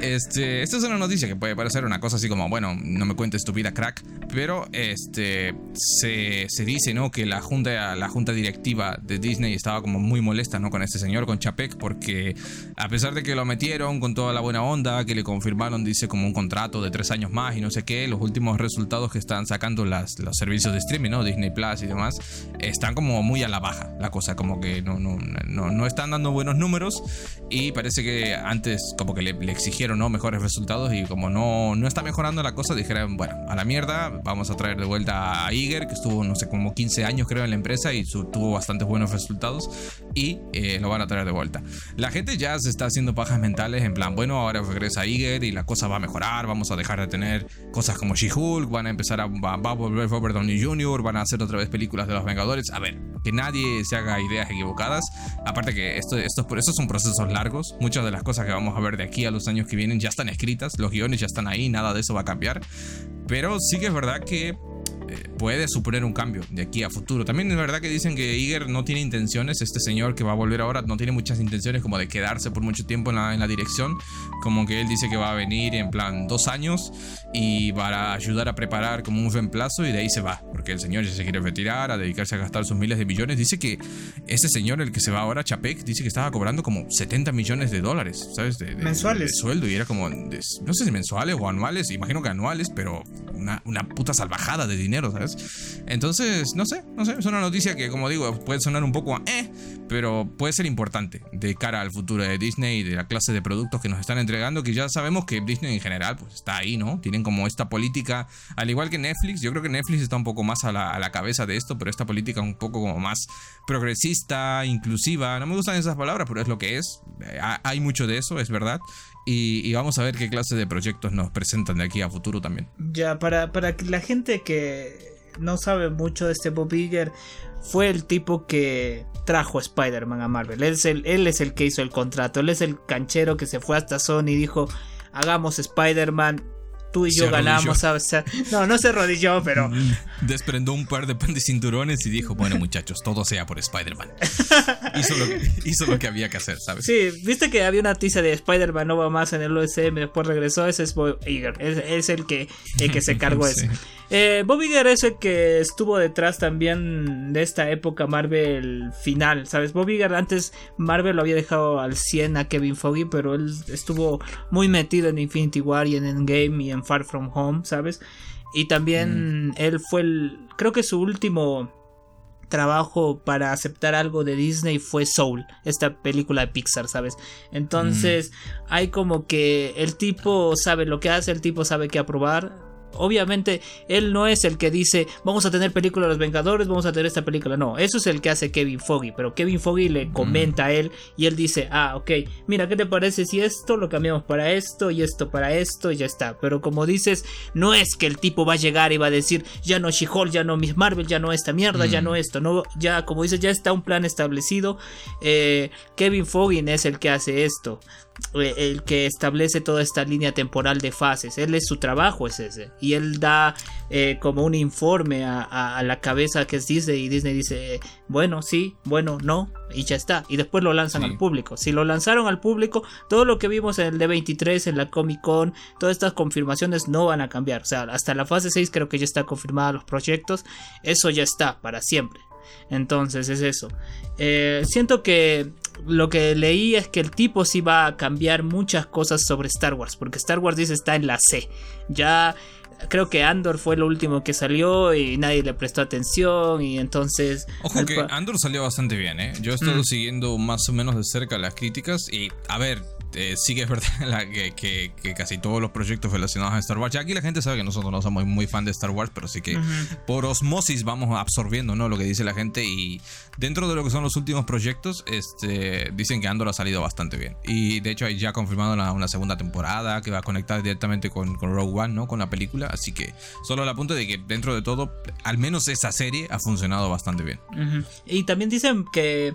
Este, esta es una noticia que puede parecer una cosa así como, bueno, no me cuentes tu vida, crack. Pero este, se, se, dice, ¿no? Que la junta, la junta directiva de Disney estaba como muy molesta, ¿no? Con este señor, con Chapek, porque a pesar de que lo metieron con toda la buena onda, que le confirmaron, dice, como un contrato de tres años más y no sé qué, los últimos resultados que están sacando las, los servicios de streaming, ¿no? Disney Plus y demás, están como muy a la baja la cosa, como que no, no, no, no están dando buenos números y parece que antes como que le, exigieron ¿no? mejores resultados y como no, no está mejorando la cosa, dijeron, bueno, a la mierda, vamos a traer de vuelta a Iger, que estuvo, no sé, como 15 años creo en la empresa y tuvo bastantes buenos resultados y eh, lo van a traer de vuelta. La gente ya se está haciendo pajas mentales en plan, bueno, ahora regresa Iger y la cosa va a mejorar, vamos a dejar de tener cosas como She-Hulk, van a empezar a, va, a volver Robert Downey Jr., van a hacer otra vez películas de los Vengadores. A ver, que nadie se haga ideas equivocadas. Aparte que esto, esto por eso son procesos largos. Muchas de las cosas que vamos a ver de aquí a los años que vienen ya están escritas, los guiones ya están ahí, nada de eso va a cambiar. Pero sí que es verdad que eh, puede suponer un cambio de aquí a futuro. También es verdad que dicen que Iger no tiene intenciones, este señor que va a volver ahora no tiene muchas intenciones como de quedarse por mucho tiempo en la, en la dirección, como que él dice que va a venir en plan dos años y va a ayudar a preparar como un reemplazo y de ahí se va, porque el señor ya se quiere retirar, a dedicarse a gastar sus miles de millones. Dice que ese señor, el que se va ahora, Chapek, dice que estaba cobrando como 70 millones de dólares, ¿sabes? De, mensuales. sueldo y era como, no sé si mensuales o anuales, imagino que anuales, pero una, una puta salvajada de dinero, Entonces, no sé, no sé, es una noticia que, como digo, puede sonar un poco eh, pero puede ser importante de cara al futuro de Disney y de la clase de productos que nos están entregando, que ya sabemos que Disney en general, pues está ahí, ¿no? Tienen como esta política, al igual que Netflix, yo creo que Netflix está un poco más a la, a la cabeza de esto, pero esta política un poco como más progresista, inclusiva, no me gustan esas palabras, pero es lo que es, eh, hay mucho de eso, es verdad. Y, vamos a ver qué clase de proyectos nos presentan de aquí a futuro también. Ya, para, para la gente que no sabe mucho de este Bob Iger, fue el tipo que trajo Spider-Man a Marvel. Él es, el, él es el que hizo el contrato, él es el canchero que se fue hasta Sony y dijo, hagamos Spider-Man, tú y yo ganamos, ¿sabes? no, no se rodilló, pero. Desprendó un par de, de cinturones y dijo: Bueno, muchachos, todo sea por Spider-Man. hizo, lo, que había que hacer, ¿sabes? Sí, viste que había una tiza de Spider-Man no va más en el OSM, después regresó. Ese es Bob Iger, es, el, que, el que se cargó eso. Eh, Bob Iger es el que estuvo detrás también de esta época Marvel final, ¿sabes? Bob Iger antes Marvel lo había dejado al 100 a Kevin Foggy, pero él estuvo muy metido en Infinity War y en Endgame y en Far From Home, ¿sabes? Y también mm. él fue el, creo que su último trabajo para aceptar algo de Disney fue Soul, esta película de Pixar, ¿sabes? Entonces mm. hay como que el tipo sabe lo que hace, el tipo sabe qué aprobar, Obviamente, él no es el que dice, vamos a tener película de los Vengadores, vamos a tener esta película. No, eso es el que hace Kevin Foggy. Pero Kevin Foggy le comenta a él y él dice, ah, ok, mira, ¿qué te parece si esto lo cambiamos para esto y esto para esto y ya está? Pero como dices, no es que el tipo va a llegar y va a decir, ya no She-Hulk, ya no Miss Marvel, ya no esta mierda, ya no esto. No, ya, como dices, ya está un plan establecido. Eh, Kevin Foggy es el que hace esto. Eh, el que establece toda esta línea temporal de fases. Él es su trabajo, es ese. Y él da eh, como un informe a, la cabeza que es Disney y Disney dice, bueno, sí, bueno, no, y ya está. Y después lo lanzan al público. Si lo lanzaron al público, todo lo que vimos en el D23, en la Comic Con, todas estas confirmaciones no van a cambiar. O sea, hasta la fase 6 creo que ya está confirmada los proyectos. Eso ya está para siempre. Entonces es eso. Eh, siento que lo que leí es que el tipo sí va a cambiar muchas cosas sobre Star Wars, porque Star Wars dice está en la C. Ya creo que Andor fue lo último que salió y nadie le prestó atención y entonces... Ojo que Andor salió bastante bien, ¿eh? Yo he estado mm. siguiendo más o menos de cerca las críticas y a ver, eh, sí que es verdad que, casi todos los proyectos relacionados a Star Wars, ya aquí la gente sabe que nosotros no somos muy fan de Star Wars, pero sí que por osmosis vamos absorbiendo ¿no? lo que dice la gente y dentro de lo que son los últimos proyectos, este, dicen que Andor ha salido bastante bien. Y de hecho hay ya confirmado una, segunda temporada que va a conectar directamente con, Rogue One, ¿no? con la película, así que solo al apunte de que dentro de todo, al menos esa serie ha funcionado bastante bien. Y también dicen que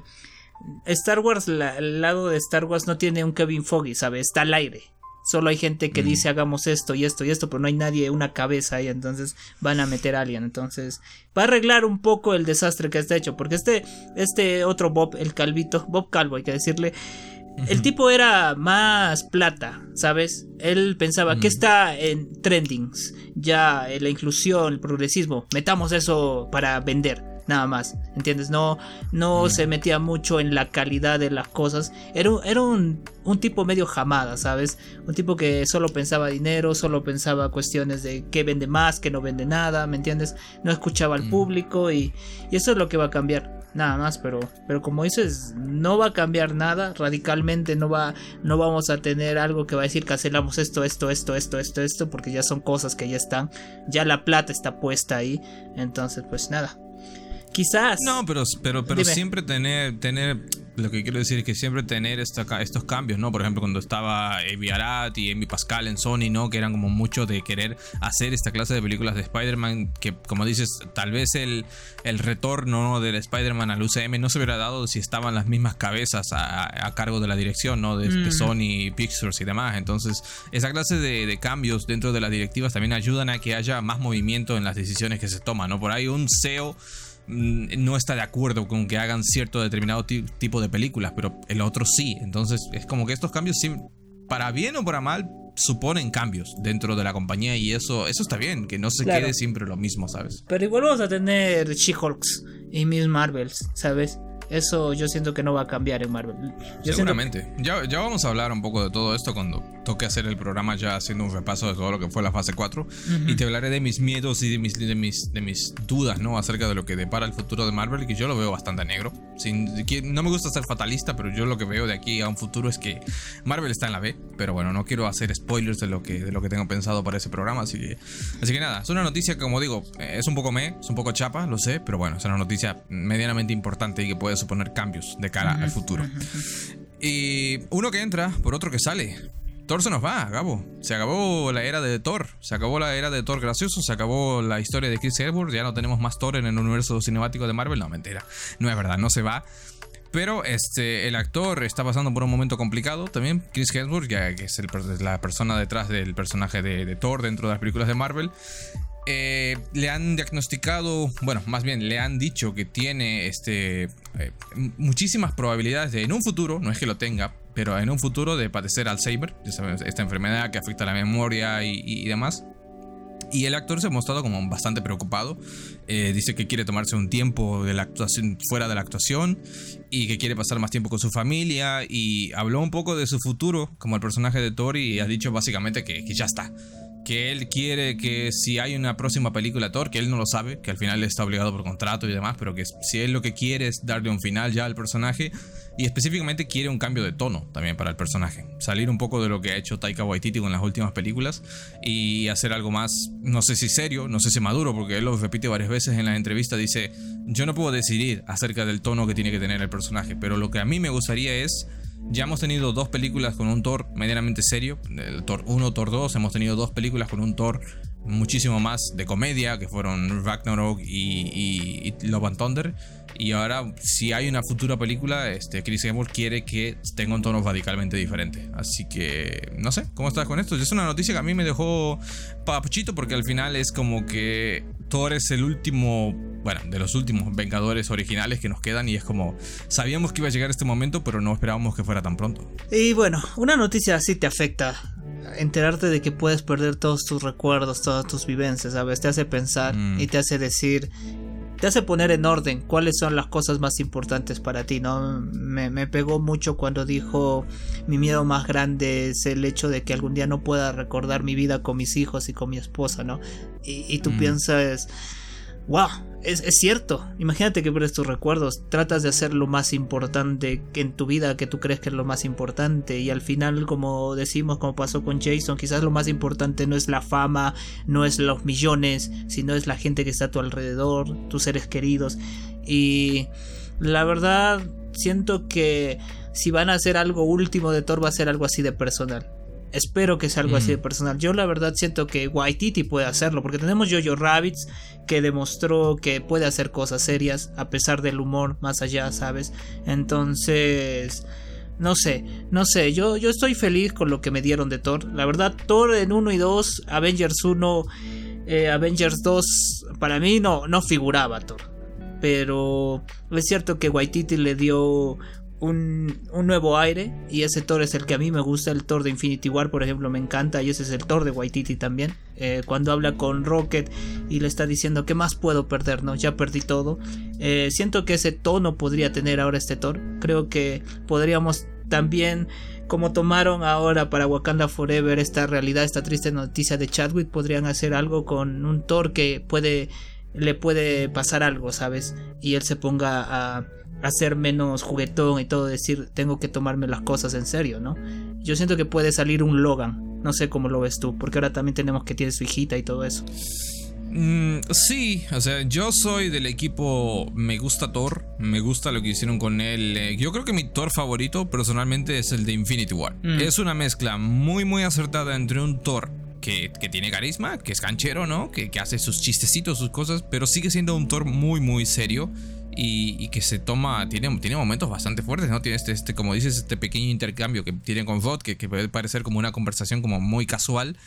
Star Wars, el lado de Star Wars no tiene un Kevin Foggy, ¿sabes? Está al aire. Solo hay gente que mm. dice hagamos esto y esto y esto, pero no hay nadie, una cabeza ahí, entonces van a meter a alguien. Entonces, va a arreglar un poco el desastre que está hecho, porque este, este otro Bob, el calvito, Bob Calvo, hay que decirle, el tipo era más plata, ¿sabes? Él pensaba que está en trendings, ya la inclusión, el progresismo, metamos eso para vender nada más, ¿entiendes? No, no mm. se metía mucho en la calidad de las cosas. Era, era un, un, tipo medio jamada, ¿sabes? Un tipo que solo pensaba dinero, solo pensaba cuestiones de qué vende más, qué no vende nada, ¿me entiendes? No escuchaba al mm. público y, y, eso es lo que va a cambiar. Nada más, pero, pero como dices, no va a cambiar nada radicalmente, no va, no vamos a tener algo que va a decir cancelamos esto, esto, esto, esto, esto, esto, porque ya son cosas que ya están, ya la plata está puesta ahí, entonces pues nada, Quizás. No, pero, pero, pero siempre tener, tener, lo que quiero decir es que siempre tener estos cambios, ¿no? Por ejemplo, cuando estaba Avi Arad y Amy Pascal en Sony, ¿no? Que eran como mucho de querer hacer esta clase de películas de Spider-Man, que como dices, tal vez el, el retorno del Spider-Man al UCM no se hubiera dado si estaban las mismas cabezas a, cargo de la dirección, ¿no? De, mm. Sony, Pictures y demás. Entonces, esa clase de, de, cambios dentro de las directivas también ayudan a que haya más movimiento en las decisiones que se toman, ¿no? Por ahí un CEO no está de acuerdo con que hagan cierto determinado tipo de películas, pero el otro sí. Entonces es como que estos cambios, para bien o para mal, suponen cambios dentro de la compañía y eso, eso está bien, que no se quede siempre lo mismo, ¿sabes? Pero igual vamos a tener She-Hulks y Miss Marvels, ¿sabes? Eso yo siento que no va a cambiar en Marvel. Seguramente. Ya, ya vamos a hablar un poco de todo esto cuando toque hacer el programa ya haciendo un repaso de todo lo que fue la fase 4 y te hablaré de mis miedos y de mis, de mis, de mis dudas, ¿no? Acerca de lo que depara el futuro de Marvel, que yo lo veo bastante negro. Sin, no me gusta ser fatalista, pero yo lo que veo de aquí a un futuro es que Marvel está en la B, pero bueno, no quiero hacer spoilers de lo que, de lo que tengo pensado para ese programa, así que, así que nada, es una noticia que como digo, es un poco me, es un poco chapa, lo sé, pero bueno, es una noticia medianamente importante y que puede suponer cambios de cara al futuro. Y uno que entra por otro que sale. Thor se nos va, Gabo. Se acabó la era de Thor. Se acabó la era de Thor gracioso. Se acabó la historia de Chris Hemsworth. Ya no tenemos más Thor en el universo cinemático de Marvel. No, mentira. No es verdad, no se va. Pero este, el actor está pasando por un momento complicado también. Chris Hemsworth, ya que es la persona detrás del personaje de, de Thor dentro de las películas de Marvel. Eh, le han diagnosticado, bueno, más bien le han dicho que tiene este, eh, muchísimas probabilidades de en un futuro, no es que lo tenga, pero en un futuro de padecer Alzheimer, esta enfermedad que afecta la memoria y, demás. Y el actor se ha mostrado como bastante preocupado. Eh, dice que quiere tomarse un tiempo de la actuación, fuera de la actuación y que quiere pasar más tiempo con su familia. Y habló un poco de su futuro como el personaje de Thor y ha dicho básicamente que, que ya está que él quiere que si hay una próxima película Thor, que él no lo sabe, que al final está obligado por contrato y demás, pero que si él lo que quiere es darle un final ya al personaje y específicamente quiere un cambio de tono también para el personaje, salir un poco de lo que ha hecho Taika Waititi con las últimas películas y hacer algo más, no sé si serio, no sé si maduro, porque él lo repite varias veces en la entrevista, dice, yo no puedo decidir acerca del tono que tiene que tener el personaje, pero lo que a mí me gustaría es ya hemos tenido dos películas con un Thor medianamente serio, el Thor 1, Thor 2, hemos tenido dos películas con un Thor muchísimo más de comedia, que fueron Ragnarok y, y, Love and Thunder. Y ahora, si hay una futura película, este, Chris Hemsworth quiere que tenga un tono radicalmente diferente. Así que, no sé, ¿cómo estás con esto? Es una noticia que a mí me dejó papuchito porque al final es como que Thor es el último, bueno, de los últimos Vengadores originales que nos quedan y es como, sabíamos que iba a llegar este momento, pero no esperábamos que fuera tan pronto. Y bueno, una noticia así te afecta enterarte de que puedes perder todos tus recuerdos, todas tus vivencias, ¿sabes? Te hace pensar mm. y te hace decir, te hace poner en orden cuáles son las cosas más importantes para ti, ¿no? Me, me, pegó mucho cuando dijo mi miedo más grande es el hecho de que algún día no pueda recordar mi vida con mis hijos y con mi esposa, ¿no? Y, y tú mm. piensas, wow, es, cierto. Imagínate que pierdes tus recuerdos. Tratas de hacer lo más importante en tu vida que tú crees que es lo más importante. Y al final, como decimos, como pasó con Jason, quizás lo más importante no es la fama, no es los millones, sino es la gente que está a tu alrededor, tus seres queridos. Y la verdad, siento que si van a hacer algo último de Thor, va a ser algo así de personal. Espero que sea algo así de mm. personal. Yo la verdad siento que Waititi puede hacerlo, porque tenemos Jojo Rabbits que demostró que puede hacer cosas serias a pesar del humor más allá, ¿sabes? Entonces, no sé, no sé, yo, yo estoy feliz con lo que me dieron de Thor. La verdad, Thor en 1 y 2, Avengers 1, eh, Avengers 2, para mí no, no figuraba Thor. Pero es cierto que Waititi le dio un, nuevo aire y ese Thor es el que a mí me gusta, el Thor de Infinity War por ejemplo me encanta y ese es el Thor de Waititi también, eh, cuando habla con Rocket y le está diciendo ¿qué más puedo perder? No, ya perdí todo, eh, siento que ese tono podría tener ahora este Thor, creo que podríamos también como tomaron ahora para Wakanda Forever esta realidad, esta triste noticia de Chadwick, podrían hacer algo con un Thor que puede le puede pasar algo, ¿sabes? Y él se ponga a hacer menos juguetón y todo, decir, tengo que tomarme las cosas en serio, ¿no? Yo siento que puede salir un Logan, no sé cómo lo ves tú, porque ahora también tenemos que tiene su hijita y todo eso. Mm, sí, o sea, yo soy del equipo Me gusta Thor, me gusta lo que hicieron con él. Eh, yo creo que mi Thor favorito personalmente es el de Infinity War. Mm. Es una mezcla muy muy acertada entre un Thor que, tiene carisma, que es canchero, ¿no? Que, que hace sus chistecitos, sus cosas, pero sigue siendo un Thor muy muy serio y, que se toma, tiene, tiene momentos bastante fuertes, ¿no? Tiene este, este, como dices, este pequeño intercambio que tiene con Vought, que, que, puede parecer como una conversación como muy casual.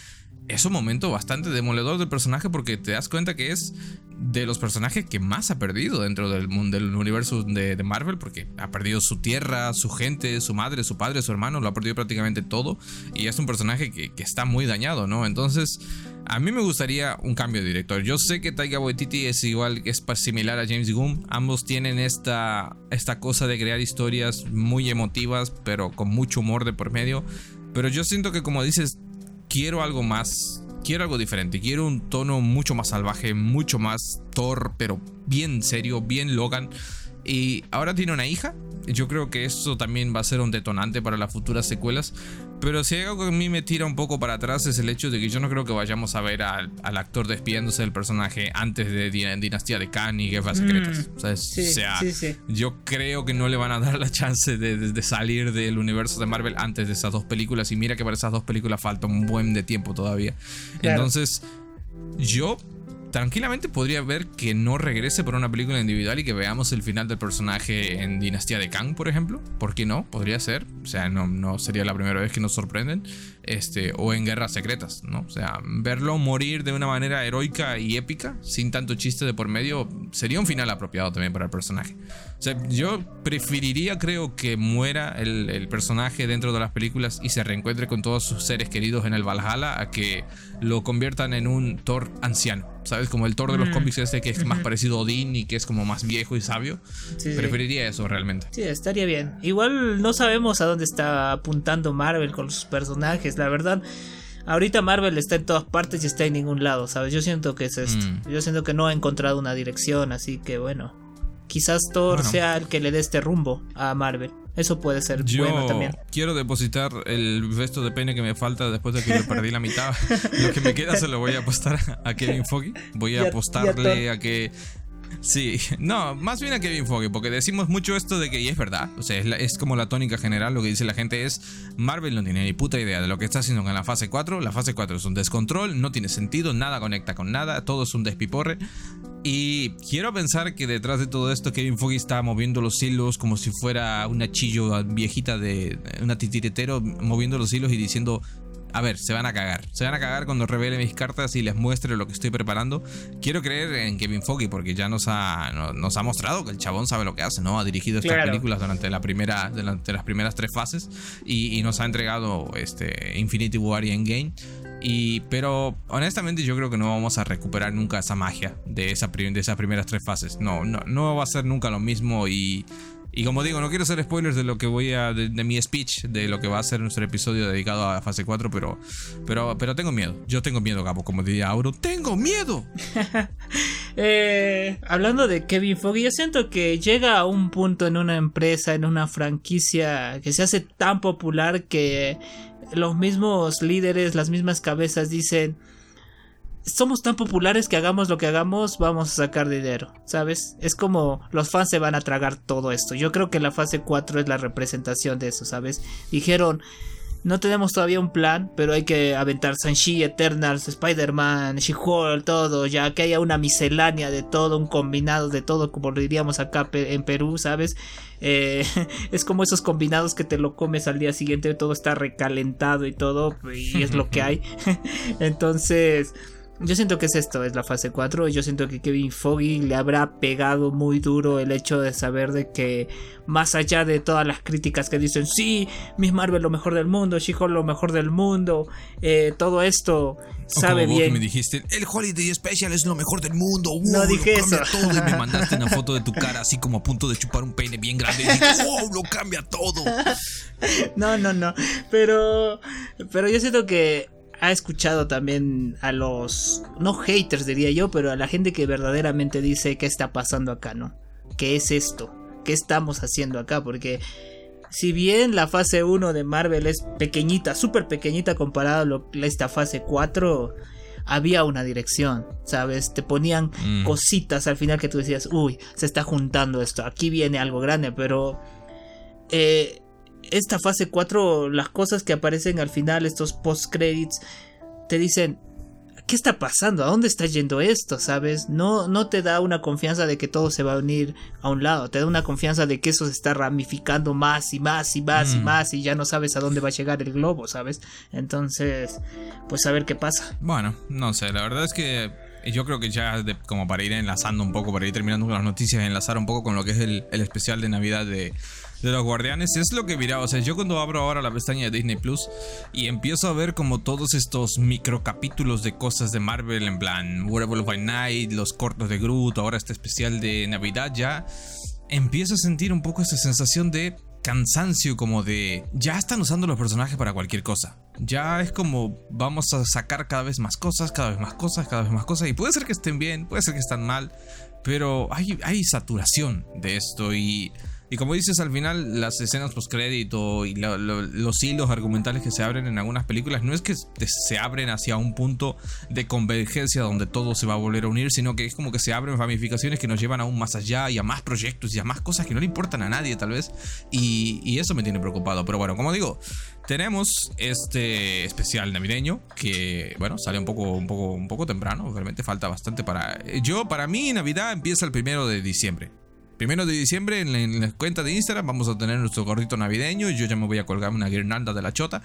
Es un momento bastante demoledor del personaje porque te das cuenta que es de los personajes que más ha perdido dentro del mundo del universo de, de, Marvel porque ha perdido su tierra, su gente, su madre, su padre, su hermano, lo ha perdido prácticamente todo y es un personaje que, que está muy dañado, ¿no? Entonces a mí me gustaría un cambio de director. Yo sé que Taika Waititi es igual, es similar a James Gunn. Ambos tienen esta, esta cosa de crear historias muy emotivas, pero con mucho humor de por medio. Pero yo siento que, como dices, quiero algo más. Quiero algo diferente. Quiero un tono mucho más salvaje, mucho más Thor, pero bien serio, bien Logan. Y ahora tiene una hija. Yo creo que eso también va a ser un detonante para las futuras secuelas. Pero si hay algo que a mí me tira un poco para atrás es el hecho de que yo no creo que vayamos a ver al, actor despidiéndose del personaje antes de Dinastía de Khan y Guerras mm, Secretas. o sea, yo creo que no le van a dar la chance de, salir del universo de Marvel antes de esas dos películas. Y mira que para esas dos películas falta un buen de tiempo todavía. Entonces, yo tranquilamente podría ver que no regrese por una película individual y que veamos el final del personaje en Dinastía de Kang, por ejemplo. ¿Por qué no? Podría ser. O sea, no, no sería la primera vez que nos sorprenden. Este, o en Guerras Secretas, ¿no? O sea, verlo morir de una manera heroica y épica, sin tanto chiste de por medio, sería un final apropiado también para el personaje. O sea, yo preferiría, creo, que muera el, el personaje dentro de las películas y se reencuentre con todos sus seres queridos en el Valhalla a que lo conviertan en un Thor anciano. ¿Sabes? Como el Thor de los mm. cómics este que es más parecido a Odín y que es como más viejo y sabio. Preferiría eso realmente. Sí, estaría bien. Igual no sabemos a dónde está apuntando Marvel con sus personajes, la verdad. Ahorita Marvel está en todas partes y está en ningún lado, ¿sabes? Yo siento que es esto. Mm. Yo siento que no ha encontrado una dirección, así que bueno. Quizás Thor sea el que le dé este rumbo a Marvel. Eso puede ser bueno también. Quiero depositar el resto de pene que me falta después de que yo perdí la mitad. lo que me queda se lo voy a apostar a Kevin Foggy. Voy a apostarle a, que Sí, no, más bien a Kevin Foggy, porque decimos mucho esto de que, y es verdad, o sea, es, como la tónica general, lo que dice la gente es, Marvel no tiene ni puta idea de lo que está haciendo con la fase 4, la fase 4 es un descontrol, no tiene sentido, nada conecta con nada, todo es un despiporre, y quiero pensar que detrás de todo esto Kevin Foggy está moviendo los hilos como si fuera una chillo viejita de una titiretero, moviendo los hilos y diciendo, a ver, se van a cagar. Se van a cagar cuando revele mis cartas y les muestre lo que estoy preparando. Quiero creer en Kevin Foggy porque ya nos ha, nos ha mostrado que el chabón sabe lo que hace, ¿no? Ha dirigido estas películas durante, la primera, durante las primeras tres fases y, nos ha entregado este, Infinity War y Endgame. Y, pero honestamente yo creo que no vamos a recuperar nunca esa magia de, esa, de esas primeras tres fases. No, no, no va a ser nunca lo mismo y y como digo, no quiero hacer spoilers de lo que voy a. de, mi speech, de lo que va a ser nuestro episodio dedicado a fase 4, pero. Pero, pero tengo miedo. Yo tengo miedo, Gabo, como diría Auro. ¡Tengo miedo! Eh, hablando de Kevin Foggy, yo siento que llega a un punto en una empresa, en una franquicia, que se hace tan popular que los mismos líderes, las mismas cabezas dicen somos tan populares que hagamos lo que hagamos, vamos a sacar dinero, ¿sabes? Es como los fans se van a tragar todo esto. Yo creo que la fase 4 es la representación de eso, ¿sabes? Dijeron, no tenemos todavía un plan, pero hay que aventar Sanshi, Eternals, Spider-Man, She-Hulk, todo, ya que haya una miscelánea de todo, un combinado de todo, como diríamos acá en Perú, ¿sabes? Eh, es como esos combinados que te lo comes al día siguiente, todo está recalentado y todo, y es lo que hay. Entonces yo siento que es esto, es la fase 4. Yo siento que Kevin Foggy le habrá pegado muy duro el hecho de saber de que, más allá de todas las críticas que dicen, sí, Miss Marvel lo mejor del mundo, She-Hulk lo mejor del mundo, eh, todo esto sabe bien. Vos me dijiste, el Holiday Special es lo mejor del mundo. no dije eso. Todo. Y me mandaste una foto de tu cara así como a punto de chupar un peine bien grande. Y dije, wow, lo cambia todo. No, no, no. Pero, pero yo siento que ha escuchado también a los, no haters diría yo, pero a la gente que verdaderamente dice qué está pasando acá, ¿no? ¿Qué es esto? ¿Qué estamos haciendo acá? Porque si bien la fase 1 de Marvel es pequeñita, súper pequeñita comparada a esta fase 4, había una dirección, ¿sabes? Te ponían mm. cositas al final que tú decías, uy, se está juntando esto, aquí viene algo grande, pero... Eh, esta fase 4, las cosas que aparecen al final, estos post-credits, te dicen, ¿qué está pasando? ¿A dónde está yendo esto? ¿Sabes? No, no te da una confianza de que todo se va a unir a un lado, te da una confianza de que eso se está ramificando más y más y más y mm. más y ya no sabes a dónde va a llegar el globo, ¿sabes? Entonces, pues a ver qué pasa. Bueno, no sé, la verdad es que yo creo que ya como para ir enlazando un poco, para ir terminando con las noticias, enlazar un poco con lo que es el, el especial de Navidad de de los guardianes es lo que mira, o sea, yo cuando abro ahora la pestaña de Disney Plus y empiezo a ver como todos estos micro capítulos de cosas de Marvel en plan Werewolf by Night, los cortos de Groot, ahora este especial de Navidad ya empiezo a sentir un poco esa sensación de cansancio como de ya están usando los personajes para cualquier cosa. Ya es como vamos a sacar cada vez más cosas, cada vez más cosas, cada vez más cosas y puede ser que estén bien, puede ser que estén mal, pero hay, hay saturación de esto y y como dices al final, las escenas postcrédito y los hilos argumentales que se abren en algunas películas no es que se abren hacia un punto de convergencia donde todo se va a volver a unir, sino que es como que se abren ramificaciones que nos llevan aún más allá y a más proyectos y a más cosas que no le importan a nadie tal vez. Y, eso me tiene preocupado. Pero bueno, como digo, tenemos este especial navideño que, bueno, sale un poco, un poco, un poco temprano. Realmente falta bastante para. Yo, para mí, Navidad empieza el primero de diciembre primero de diciembre en la, cuenta de Instagram vamos a tener nuestro gordito navideño. Yo ya me voy a colgar una guirnalda de la chota.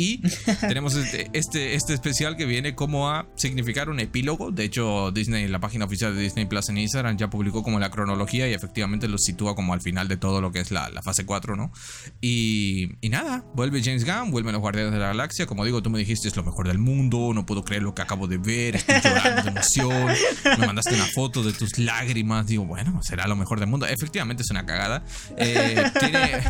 Y tenemos este, este, este, especial que viene como a significar un epílogo. De hecho, Disney, la página oficial de Disney Plus en Instagram ya publicó como la cronología y efectivamente lo sitúa como al final de todo lo que es la, fase 4, ¿no? Y, y, nada, vuelve James Gunn, vuelven los Guardianes de la Galaxia. Como digo, tú me dijiste es lo mejor del mundo, no puedo creer lo que acabo de ver, estoy llorando de emoción. Me mandaste una foto de tus lágrimas. Digo, bueno, será lo mejor del mundo. Efectivamente es una cagada. Eh, tiene,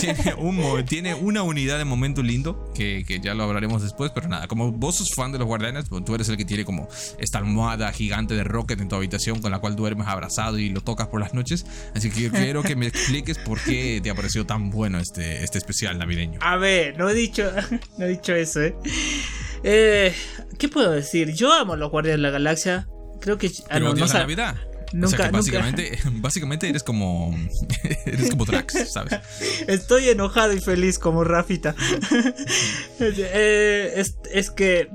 tiene, un, tiene una unidad de momento lindo que, ya lo hablaremos después, pero nada, como vos sos fan de los guardianes, pues tú eres el que tiene como esta almohada gigante de Rocket en tu habitación con la cual duermes abrazado y lo tocas por las noches, así que yo quiero que me expliques por qué te ha parecido tan bueno este, este especial navideño. A ver, no he dicho, no he dicho eso, ¿eh? eh ¿Qué puedo decir? Yo amo los Guardianes de la Galaxia. Creo que... Ah, no, la Navidad. Nunca, o sea que básicamente, básicamente eres como. eres como Drax, ¿sabes? Estoy enojado y feliz como Rafita. Eh, es, es, que.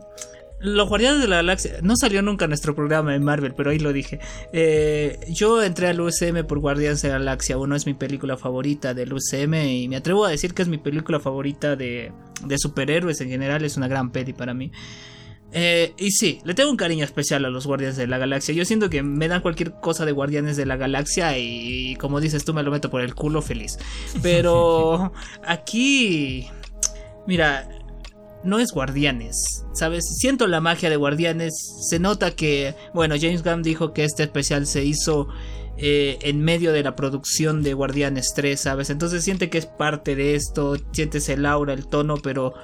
Los Guardianes de la Galaxia. No salió nunca nuestro programa de Marvel, pero ahí lo dije. Eh, yo entré al UCM por Guardianes de la Galaxia 1. Es mi película favorita del UCM. Y me atrevo a decir que es mi película favorita de, de superhéroes en general. Es una gran peli para mí. Eh, y sí, le tengo un cariño especial a los Guardianes de la Galaxia. Yo siento que me dan cualquier cosa de Guardianes de la Galaxia y, como dices tú me lo meto por el culo feliz. Pero aquí, mira, no es Guardianes, ¿sabes? Siento la magia de Guardianes. Se nota que, bueno, James Gunn dijo que este especial se hizo eh, en medio de la producción de Guardianes 3, ¿sabes? Entonces siente que es parte de esto, sientes el aura, el tono, pero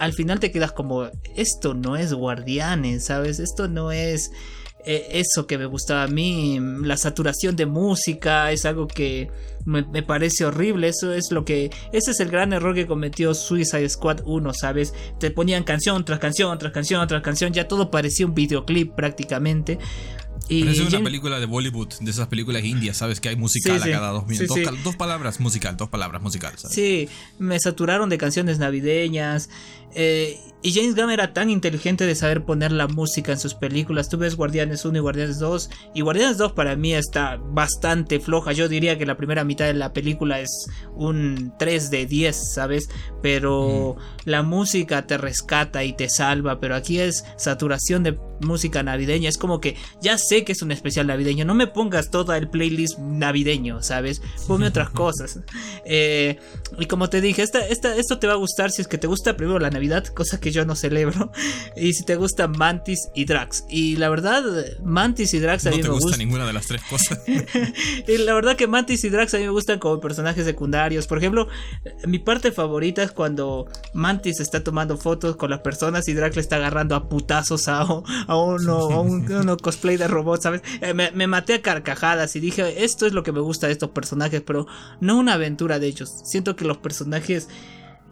al final te quedas como, esto no es Guardianes, ¿sabes? Esto no es eh, eso que me gustaba a mí. La saturación de música es algo que me, parece horrible. Eso es lo que. Ese es el gran error que cometió Suicide Squad 1, ¿sabes? Te ponían canción tras canción, tras canción, tras canción. Ya todo parecía un videoclip prácticamente. Y Parece una película de Bollywood, de esas películas indias, ¿sabes? Que hay musical a cada dos minutos. dos, palabras musical, dos palabras musical, ¿sabes? Sí, me saturaron de canciones navideñas. Eh, y James Gunn era tan inteligente de saber poner la música en sus películas. Tú ves Guardianes 1 y Guardianes 2. Y Guardianes 2 para mí está bastante floja. Yo diría que la primera mitad de la película es un 3 de 10, ¿sabes? Pero mm. la música te rescata y te salva. Pero aquí es saturación de música navideña. Es como que ya sé que es un especial navideño. No me pongas todo el playlist navideño, ¿sabes? Ponme otras cosas. Eh, y como te dije, esta, esta, esto te va a gustar si es que te gusta primero la Navidad, cosa que yo no celebro. Y si te gusta Mantis y Drax. Y la verdad, Mantis y Drax a mí me gustan. No te gusta ninguna de las tres cosas. y la verdad que Mantis y Drax a mí me gustan como personajes secundarios. Por ejemplo, mi parte favorita es cuando Mantis está tomando fotos con las personas y Drax le está agarrando a putazos a, a uno, uno cosplay de robot, ¿sabes? Eh, me, me maté a carcajadas y dije, esto es lo que me gusta de estos personajes, pero no una aventura de ellos. Siento que los personajes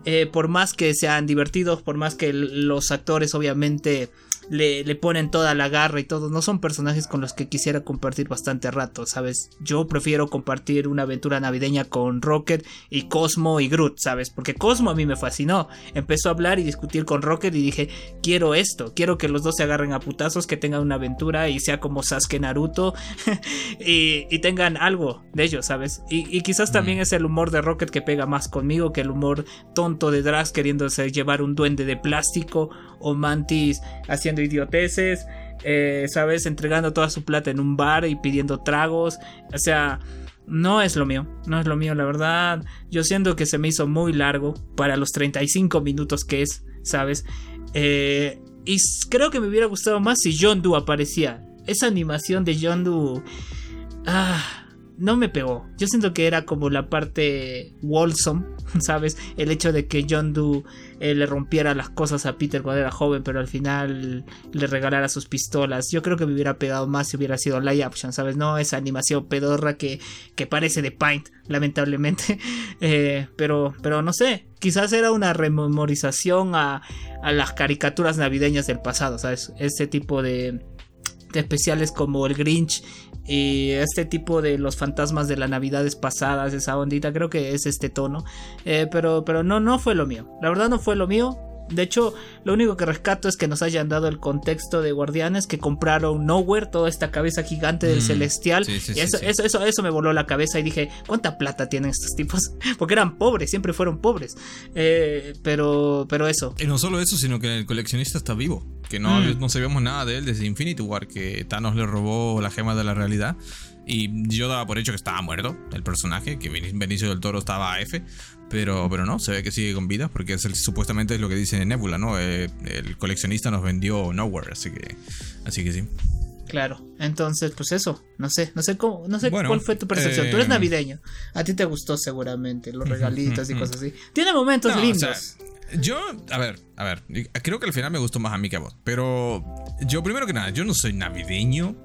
eh, por más que sean divertidos, por más que los actores obviamente le, ponen toda la garra y todo. No son personajes con los que quisiera compartir bastante rato, ¿sabes? Yo prefiero compartir una aventura navideña con Rocket y Cosmo y Groot, ¿sabes? Porque Cosmo a mí me fascinó. Empezó a hablar y discutir con Rocket y dije, quiero esto, quiero que los dos se agarren a putazos, que tengan una aventura y sea como Sasuke Naruto y, tengan algo de ellos, ¿sabes? Y, quizás también mm. es el humor de Rocket que pega más conmigo que el humor tonto de Drax queriéndose llevar un duende de plástico o Mantis haciendo idioteces, eh, ¿sabes? Entregando toda su plata en un bar y pidiendo tragos. O sea, no es lo mío, no es lo mío, la verdad. Yo siento que se me hizo muy largo para los 35 minutos que es, ¿sabes? Eh, y creo que me hubiera gustado más si John Doe aparecía. Esa animación de John Doe... Ah, no me pegó. Yo siento que era como la parte Wholesome, ¿sabes? El hecho de que John Doe le rompiera las cosas a Peter cuando era joven, pero al final le regalara sus pistolas. Yo creo que me hubiera pegado más si hubiera sido live action, ¿sabes? No esa animación pedorra que, que parece de Paint, lamentablemente. Eh, pero, pero no sé, quizás era una rememorización a, a las caricaturas navideñas del pasado, ¿sabes? Ese tipo de de especiales como el Grinch y este tipo de los fantasmas de las navidades pasadas, esa ondita, creo que es este tono. Eh, pero, pero no, no fue lo mío. La verdad no fue lo mío. De hecho, lo único que rescato es que nos hayan dado el contexto de Guardianes que compraron Nowhere, toda esta cabeza gigante del mm, Celestial. y eso, eso, eso, me voló la cabeza y dije, ¿cuánta plata tienen estos tipos? Porque eran pobres, siempre fueron pobres. Eh, pero, pero eso. Y no solo eso, sino que el coleccionista está vivo. Que no, mm. no sabíamos nada de él desde Infinity War, que Thanos le robó la gema de la realidad. Y yo daba por hecho que estaba muerto el personaje, que Benicio del Toro estaba a F, pero, pero no, se ve que sigue con vida, porque es supuestamente es lo que dice Nebula, ¿no? Eh, el coleccionista nos vendió Nowhere, así que, así que sí. Claro, entonces, pues eso, no sé, no sé cómo, no sé cuál fue tu percepción. Tú eres eh, navideño, a ti te gustó seguramente los regalitos y cosas así. Tiene momentos lindos. yo, a ver, a ver, creo que al final me gustó más a mí que a vos, pero yo primero que nada, yo no soy navideño,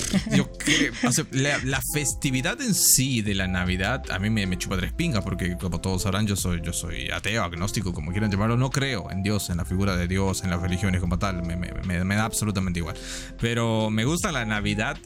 yo creo, la, festividad en sí de la Navidad a mí me, chupa tres pingas porque como todos sabrán yo soy, yo soy ateo, agnóstico, como quieran llamarlo, no creo en Dios, en la figura de Dios, en las religiones como tal, me, da absolutamente igual. Pero me gusta la Navidad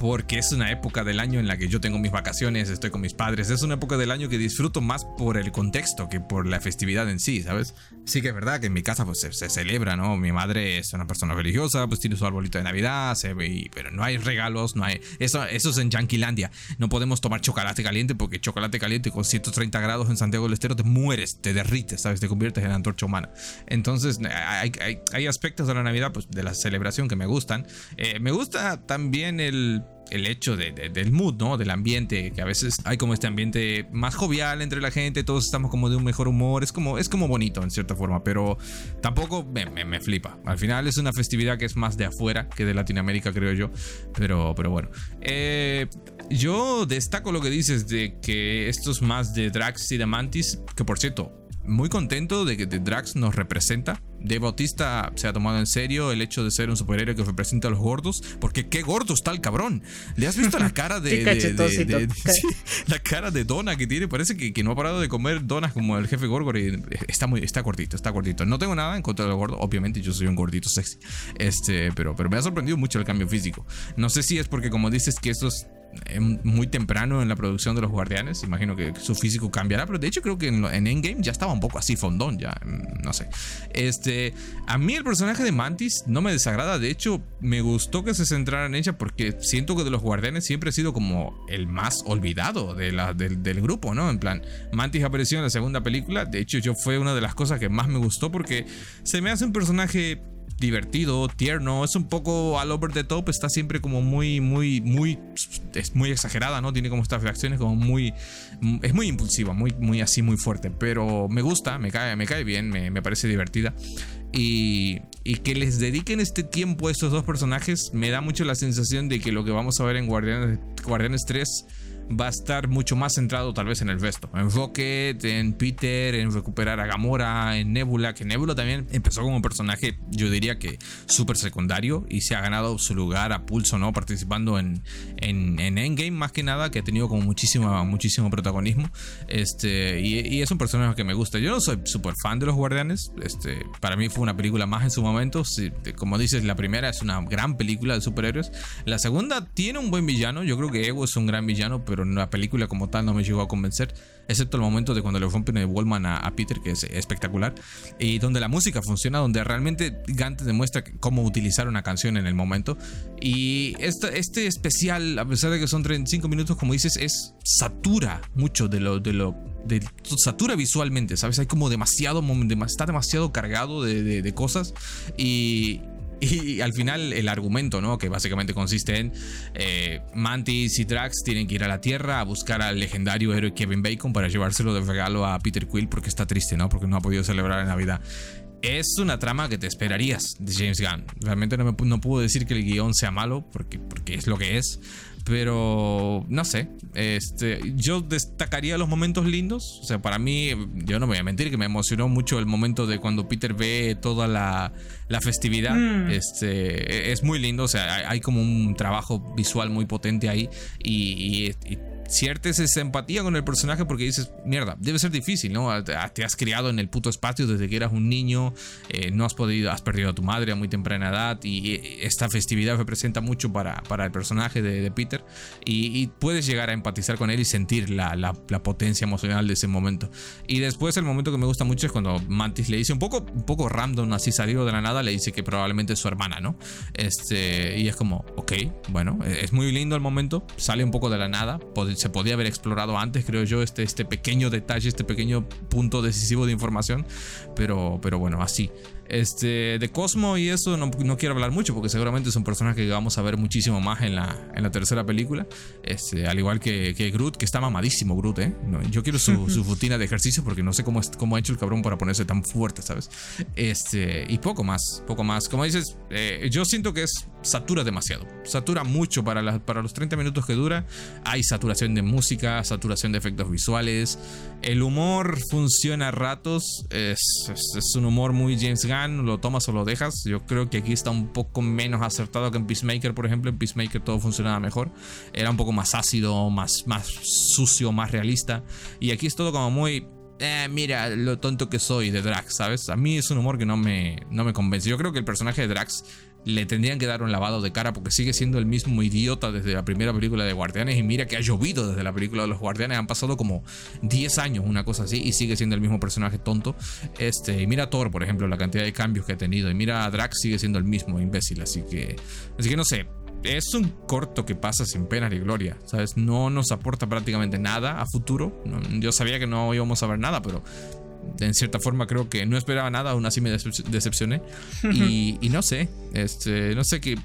porque es una época del año en la que yo tengo mis vacaciones, estoy con mis padres. Es una época del año que disfruto más por el contexto que por la festividad en sí, ¿sabes? Sí que es verdad que en mi casa pues se, celebra, ¿no? Mi madre es una persona religiosa, pues tiene su arbolito de Navidad, se pero no hay regalos, no hay... Eso, eso es en Yanquilandia. No podemos tomar chocolate caliente porque chocolate caliente con 130 grados en Santiago del Estero te mueres, te derrites, ¿sabes? Te conviertes en antorcha humana. Entonces hay, hay, aspectos de la Navidad, pues de la celebración que me gustan. Eh, me gusta también el el hecho de, del mood, ¿no? Del ambiente, que a veces hay como este ambiente más jovial entre la gente, todos estamos como de un mejor humor, es como, es como bonito en cierta forma, pero tampoco me, me, flipa. Al final es una festividad que es más de afuera que de Latinoamérica, creo yo, pero, pero bueno. Eh, yo destaco lo que dices de que esto es más de Drax y de Mantis, que por cierto, muy contento de que The Drax nos representa. De Bautista se ha tomado en serio el hecho de ser un superhéroe que representa a los gordos. Porque qué gordo está el cabrón. ¿Le has visto la cara de. la cara de dona que tiene. Parece que, no ha parado de comer donas como el jefe Gorgor. Y está muy. Está cortito, está cortito. No tengo nada en contra de los gordos. Obviamente yo soy un gordito sexy. Este. Pero, pero me ha sorprendido mucho el cambio físico. No sé si es porque, como dices, que estos muy temprano en la producción de los Guardianes. Imagino que su físico cambiará, pero de hecho creo que en, Endgame ya estaba un poco así fondón, ya mm, no sé. Este, a mí el personaje de Mantis no me desagrada, de hecho me gustó que se centrara en ella porque siento que de los Guardianes siempre ha sido como el más olvidado de la, del grupo, ¿no? En plan, Mantis apareció en la segunda película, de hecho yo fue una de las cosas que más me gustó porque se me hace un personaje divertido, tierno, es un poco all over the top, está siempre como muy, muy, muy, es muy exagerada, ¿no? Tiene como estas reacciones como muy, es muy impulsiva, muy, muy así, muy fuerte, pero me gusta, me cae, me cae bien, me, me parece divertida. Y, y, que les dediquen este tiempo a estos dos personajes me da mucho la sensación de que lo que vamos a ver en Guardianes, Guardianes 3 va a estar mucho más centrado tal vez en el resto. En Rocket, en Peter, en recuperar a Gamora, en Nebula, que Nebula también empezó como personaje, yo diría que súper secundario y se ha ganado su lugar a pulso, ¿no? Participando en, en, Endgame más que nada, que ha tenido como muchísimo, muchísimo protagonismo. Este, y, es un personaje que me gusta. Yo no soy súper fan de los Guardianes, este, para mí fue una película más en su momento. como dices, la primera es una gran película de superhéroes. La segunda tiene un buen villano, yo creo que Ego es un gran villano, pero pero la película como tal no me llegó a convencer, excepto el momento de cuando le rompen el Wallman a, Peter, que es espectacular, y donde la música funciona, donde realmente Gante demuestra cómo utilizar una canción en el momento. Y este, este especial, a pesar de que son 35 minutos, como dices, es satura mucho de lo, de lo de, satura visualmente, ¿sabes? Hay como demasiado, está demasiado cargado de, de, cosas y, y al final el argumento, ¿no? Que básicamente consiste en eh, Mantis y Drax tienen que ir a la Tierra a buscar al legendario héroe Kevin Bacon para llevárselo de regalo a Peter Quill porque está triste, ¿no? Porque no ha podido celebrar en Navidad. Es una trama que te esperarías de James Gunn. Realmente no, me, no puedo decir que el guion sea malo porque, porque es lo que es. Pero no sé, este, yo destacaría los momentos lindos. O sea, para mí, yo no me voy a mentir que me emocionó mucho el momento de cuando Peter ve toda la, la festividad. Mm. Este, es muy lindo. O sea, hay, como un trabajo visual muy potente ahí. y, y ciertes esa empatía con el personaje porque dices, mierda, debe ser difícil, ¿no? Te has criado en el puto espacio desde que eras un niño, eh, no has podido, has perdido a tu madre a muy temprana edad y esta festividad representa mucho para, para el personaje de, Peter y, puedes llegar a empatizar con él y sentir la, la, potencia emocional de ese momento. Y después el momento que me gusta mucho es cuando Mantis le dice un poco, un poco random, así salido de la nada, le dice que probablemente es su hermana, ¿no? Este, y es como, ok, bueno, es muy lindo el momento, sale un poco de la nada, se podía haber explorado antes, creo yo, este, este pequeño detalle, este pequeño punto decisivo de información. Pero, pero bueno, así. Este, de Cosmo y eso no, no, quiero hablar mucho porque seguramente es un personaje que vamos a ver muchísimo más en la, en la tercera película. Este, al igual que, que, Groot, que está mamadísimo Groot, ¿eh? yo quiero su, su, rutina de ejercicio porque no sé cómo, es, cómo ha hecho el cabrón para ponerse tan fuerte, ¿sabes? Este, y poco más, poco más. Como dices, eh, yo siento que es satura demasiado. Satura mucho para, para los 30 minutos que dura. Hay saturación de música, saturación de efectos visuales. El humor funciona a ratos. Es, es, es un humor muy James Gunn lo tomas o lo dejas. Yo creo que aquí está un poco menos acertado que en Peacemaker, por ejemplo. En Peacemaker todo funcionaba mejor. Era un poco más ácido, más, más sucio, más realista. Y aquí es todo como muy... Eh, mira lo tonto que soy de Drax, ¿sabes? A mí es un humor que no me, no me convence. Yo creo que el personaje de Drax le tendrían que dar un lavado de cara porque sigue siendo el mismo idiota desde la primera película de Guardianes y mira que ha llovido desde la película de los Guardianes, han pasado como 10 años, una cosa así, y sigue siendo el mismo personaje tonto. Este, y mira a Thor, por ejemplo, la cantidad de cambios que ha tenido, y mira a Drax sigue siendo el mismo imbécil, así que así que no sé, es un corto que pasa sin pena ni gloria, ¿sabes? No nos aporta prácticamente nada a futuro. yo sabía que no íbamos a ver nada, pero en cierta forma creo que no esperaba nada, aún así me decepcioné. Y, no sé, este, no sé qué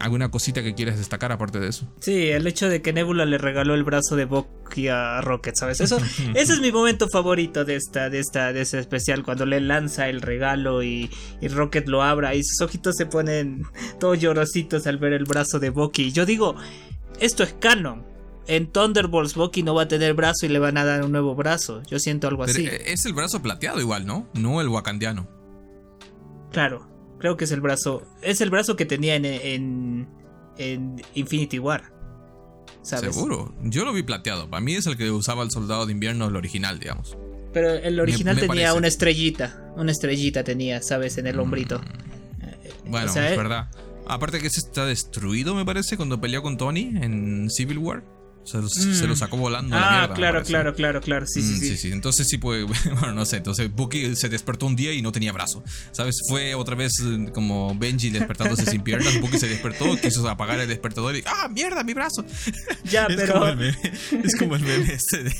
alguna cosita que quieras destacar aparte de eso. Sí, el hecho de que Nebula le regaló el brazo de Bucky a Rocket, ¿sabes? Eso, ese es mi momento favorito de esta, de esta, de este especial, cuando le lanza el regalo y, y, Rocket lo abra y sus ojitos se ponen todos llorositos al ver el brazo de Bucky. Yo digo, esto es canon en Thunderbolts Bucky no va a tener brazo y le van a dar un nuevo brazo. Yo siento algo así. Eh, es el brazo plateado igual, ¿no? No el wakandiano. Claro, creo que es el brazo. Es el brazo que tenía en, en, Infinity War. Seguro. Yo lo vi plateado. Para mí es el que usaba el soldado de invierno, el original, digamos. Pero el original tenía una estrellita. Una estrellita tenía, ¿sabes? En el hombrito. Mm. Bueno, es eh, verdad. Aparte que ese está destruido, me parece, cuando peleó con Tony en Civil War. Se, lo sacó volando. Ah, la mierda, claro, claro, claro, claro. Sí, sí, mm, sí, sí. Entonces sí puede. Bueno, no sé. Entonces Bucky se despertó un día y no tenía brazo. ¿Sabes? Fue otra vez eh, como Benji despertándose sin piernas. Bucky se despertó, quiso apagar el despertador y. ¡Ah, mierda, mi brazo! Ya, es pero. Como el meme, es como el meme este de.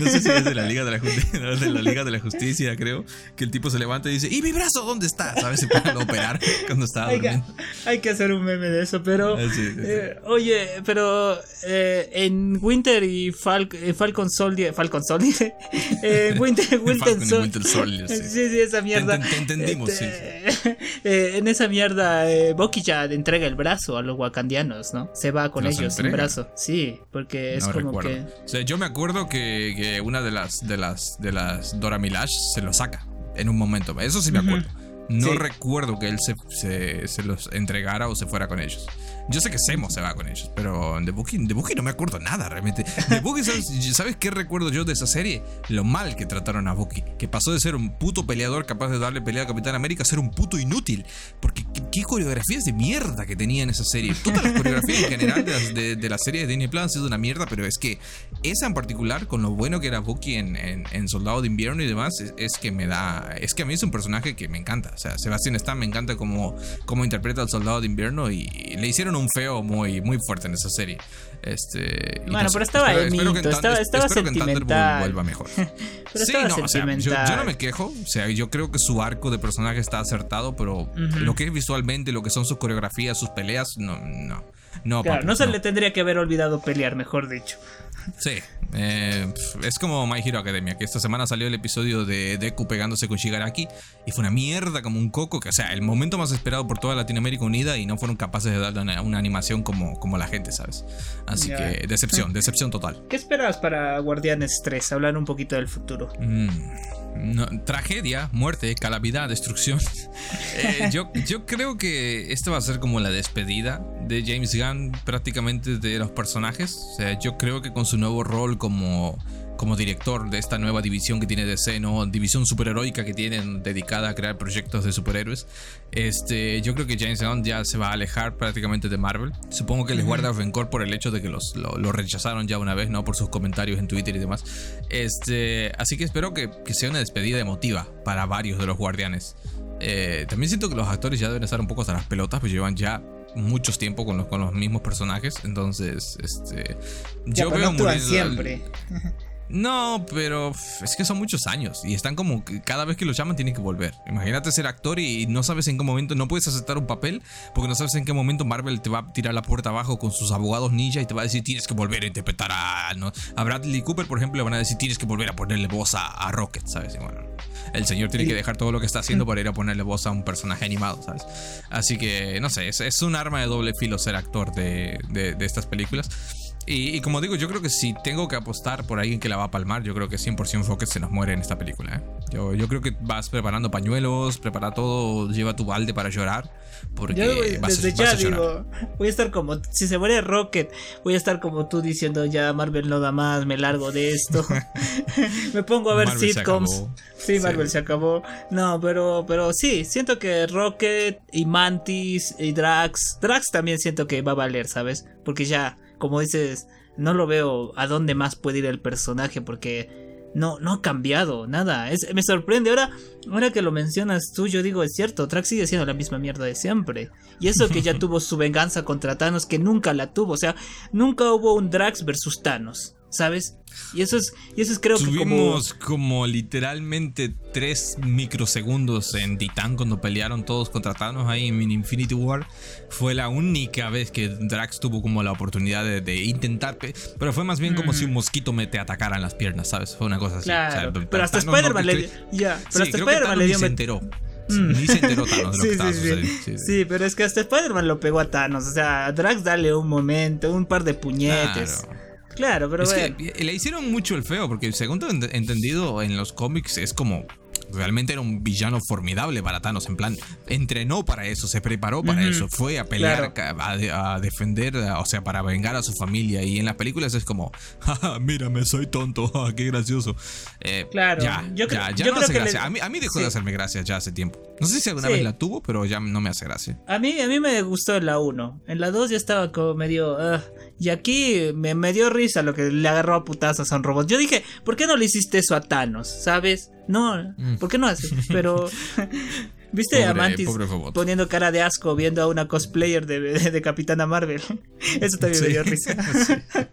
No sé si es de la Liga de la, Justicia, de la Liga de la Justicia, creo. Que el tipo se levanta y dice: ¿Y mi brazo dónde está? ¿Sabes? Se puede operar cuando estaba hay Que, hay que hacer un meme de eso, pero. Ah, eh, oye, pero eh, en Winter y eh, Falcon Soldier. Falcon Soldier. eh, Winter, Winter, Soldier. Sí. sí. esa mierda. Te, entendimos, sí. Este, eh, en esa mierda, eh, Bucky ya entrega el brazo a los wakandianos, ¿no? Se va con ellos sin brazo. Sí, porque es como que. O sea, yo me acuerdo que, que, una de las, de las, de las Dora Milash se lo saca en un momento. Eso sí me acuerdo. No recuerdo que él se, se, se, los entregara o se fuera con ellos. Yo sé que Semo se va con ellos, pero de Bucky, de no me acuerdo nada realmente. De Bucky, ¿sabes, qué recuerdo yo de esa serie? Lo mal que trataron a Bucky. Que pasó de ser un puto peleador capaz de darle pelea a Capitán América a ser un puto inútil. Porque qué, coreografías de mierda que tenía en esa serie. Todas las coreografías en general de, la serie de Disney Plus han sido una mierda, pero es que esa en particular, con lo bueno que era Bucky en, en, Soldado de Invierno y demás, es, que me da. Es que a mí es un personaje que me encanta. O sea, Sebastián Stan me encanta como, como interpreta al Soldado de Invierno y le hicieron un feo muy, muy fuerte en esa serie. Este, bueno, pero estaba espero, estaba, estaba sentimental. vuelva mejor. sí, no, yo, no me quejo, o sea, yo creo que su arco de personaje está acertado, pero lo que es visualmente, lo que son sus coreografías, sus peleas, no, no. No, claro, no se le tendría que haber olvidado pelear, mejor dicho. Sí, eh, es como My Hero Academia, que esta semana salió el episodio de Deku pegándose con Shigaraki y fue una mierda como un coco, que o sea, el momento más esperado por toda Latinoamérica unida y no fueron capaces de darle una, animación como, como la gente, ¿sabes? Así que decepción, decepción total. ¿Qué esperas para Guardianes 3? Hablar un poquito del futuro. Mm, tragedia, muerte, calamidad, destrucción. Eh, yo, yo creo que esta va a ser como la despedida de James Gunn prácticamente de los personajes. O sea, yo creo que con su nuevo rol como, como director de esta nueva división que tiene DC, ¿no? División superheroica que tienen dedicada a crear proyectos de superhéroes. Este, yo creo que James Gunn ya se va a alejar prácticamente de Marvel. Supongo que les guarda rencor por el hecho de que los, lo, rechazaron ya una vez, ¿no? Por sus comentarios en Twitter y demás. Este, así que espero que, que sea una despedida emotiva para varios de los guardianes. Eh, también siento que los actores ya deben estar un poco hasta las pelotas, pues llevan ya muchos tiempo con los, con los mismos personajes. Entonces, este. yo veo no siempre. No, pero es que son muchos años y están como que cada vez que lo llaman tienen que volver. Imagínate ser actor y no sabes en qué momento, no puedes aceptar un papel porque no sabes en qué momento Marvel te va a tirar la puerta abajo con sus abogados ninja y te va a decir tienes que volver a interpretar a, a Bradley Cooper, por ejemplo, le van a decir tienes que volver a ponerle voz a, Rocket, ¿sabes? Y bueno, el señor tiene que dejar todo lo que está haciendo para ir a ponerle voz a un personaje animado, ¿sabes? Así que, no sé, es, un arma de doble filo ser actor de, de estas películas. Y, como digo, yo creo que si tengo que apostar por alguien que la va a palmar, yo creo que 100% Focus se nos muere en esta película. ¿eh? Yo, yo creo que vas preparando pañuelos, prepara todo, lleva tu balde para llorar. Porque yo, desde ya digo, voy a estar como, si se muere Rocket, voy a estar como tú diciendo, ya Marvel no da más, me largo de esto. me pongo a ver sitcoms. Sí, Marvel se acabó. No, pero, pero sí, siento que Rocket y Mantis y Drax, Drax también siento que va a valer, ¿sabes? Porque ya como dices, no lo veo a dónde más puede ir el personaje porque no, no ha cambiado nada. Es, me sorprende. Ahora, ahora que lo mencionas tú, yo digo, es cierto, Trax sigue siendo la misma mierda de siempre. Y eso que ya tuvo su venganza contra Thanos, que nunca la tuvo. O sea, nunca hubo un Drax versus Thanos. ¿Sabes? Y eso es, y eso es creo que como... como literalmente tres microsegundos en Titán cuando pelearon todos contra Thanos ahí en Infinity War. Fue la única vez que Drax tuvo como la oportunidad de, intentar, pero fue más bien como si un mosquito me te atacara en las piernas, ¿sabes? Fue una cosa así. pero hasta Spider-Man le, ya, pero hasta Spider-Man le dio... Se enteró. Mm. Ni se enteró Thanos de lo que sí, sí, sí, sí, pero es que hasta Spider-Man lo pegó a Thanos. O sea, Drax dale un momento, un par de puñetes. Claro, pero es que le hicieron mucho el feo, porque según he entendido en los cómics es como realmente era un villano formidable para Thanos. En plan, entrenó para eso, se preparó para eso, fue a pelear, a, defender, o sea, para vengar a su familia. Y en las películas es como, mírame, soy tonto, qué gracioso. Eh, claro, ya, yo, ya, ya no hace gracia. A, mí, a, mí, dejó de hacerme gracia ya hace tiempo. No sé si alguna vez la tuvo, pero ya no me hace gracia. A mí, a mí me gustó en la 1. En la 2 ya estaba como medio. Y aquí me, me, dio risa lo que le agarró a putazos a un robot. Yo dije, ¿por qué no le hiciste eso a Thanos? ¿Sabes? No, mm. ¿por qué no hace? Pero. ¿Viste a Mantis poniendo cara de asco viendo a una cosplayer de, de, Capitana Marvel? Eso también me dio risa.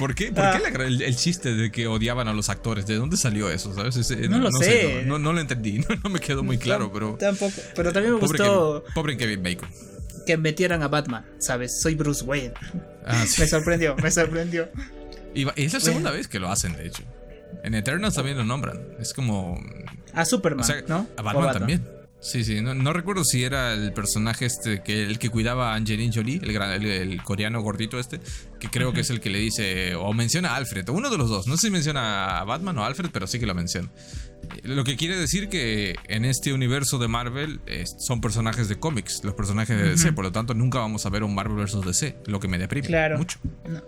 ¿Por qué, ¿Por qué ah. el, chiste de que odiaban a los actores? ¿De dónde salió eso? ¿sabes? no, lo sé. no, lo entendí. No, me quedó muy claro, pero. Tampoco. Pero también me gustó. pobre Kevin Bacon. Que metieran a Batman, ¿sabes? Soy Bruce Wayne. Ah, me sorprendió, me sorprendió. Y es la segunda vez que lo hacen, de hecho. En Eternals también lo nombran. Es como. A Superman, ¿no? A Batman, también. Sí, sí, no, recuerdo si era el personaje este, que el que cuidaba a Angelina Jolie, el, el, coreano gordito este, que creo que es el que le dice, o menciona a Alfred, o uno de los dos, no sé si menciona a Batman o a Alfred, pero sí que lo menciona. Lo que quiere decir que en este universo de Marvel son personajes de cómics, los personajes de DC, por lo tanto nunca vamos a ver un Marvel vs. DC, lo que me deprime claro. mucho.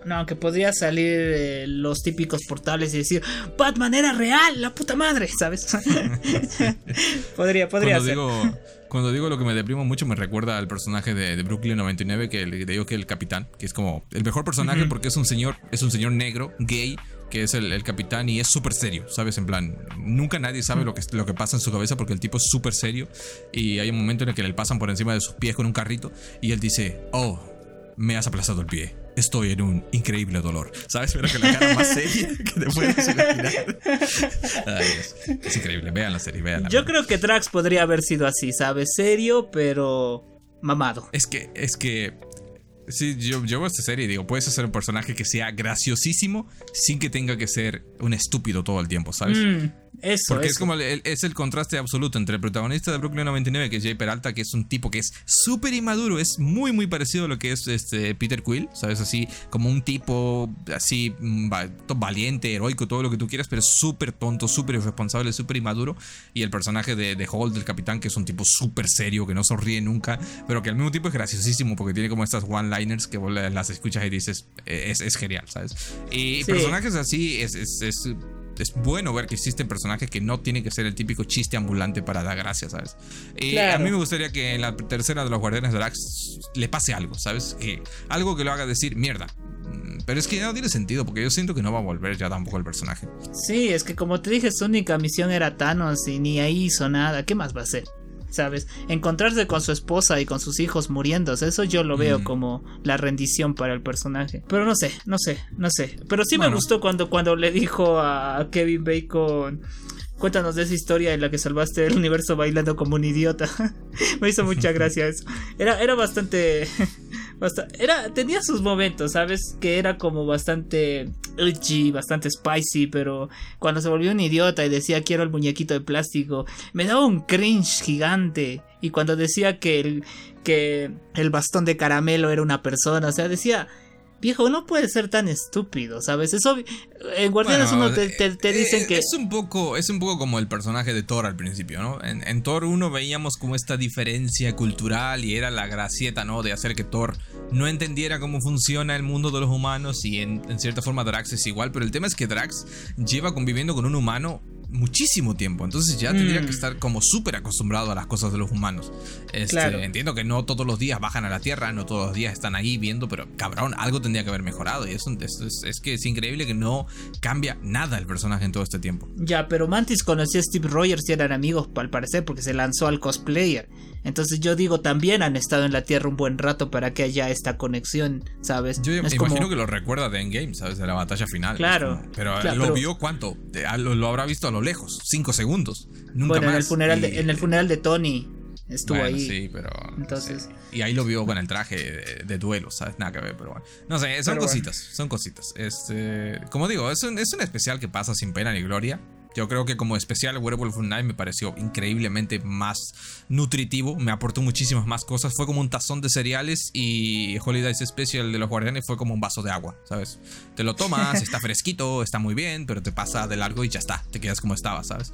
No, aunque podría salir los típicos portales y decir, Batman era real, la puta madre, ¿sabes? podría, podría ser. cuando digo lo que me deprimo mucho, me recuerda al personaje de, Brooklyn 99, que le digo que el capitán, que es como el mejor personaje porque es un señor, es un señor negro, gay, que es el, capitán y es súper serio, ¿sabes? En plan, nunca nadie sabe lo que, lo que pasa en su cabeza porque el tipo es súper serio y hay un momento en el que le pasan por encima de sus pies con un carrito y él dice, oh, me has aplastado el pie. Estoy en un increíble dolor. ¿Sabes? Pero que la cara más seria que te puedes imaginar. es, es, increíble. Vean la serie, vean Yo creo que Drax podría haber sido así, ¿sabes? Serio, pero mamado. Es que, es que Sí, yo, yo veo esta serie y digo, puedes hacer un personaje que sea graciosísimo sin que tenga que ser un estúpido todo el tiempo, ¿sabes? Mm. Porque es como el, es el contraste absoluto entre el protagonista de Brooklyn 99, que es Jay Peralta, que es un tipo que es súper inmaduro, es muy muy parecido a lo que es este Peter Quill, ¿sabes? Así como un tipo así mm, valiente, heroico, todo lo que tú quieras, pero súper tonto, súper irresponsable, súper inmaduro. Y el personaje de, de Hall, del capitán, que es un tipo súper serio, que no sonríe nunca, pero que al mismo tiempo es graciosísimo porque tiene como estas one-liners que vos las escuchas y dices, es, es genial, ¿sabes? Y personajes así es, es, es es bueno ver que existen personajes que no tienen que ser el típico chiste ambulante para dar gracias, ¿sabes? Y a mí me gustaría que en la tercera de los Guardianes de Drax le pase algo, ¿sabes? Que algo que lo haga decir, mierda, mm, pero es que no tiene sentido porque yo siento que no va a volver ya tampoco el personaje. Sí, es que como te dije, su única misión era Thanos y ni ahí hizo nada. ¿Qué más va a hacer? ¿Sabes? Encontrarse con su esposa y con sus hijos muriéndose, eso yo lo veo mm. como la rendición para el personaje. Pero no sé, no sé, no sé. Pero sí me gustó cuando, cuando le dijo a Kevin Bacon Cuéntanos de esa historia en la que salvaste el universo bailando como un idiota. Me hizo mucha gracia eso. Era, era bastante, Era, tenía sus momentos, ¿sabes? Que era como bastante edgy, bastante spicy, pero cuando se volvió un idiota y decía quiero el muñequito de plástico, me daba un cringe gigante. Y cuando decía que el, que el bastón de caramelo era una persona, o sea, decía viejo, no puede ser tan estúpido, ¿sabes? Eso en Guardianes uno te, te, dicen eh, que es un poco es un poco como el personaje de Thor al principio, ¿no? En, en, Thor 1 veíamos como esta diferencia cultural y era la gracieta, ¿no? De hacer que Thor no entendiera cómo funciona el mundo de los humanos y en, en cierta forma Drax es igual, pero el tema es que Drax lleva conviviendo con un humano muchísimo tiempo. Entonces ya tendría que mm. estar como súper acostumbrado a las cosas de los humanos. Este, entiendo que no todos los días bajan a la Tierra, no todos los días están ahí viendo, pero cabrón, algo tendría que haber mejorado. Y eso, es, es, que es increíble que no cambia nada el personaje en todo este tiempo. Ya, pero Mantis conoció a Steve Rogers y eran amigos al parecer porque se lanzó al cosplayer. Entonces yo digo, también han estado en la Tierra un buen rato para que haya esta conexión, ¿sabes? Yo imagino que lo recuerda de Endgame, ¿sabes? De la batalla final. Claro. pero lo vio cuánto? Lo, habrá visto a lo lejos, cinco segundos. Nunca bueno, más. En el funeral, de, en el funeral de Tony estuvo ahí. Sí, pero. Entonces. Y ahí lo vio con el traje de, duelo, ¿sabes? Nada que ver, pero bueno. No sé, son cositas, son cositas. Este, como digo, es un, es un especial que pasa sin pena ni gloria. Yo creo que como especial Werewolf Night me pareció increíblemente más nutritivo, me aportó muchísimas más cosas. Fue como un tazón de cereales y Holidays Special de los Guardianes fue como un vaso de agua, ¿sabes? Te lo tomas, está fresquito, está muy bien, pero te pasa de largo y ya está, te quedas como estaba, ¿sabes?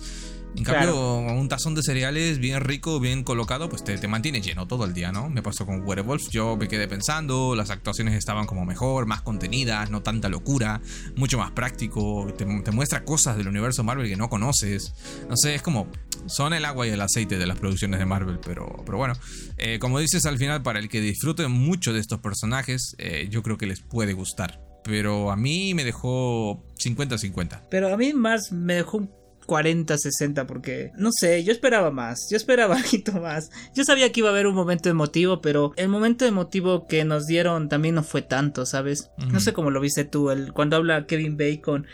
En cambio, un tazón de cereales bien rico, bien colocado, pues te, mantiene lleno todo el día, ¿no? Me pasó con Werewolf, yo me quedé pensando, las actuaciones estaban como mejor, más contenidas, no tanta locura, mucho más práctico, te, muestra cosas del universo Marvel que no conoces. No sé, es como, son el agua y el aceite de las producciones de Marvel, pero, pero bueno, eh, como dices al final, para el que disfrute mucho de estos personajes, eh, yo creo que les puede gustar. Pero a mí me dejó 50-50. Pero a mí más me dejó un 40, 60, porque no sé, yo esperaba más, yo esperaba algo más. Yo sabía que iba a haber un momento emotivo, pero el momento emotivo que nos dieron también no fue tanto, ¿sabes? No sé cómo lo viste tú, el, cuando habla Kevin Bacon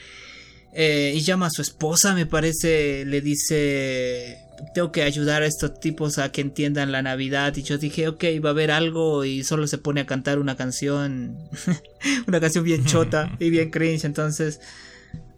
eh, y llama a su esposa, me parece, le dice tengo que ayudar a estos tipos a que entiendan la Navidad. Y yo dije, ok, va a haber algo. Y solo se pone a cantar una canción. una canción bien chota y bien cringe. Entonces,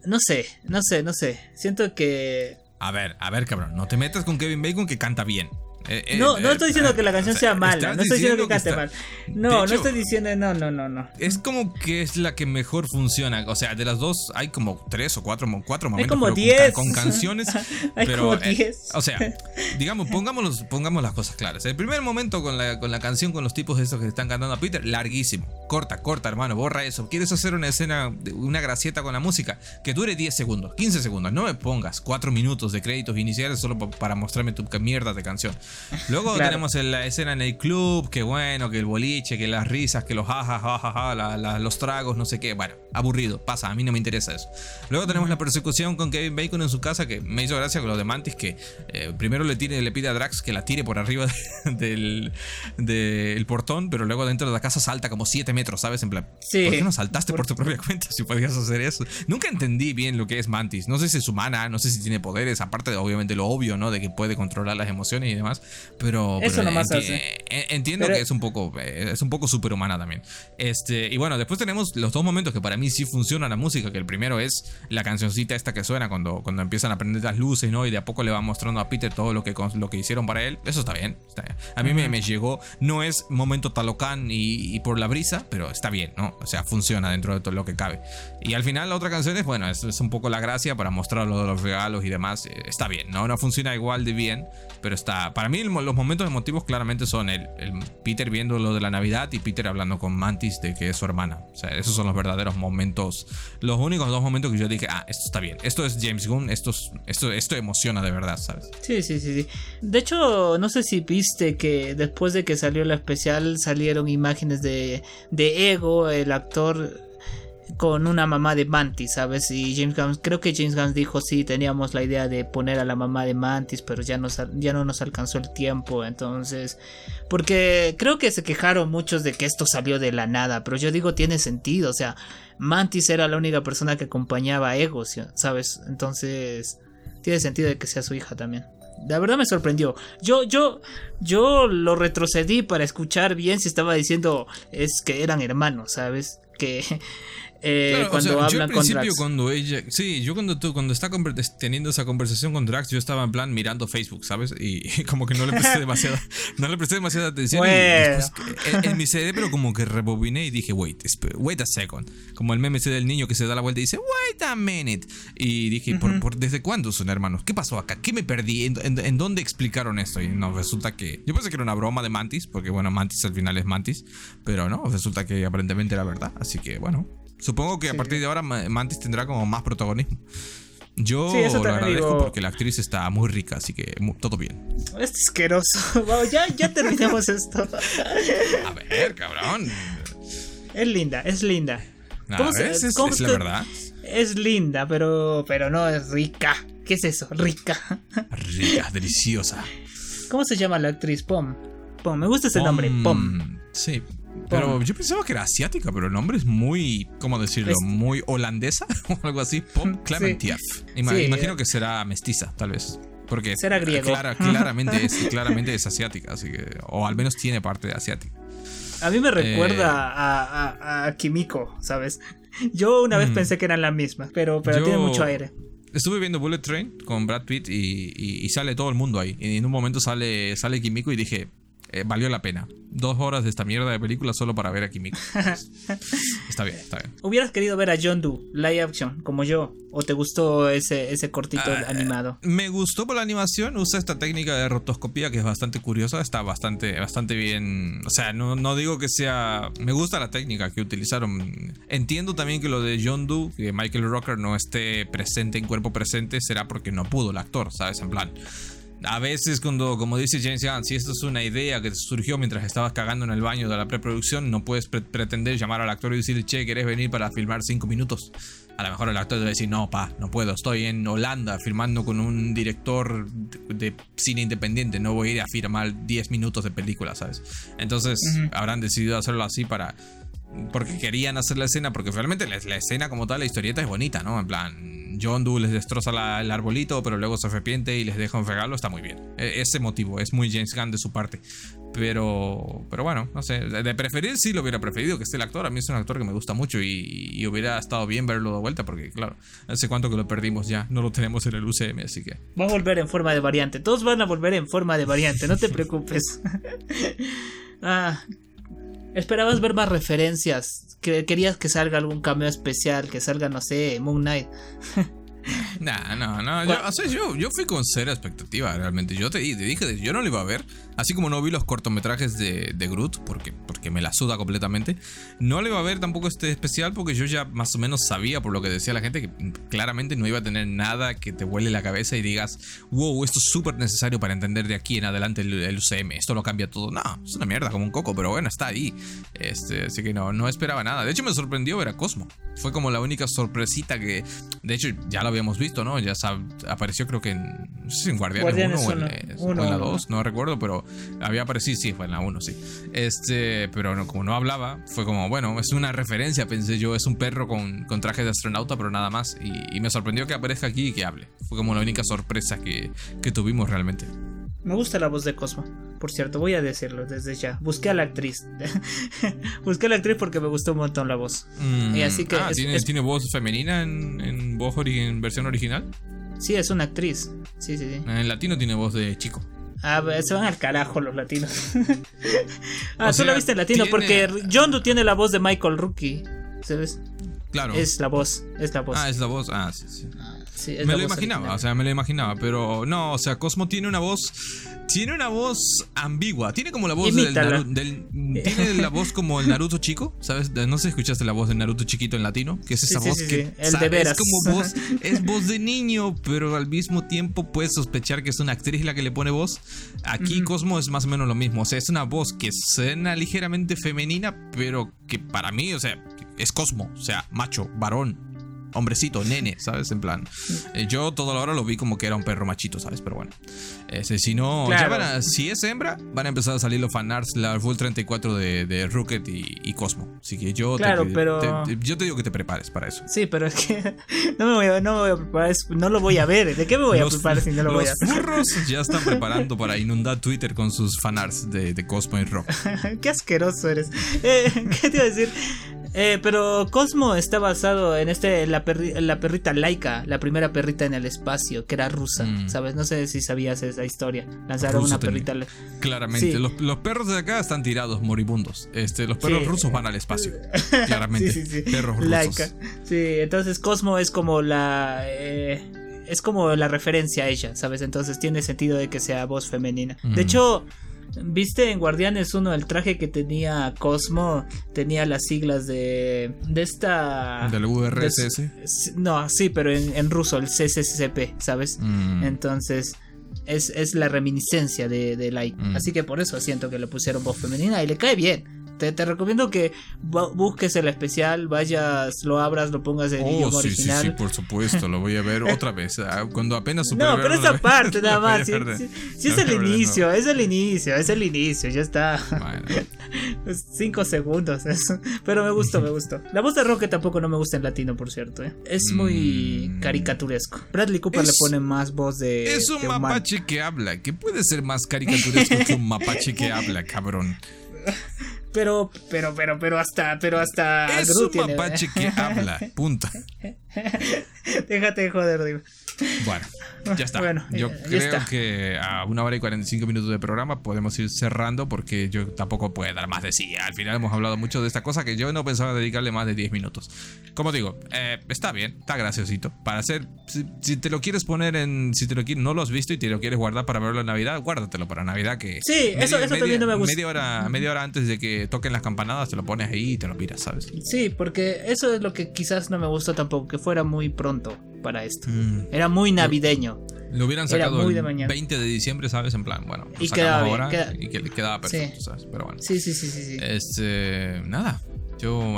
no sé, no sé, no sé. Siento que. A ver, a ver, cabrón. No te metas con Kevin Bacon que canta bien. Eh, eh, no, no estoy diciendo eh, que la canción sea mala, no estoy diciendo que cante mal. No, no estoy diciendo, no, no, no, no. Es como que es la que mejor funciona. O sea, de las dos hay como tres o cuatro, cuatro momentos como diez. Con, canciones. hay pero, como diez. o sea, digamos, pongámoslos, pongamos las cosas claras. El primer momento con la, con la canción, con los tipos esos que están cantando a Peter, larguísimo. Corta, corta, hermano, borra eso. ¿Quieres hacer una escena, una gracieta con la música? Que dure 10 segundos, 15 segundos. No me pongas 4 minutos de créditos iniciales solo para mostrarme tu mierda de canción. Luego tenemos la escena en el club, que bueno, que el boliche, que las risas, que los jajajaja, los tragos, no sé qué. Bueno, aburrido, pasa, a mí no me interesa eso. Luego tenemos la persecución con Kevin Bacon en su casa, que me hizo gracia con lo de Mantis, que eh, primero le, tire, le pide a Drax que la tire por arriba del, del portón, pero luego dentro de la casa salta como 7 metros, ¿sabes? En plan, ¿por qué no saltaste por... tu propia cuenta si podías hacer eso? Nunca entendí bien lo que es Mantis. No sé si es humana, no sé si tiene poderes, aparte de obviamente lo obvio, ¿no? De que puede controlar las emociones y demás. Pero, Eso nomás entiendo que es un poco eh, es un poco superhumana también. Este, y bueno, después tenemos los dos momentos que para mí sí funciona la música, que el primero es la cancioncita esta que suena cuando, cuando empiezan a prender las luces, ¿no? Y de a poco le va mostrando a Peter todo lo que, lo que hicieron para él. Eso está bien. A mí me, llegó, no es momento talocán y, por la brisa, pero está bien, ¿no? O sea, funciona dentro de todo lo que cabe. Y al final la otra canción es, bueno, es, es un poco la gracia para mostrar lo de los regalos y demás. Eh, está bien, ¿no? No funciona igual de bien, pero está... Para mí los momentos emotivos claramente son el, Peter viendo lo de la Navidad y Peter hablando con Mantis de que es su hermana. O sea, esos son los verdaderos momentos, los únicos dos momentos que yo dije, ah, esto está bien, esto es James Gunn, esto, esto, esto emociona de verdad, ¿sabes? Sí, sí, sí, sí. De hecho, no sé si viste que después de que salió la especial salieron imágenes de, de Ego, el actor con una mamá de Mantis, ¿sabes? Y James Gunn, creo que James Gunn dijo, sí, teníamos la idea de poner a la mamá de Mantis, pero ya, ya no nos alcanzó el tiempo, entonces... Porque creo que se quejaron muchos de que esto salió de la nada, pero yo digo, tiene sentido, o sea, Mantis era la única persona que acompañaba a Ego, ¿sabes? Entonces, tiene sentido de que sea su hija también. La verdad me sorprendió. Yo, yo, yo lo retrocedí para escuchar bien si estaba diciendo es que eran hermanos, ¿sabes? Que eh, cuando hablan yo al con principio Drax. cuando ella, sí, yo cuando tú, cuando está teniendo esa conversación con Drax, yo estaba en plan mirando Facebook, ¿sabes? Y, como que no le presté demasiada, no le presté demasiada atención. Bueno. en, en mi cerebro como que rebobiné y dije, wait, wait a second, como el meme ese del niño que se da la vuelta y dice, wait a minute, y dije, ¿por, por, desde cuándo son hermanos? ¿Qué pasó acá? ¿Qué me perdí? ¿En, en, en dónde explicaron esto? Y no, resulta que, yo pensé que era una broma de Mantis, porque bueno, Mantis al final es Mantis, pero no, resulta que aparentemente era verdad, así que bueno. Supongo que a partir de ahora Ma- Mantis tendrá como más protagonismo. Yo Sí, eso lo agradezco digo. porque la actriz está muy rica, así que todo bien. Este asqueroso. Vamos, ya, ya terminamos esto. A ver, cabrón. Es linda, es linda. ¿Cómo se- es, cómo es la verdad. Es linda, pero, pero no es rica. ¿Qué es eso? Rica. Rica, deliciosa. ¿Cómo se llama la actriz? Pom. Pom, me gusta ese nombre, Pom. Sí. Pero yo pensaba que era asiática, pero el nombre es muy, ¿cómo decirlo? Muy holandesa o algo así. Pom. Ima- Sí. Imagino que será mestiza, tal vez. Porque Será griego. clara- claramente, es, claramente es asiática, así que. O al menos tiene parte de asiática. A mí me Eh. recuerda a, a, a Kimiko, ¿sabes? Yo una vez Mm. pensé que eran la misma, pero, pero tiene mucho aire. Estuve viendo Bullet Train con Brad Pitt y, y- y sale todo el mundo ahí. Y en un momento sale, sale Kimiko y dije, eh, valió la pena. Dos horas de esta mierda de película solo para ver a Kimiko. está bien, está bien. ¿Hubieras querido ver a John Doe, live action, como yo? ¿O te gustó ese, ese cortito Ah, animado? Me gustó por la animación, usa esta técnica de rotoscopía que es bastante curiosa, está bastante, bastante bien. O sea, no, no digo que sea. Me gusta la técnica que utilizaron. Entiendo también que lo de John Doe, que Michael Rocker no esté presente en cuerpo presente, será porque no pudo el actor, ¿sabes? En plan. A veces cuando, como dice James Gunn, si esto es una idea que te surgió mientras estabas cagando en el baño de la preproducción, no puedes pre- pretender llamar al actor y decirle, che, ¿querés venir para filmar cinco minutos? A lo mejor el actor debe decir, no, pa, no puedo, estoy en Holanda filmando con un director de, de cine independiente, no voy a ir a filmar 10 minutos de película, ¿sabes? Entonces habrán decidido hacerlo así para... Porque querían hacer la escena, porque realmente la, escena como tal, la historieta es bonita, ¿no? En plan, John Doe les destroza el arbolito, pero luego se arrepiente y les deja un regalo, está muy bien. E- ese motivo es muy James Gunn de su parte. Pero, pero bueno, no sé, de preferir sí lo hubiera preferido que esté el actor. A mí es un actor que me gusta mucho y, y hubiera estado bien verlo de vuelta porque, claro, hace cuánto que lo perdimos ya, no lo tenemos en el UCM, así que... Va a volver en forma de variante. Todos van a volver en forma de variante, no te preocupes. ah, esperabas ver más referencias. Que- Querías que salga algún cameo especial, que salga, no sé, Moon Knight. Nah, no, no. Yo, o sea, yo, yo fui con cero expectativa, realmente. Yo te, te dije, yo no lo iba a ver. Así como no vi los cortometrajes de, de Groot, porque, porque me la suda completamente. No le iba a ver tampoco este especial, porque yo ya más o menos sabía, por lo que decía la gente, que claramente no iba a tener nada que te vuele la cabeza y digas, wow, esto es súper necesario para entender de aquí en adelante el, el UCM. Esto lo cambia todo. No, es una mierda, como un coco, pero bueno, está ahí. Este, así que no, no esperaba nada. De hecho, me sorprendió ver a Cosmo. Fue como la única sorpresita que, de hecho, ya lo habíamos visto, ¿no? Ya apareció creo que en, no sé si en Guardianes, Guardianes 1 o en, uno, o en la uno. 2, no recuerdo, pero había aparecido, sí, fue en la 1, sí. Este, pero no, como no hablaba, fue como, bueno, es una referencia, pensé yo, es un perro con, con traje de astronauta, pero nada más. Y, y me sorprendió que aparezca aquí y que hable. Fue como la única sorpresa que, que tuvimos realmente. Me gusta la voz de Cosmo. Por cierto, voy a decirlo desde ya. Busqué a la actriz. Busqué a la actriz porque me gustó un montón la voz. Mm, Y así que ah, es- ¿tiene, es- ¿tiene voz femenina en, en, voz en versión original? Sí, es una actriz. Sí, sí, sí. En latino tiene voz de chico. Ah, se van al carajo los latinos. ah, O tú sea, la viste en latino tiene- porque John Doe tiene la voz de Michael Rookie. ¿Sabes? Claro. Es la voz, es la voz. Ah, es la voz. Ah, sí, sí. Sí, Me lo imaginaba, original. o sea, me lo imaginaba, pero no, o sea, Cosmo tiene una voz, tiene una voz ambigua, tiene como la voz del, Imítala. Naru- del- tiene la voz como el Naruto chico, ¿sabes? No sé si escuchaste la voz del Naruto chiquito en latino, que es esa Sí, voz sí, que sí, el de sabe, veras. es como voz, es voz de niño, pero al mismo tiempo puedes sospechar que es una actriz la que le pone voz. Aquí. Cosmo es más o menos lo mismo, o sea, es una voz que suena ligeramente femenina, pero que para mí, o sea, es Cosmo, o sea, macho, varón, hombrecito, nene, ¿sabes? En plan. eh, yo toda la hora lo vi como que era un perro machito, ¿sabes? Pero bueno. Ese, si no, ya Claro. van a- si es hembra, van a empezar a salir los fanarts, la Full 34 de, de Rocket y, y Cosmo. Así que yo, Claro, te, pero- te- te- yo te digo que te prepares para eso. Sí, pero es que no me voy a, no me voy a preparar, es- no lo voy a ver. ¿De qué me voy a Los- preparar si no lo voy a los furros ya están preparando para inundar Twitter con sus fanarts de, de Cosmo y Rock. Qué asqueroso eres. Eh, ¿Qué te iba a decir? Eh, pero Cosmo está basado en este la, la perrita Laika, la primera perrita en el espacio, que era rusa, mm. ¿sabes? No sé si sabías esa historia. Lanzaron una perrita. Claramente, los, perros de acá están tirados moribundos. Este, los perros rusos van al espacio. Claramente. sí, sí, perros rusos. Laika. Sí, entonces Cosmo es como la eh, es como la referencia a ella, ¿sabes? Entonces tiene sentido de que sea voz femenina. De hecho, ¿Viste en Guardianes 1 el traje que tenía Cosmo? Tenía las siglas de. de esta. ¿Del URSS? no, sí, pero en, ruso, el CCCP, ¿sabes? Mm. Entonces. Es, es, la reminiscencia de, de Light. Mm. Así que por eso siento que le pusieron voz femenina y le cae bien. Te, recomiendo que busques el especial, vayas, lo abras, lo pongas en oh, idioma sí, original. Sí, sí, por supuesto, lo voy a ver otra vez. Ah, cuando apenas No, pero esa parte nada más. Si, es el inicio, es el inicio, es el inicio, ya está. Cinco segundos. Pero me gustó, me gustó. La voz de Roque tampoco no me gusta en latino, por cierto. ¿eh? Es muy mm. caricaturesco. Bradley Cooper le pone más voz de. Es un mapache que habla. ¿Qué puede ser más caricaturesco que un mapache que habla, cabrón? Pero, pero, pero, pero hasta, pero hasta. Es un mapache que habla, punto. Déjate de joder, digo. Bueno, ya está. yo creo que a una hora y 45 minutos de programa podemos ir cerrando porque yo tampoco puedo dar más de sí. Al final hemos hablado mucho de esta cosa que yo no pensaba dedicarle más de 10 minutos. Como digo, eh, está bien, está graciosito. Para hacer, si, te lo quieres poner en, si te lo quieres, no lo has visto y te lo quieres guardar para verlo en Navidad, guárdatelo para Navidad que... Sí, eso, eso también no me gusta. Media hora, media hora antes de que toquen las campanadas te lo pones ahí y te lo miras, ¿sabes? Sí, porque eso es lo que quizás no me gustó tampoco, que fuera muy pronto para esto. Mm. Era muy navideño. Lo hubieran sacado el 20 de diciembre, ¿sabes? En plan, bueno, y quedaba ahora y que quedaba perfecto, ¿sabes? Pero bueno. Sí, sí, sí, sí. sí. Este, nada,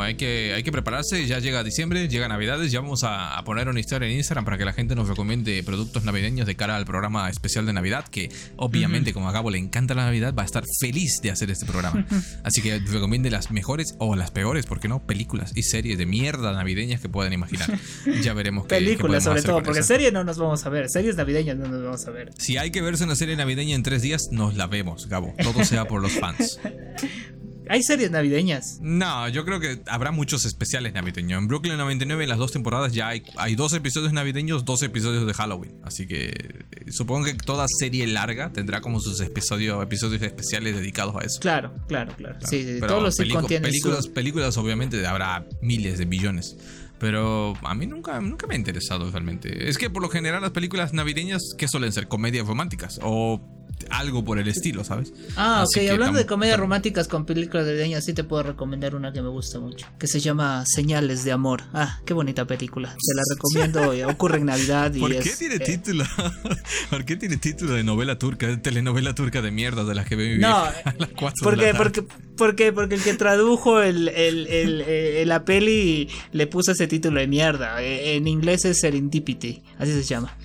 hay que, hay que prepararse, ya llega diciembre, llega Navidades, ya vamos a, poner una historia en Instagram para que la gente nos recomiende productos navideños de cara al programa especial de Navidad, que obviamente como a Gabo le encanta la Navidad, va a estar feliz de hacer este programa. Así que recomiende las mejores o las peores, ¿por qué no? Películas y series de mierda navideñas que puedan imaginar. Ya veremos qué Películas sobre todo, porque series no nos vamos a ver, series navideñas no nos vamos a ver. Si hay que verse una serie navideña en tres días, nos la vemos, Gabo. Todo sea por los fans. ¿Hay series navideñas? No, yo creo que habrá muchos especiales navideños. En Brooklyn 99, en las dos temporadas, ya hay, hay dos episodios navideños, dos episodios de Halloween. Así que eh, supongo que toda serie larga tendrá como sus episodios, episodios especiales dedicados a eso. Claro, claro, claro. Sí, sí todos los películas, películas, obviamente, habrá miles de millones. Pero a mí nunca, nunca me ha interesado realmente. Es que por lo general las películas navideñas que suelen ser comedias románticas o algo por el estilo, ¿sabes? Ah, ok, hablando de comedias románticas con películas de Deña, sí te puedo recomendar una que me gusta mucho, que se llama Señales de Amor. Ah, qué bonita película. Te la recomiendo, ocurre en Navidad y ¿Por qué tiene eh, título? ¿Por qué tiene título de novela turca, de telenovela turca de mierda de las que ve mi No, a las porque, porque, porque, porque el que tradujo el, el, el, eh, la peli le puso ese título de mierda. Eh, en inglés es Serendipity, así se llama.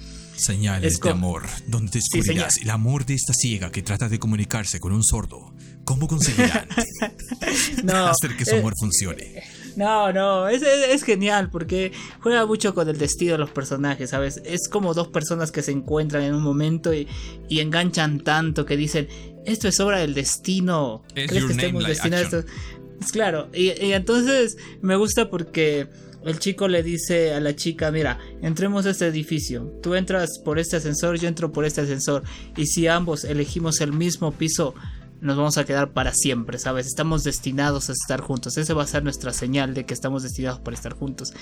Señales de amor, donde descubrirás el amor de esta ciega que trata de comunicarse con un sordo. ¿Cómo conseguirán hacer que su amor funcione? No, no, es, es, genial porque juega mucho con el destino de los personajes, ¿sabes? Es como dos personas que se encuentran en un momento y, enganchan tanto que dicen, esto es obra del destino. ¿Crees que estemos destinados claro, y entonces me gusta porque el chico le dice a la chica, mira, entremos a este edificio, tú entras por este ascensor, yo entro por este ascensor, y si ambos elegimos el mismo piso, nos vamos a quedar para siempre, ¿sabes? Estamos destinados a estar juntos, esa va a ser nuestra señal de que estamos destinados para estar juntos.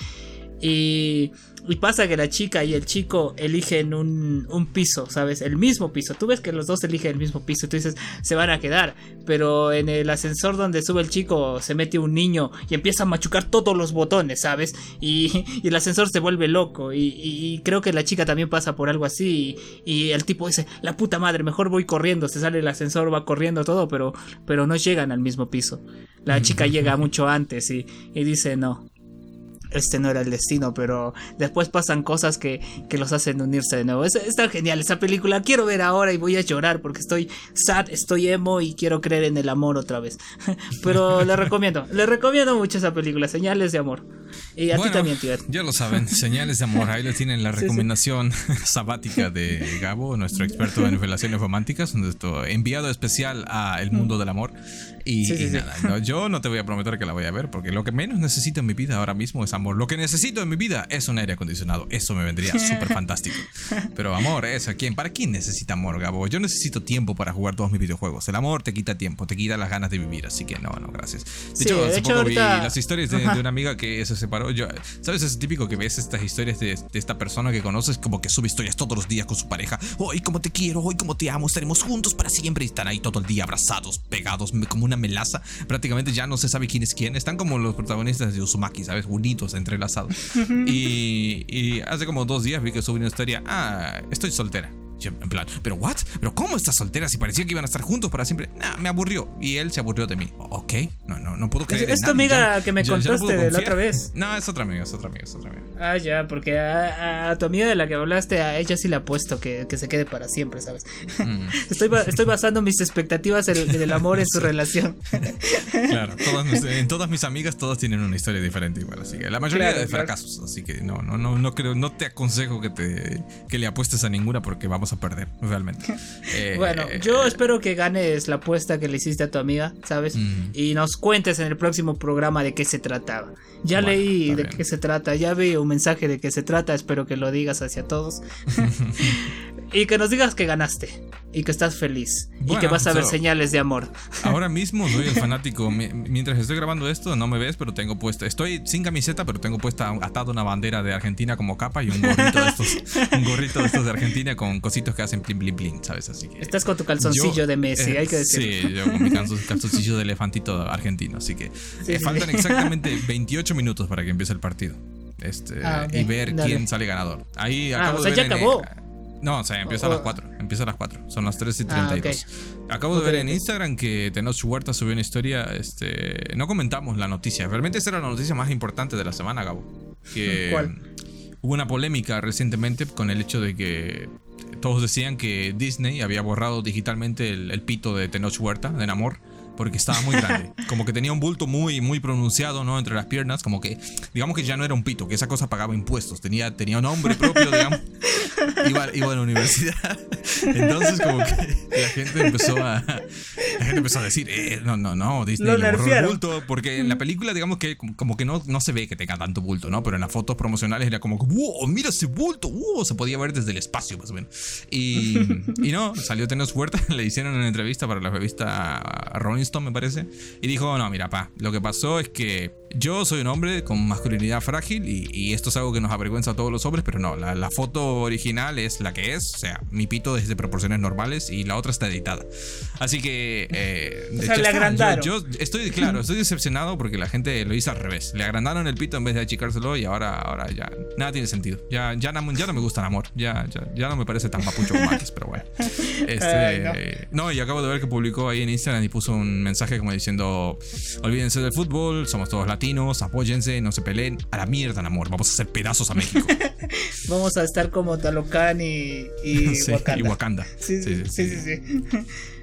Y, pasa que la chica y el chico eligen un, un, piso, ¿sabes? El mismo piso. Tú ves que los dos eligen el mismo piso y tú dices, se van a quedar. Pero en el ascensor donde sube el chico se mete un niño y empieza a machucar todos los botones, ¿sabes? Y, el ascensor se vuelve loco. Y, creo que la chica también pasa por algo así. Y, el tipo dice, la puta madre, mejor voy corriendo. Se sale el ascensor, va corriendo todo, pero, pero no llegan al mismo piso. La chica llega mucho antes y, y dice, no, este no era el destino, pero después pasan cosas que, que los hacen unirse de nuevo. Es, está genial esa película, quiero ver ahora y voy a llorar porque estoy sad, estoy emo y quiero creer en el amor otra vez. pero le recomiendo, le recomiendo mucho esa película, Señales de Amor. Y a ti también, tío. Ya lo saben, señales de amor. Ahí les tienen la recomendación sabática de Gabo, nuestro experto en relaciones románticas, enviado especial a El Mundo del Amor. Y, nada, yo no te voy a prometer que la voy a ver, porque lo que menos necesito en mi vida ahora mismo es amor. Lo que necesito en mi vida es un aire acondicionado. Eso me vendría súper fantástico. Pero amor, ¿eso quién? ¿Para quién necesita amor, Gabo? Yo necesito tiempo para jugar todos mis videojuegos. El amor te quita tiempo, te quita las ganas de vivir, así que no, no, gracias. De hecho, hace poco vi las historias de, una amiga que se separó. Yo, ¿Sabes? Es típico que ves estas historias de, esta persona que conoces, como que sube historias todos los días con su pareja. Hoy, como te quiero, hoy, como te amo, estaremos juntos para siempre. Y están ahí todo el día abrazados, pegados, como una melaza. Prácticamente ya no se sabe quién es quién. Están como los protagonistas de Uzumaki, ¿sabes? Unidos, entrelazados. y, y hace como dos días vi que subí una historia. Ah, estoy soltera en plan, ¿pero what? ¿Pero cómo estás soltera si parecía que iban a estar juntos para siempre? Nah, me aburrió. Y él se aburrió de mí. Ok, no, no, no puedo creer. ¿Es, tu amiga que me contaste de la otra vez? No, es otra amiga, es otra amiga, es otra amiga. Ah, ya, porque a, tu amiga de la que hablaste, a ella sí le apuesto que, que se quede para siempre, ¿sabes? Mm. estoy, estoy basando mis expectativas en, el amor en su relación. claro, en todas mis amigas, todas tienen una historia diferente igual, así que la mayoría de fracasos, así que no, no, no, no creo, no te aconsejo que te que le apuestes a ninguna porque vamos a perder, realmente. Eh, bueno, yo espero que ganes la apuesta que le hiciste a tu amiga, ¿sabes? Mm. Y nos cuentes en el próximo programa de qué se trataba. Ya leí de qué se trata, ya vi un mensaje de qué se trata, espero que lo digas hacia todos. y que nos digas que ganaste y que estás feliz y que vas a ver señales de amor. Ahora mismo soy el fanático. Mientras estoy grabando esto, no me ves, pero tengo puesto. Estoy sin camiseta, pero tengo puesta atado una bandera de Argentina como capa y un gorrito de estos, un gorrito de estos de Argentina con cositos que hacen plin, plin, plin, ¿sabes? Así que. Estás con tu calzoncillo de Messi, hay que decirlo. Sí, yo con mi calzoncillo de elefantito argentino. Así que eh, faltan exactamente 28 minutos para que empiece el partido. Este, ah, y ver quién sale ganador. Ahí ah, acabo o sea, ya acabó. No, o sea, empieza a las 4. Empieza a las 4. Son las 3 y 32. Ah, Acabo de ver en Instagram que Tenoch Huerta subió una historia. Este, no comentamos la noticia. Realmente esa era la noticia más importante de la semana, Gabo. Que ¿Cuál? Hubo una polémica recientemente con el hecho de que todos decían que Disney había borrado digitalmente el, pito de Tenoch Huerta, de Namor porque estaba muy grande. Como que tenía un bulto muy, muy pronunciado, ¿no? Entre las piernas, como que, digamos que ya no era un pito, que esa cosa pagaba impuestos, tenía, tenía un nombre propio, digamos. Iba, iba a la universidad. Entonces, como que la gente empezó a, la gente empezó a decir, eh, no, no, no, Disney le borró el bulto, porque en la película, digamos que como que no, no se ve que tenga tanto bulto, ¿no? Pero en las fotos promocionales era como, wow, mira ese bulto, wow, se podía ver desde el espacio, más o menos. Y, y no, salió Tenos Huerta, le hicieron una entrevista para la revista Rolling me parece, y dijo, no, mira, pa, lo que pasó es que yo soy un hombre con masculinidad frágil y, esto es algo que nos avergüenza a todos los hombres, pero no, la, foto original es la que es, o sea, mi pito es de proporciones normales y la otra está editada. Así que... Eh, o sea, le agrandaron. Yo, estoy, claro, estoy decepcionado porque la gente lo hizo al revés. Le agrandaron el pito en vez de achicárselo y ahora, ahora ya nada tiene sentido. Ya, ya, no, ya no me gusta el amor, ya, ya, no me parece tan papucho como antes, pero bueno. Este, no. y acabo de ver que publicó ahí en Instagram y puso un mensaje como diciendo, olvídense del fútbol, somos todos latinos, apóyense, no se peleen, a la mierda, amor, vamos a hacer pedazos a México. vamos a estar como Talocán y, y Wakanda. sí, sí, sí. sí.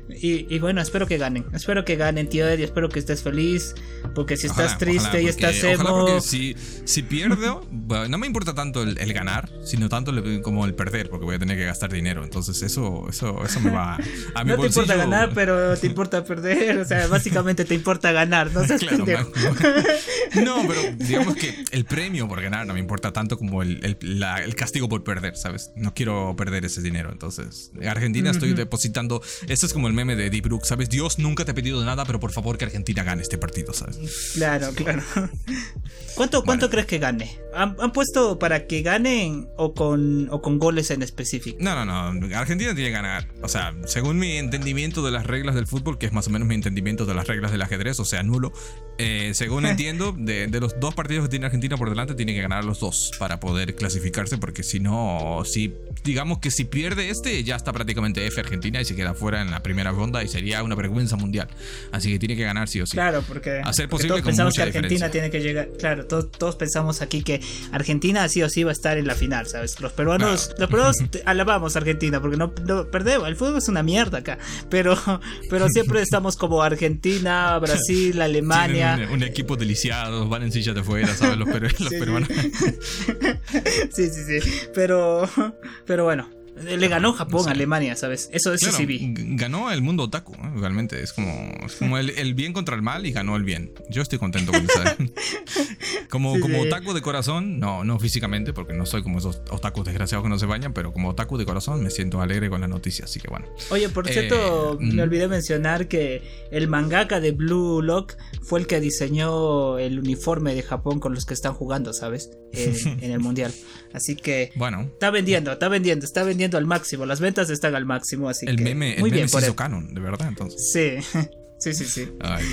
Y, bueno, espero que ganen. Espero que ganen, tío Eddie. Espero que estés feliz. Porque si estás triste y estás emo. si, si pierdo, no me importa tanto el, ganar, sino tanto como el perder, porque voy a tener que gastar dinero. Entonces, eso, eso, eso me va a mi No te importa ganar, pero te importa perder. O sea, básicamente te importa ganar. No No, pero digamos que el premio por ganar no me importa tanto como el, el, castigo por perder, ¿sabes? No quiero perder ese dinero. Entonces, en Argentina estoy depositando. Esto es como el meme de Deep Brook, ¿sabes? Dios nunca te ha pedido nada, pero por favor que Argentina gane este partido, ¿sabes? Claro, claro. ¿Cuánto, cuánto crees que gane? ¿Han, puesto para que ganen o con, o con goles en específico? No, no, no. Argentina tiene que ganar. O sea, según mi entendimiento de las reglas del fútbol, que es más o menos mi entendimiento de las reglas del ajedrez, o sea, nulo, eh, según entiendo, de, de, los dos partidos que tiene Argentina por delante, tiene que ganar los dos para poder clasificarse, porque si no, si digamos que si pierde este, ya está prácticamente F Argentina y se queda fuera en la primera ronda y sería una vergüenza mundial. Así que tiene que ganar sí o sí. Claro, porque, hacer posible todos pensamos que Argentina tiene que llegar. Claro, todos, todos, pensamos aquí que Argentina sí o sí va a estar en la final, ¿sabes? Los peruanos, los peruanos alabamos a Argentina porque no, perdemos. El fútbol es una mierda acá, pero, pero siempre estamos como Argentina, Brasil, Alemania Un, equipo deliciado, van en silla de fuera, ¿sabes? Los, peruanos. sí, sí, sí. Pero, pero bueno, le ganó Japón a Alemania, ¿sabes? Eso, eso sí vi. Ganó el mundo otaku, realmente. Es como, como el, bien contra el mal y ganó el bien. Yo estoy contento con eso. como como otaku de corazón, no, no físicamente, porque no soy como esos otakus desgraciados que no se bañan, pero como otaku de corazón me siento alegre con la noticia, así que bueno. Oye, por cierto, eh, me olvidé mencionar que el mangaka de Blue Lock fue el que diseñó el uniforme de Japón con los que están jugando, ¿sabes? En, en el mundial. Así que. Bueno. Está vendiendo, está vendiendo, está vendiendo al máximo. Las ventas están al máximo, así el que. Meme, el meme se hizo canon, de verdad, entonces. Sí. Sí, sí, sí. Ay,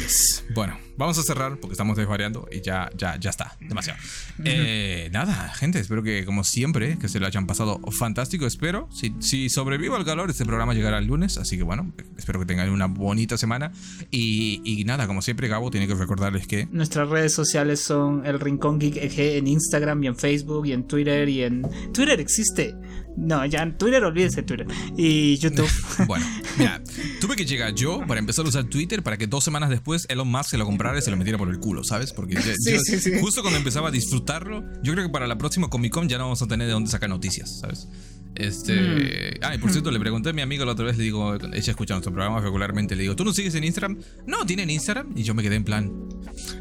Bueno, vamos a cerrar porque estamos desvariando y ya, ya, ya está. Demasiado. Eh, nada, gente, espero que, como siempre, que se lo hayan pasado fantástico. Espero. Si, si sobrevivo al calor, este programa llegará el lunes. Así que bueno, espero que tengan una bonita semana. Y, y nada, como siempre, Gabo tiene que recordarles que. Nuestras redes sociales son el Rincón Geek EG en Instagram y en Facebook y en Twitter y en. Twitter existe. No, ya en Twitter, olvídense Twitter. Y YouTube. bueno, mira, tuve que llegar yo para empezar a usar Twitter para que dos semanas después Elon Musk se lo comprara y se lo metiera por el culo, ¿sabes? Porque justo cuando empezaba a disfrutarlo, yo creo que para la próxima Comic Con ya no vamos a tener de dónde sacar noticias, ¿sabes? Este. Mm. Ah, y por cierto, le pregunté a mi amigo la otra vez, le digo, ella escucha nuestro programa regularmente, le digo, ¿tú no sigues en Instagram? No, tiene en Instagram. Y yo me quedé en plan,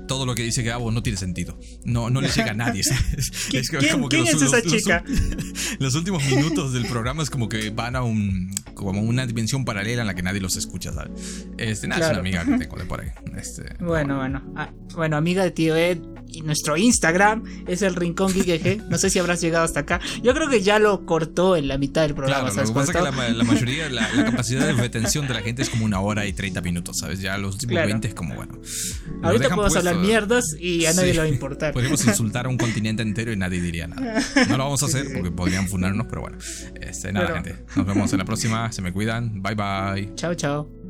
todo lo que dice Gabo no tiene sentido. No, no le llega a nadie. es como que ¿quién es esa chica? Los, últimos minutos del programa es como que van a un como una dimensión paralela en la que nadie los escucha, ¿sabes? Este, nada, es una amiga que tengo de por ahí. Este, bueno, bueno. Ah, bueno, amiga de tío Ed y nuestro Instagram es el Rincón Geek No sé si habrás llegado hasta acá. Yo creo que ya lo cortó en la mitad del programa. Claro, lo que pasa es que la, mayoría, la, capacidad de retención de la gente es como una hora y 30 minutos, ¿sabes? Ya los últimos 20 es como, bueno. Ahorita podemos hablar mierdas y a nadie le va a importar. Podríamos insultar a un continente entero y nadie diría nada. No lo vamos a hacer porque podrían funarnos, pero bueno. Este, nada, gente. Nos vemos en la próxima. Se me cuidan. Bye bye. Chao, chao.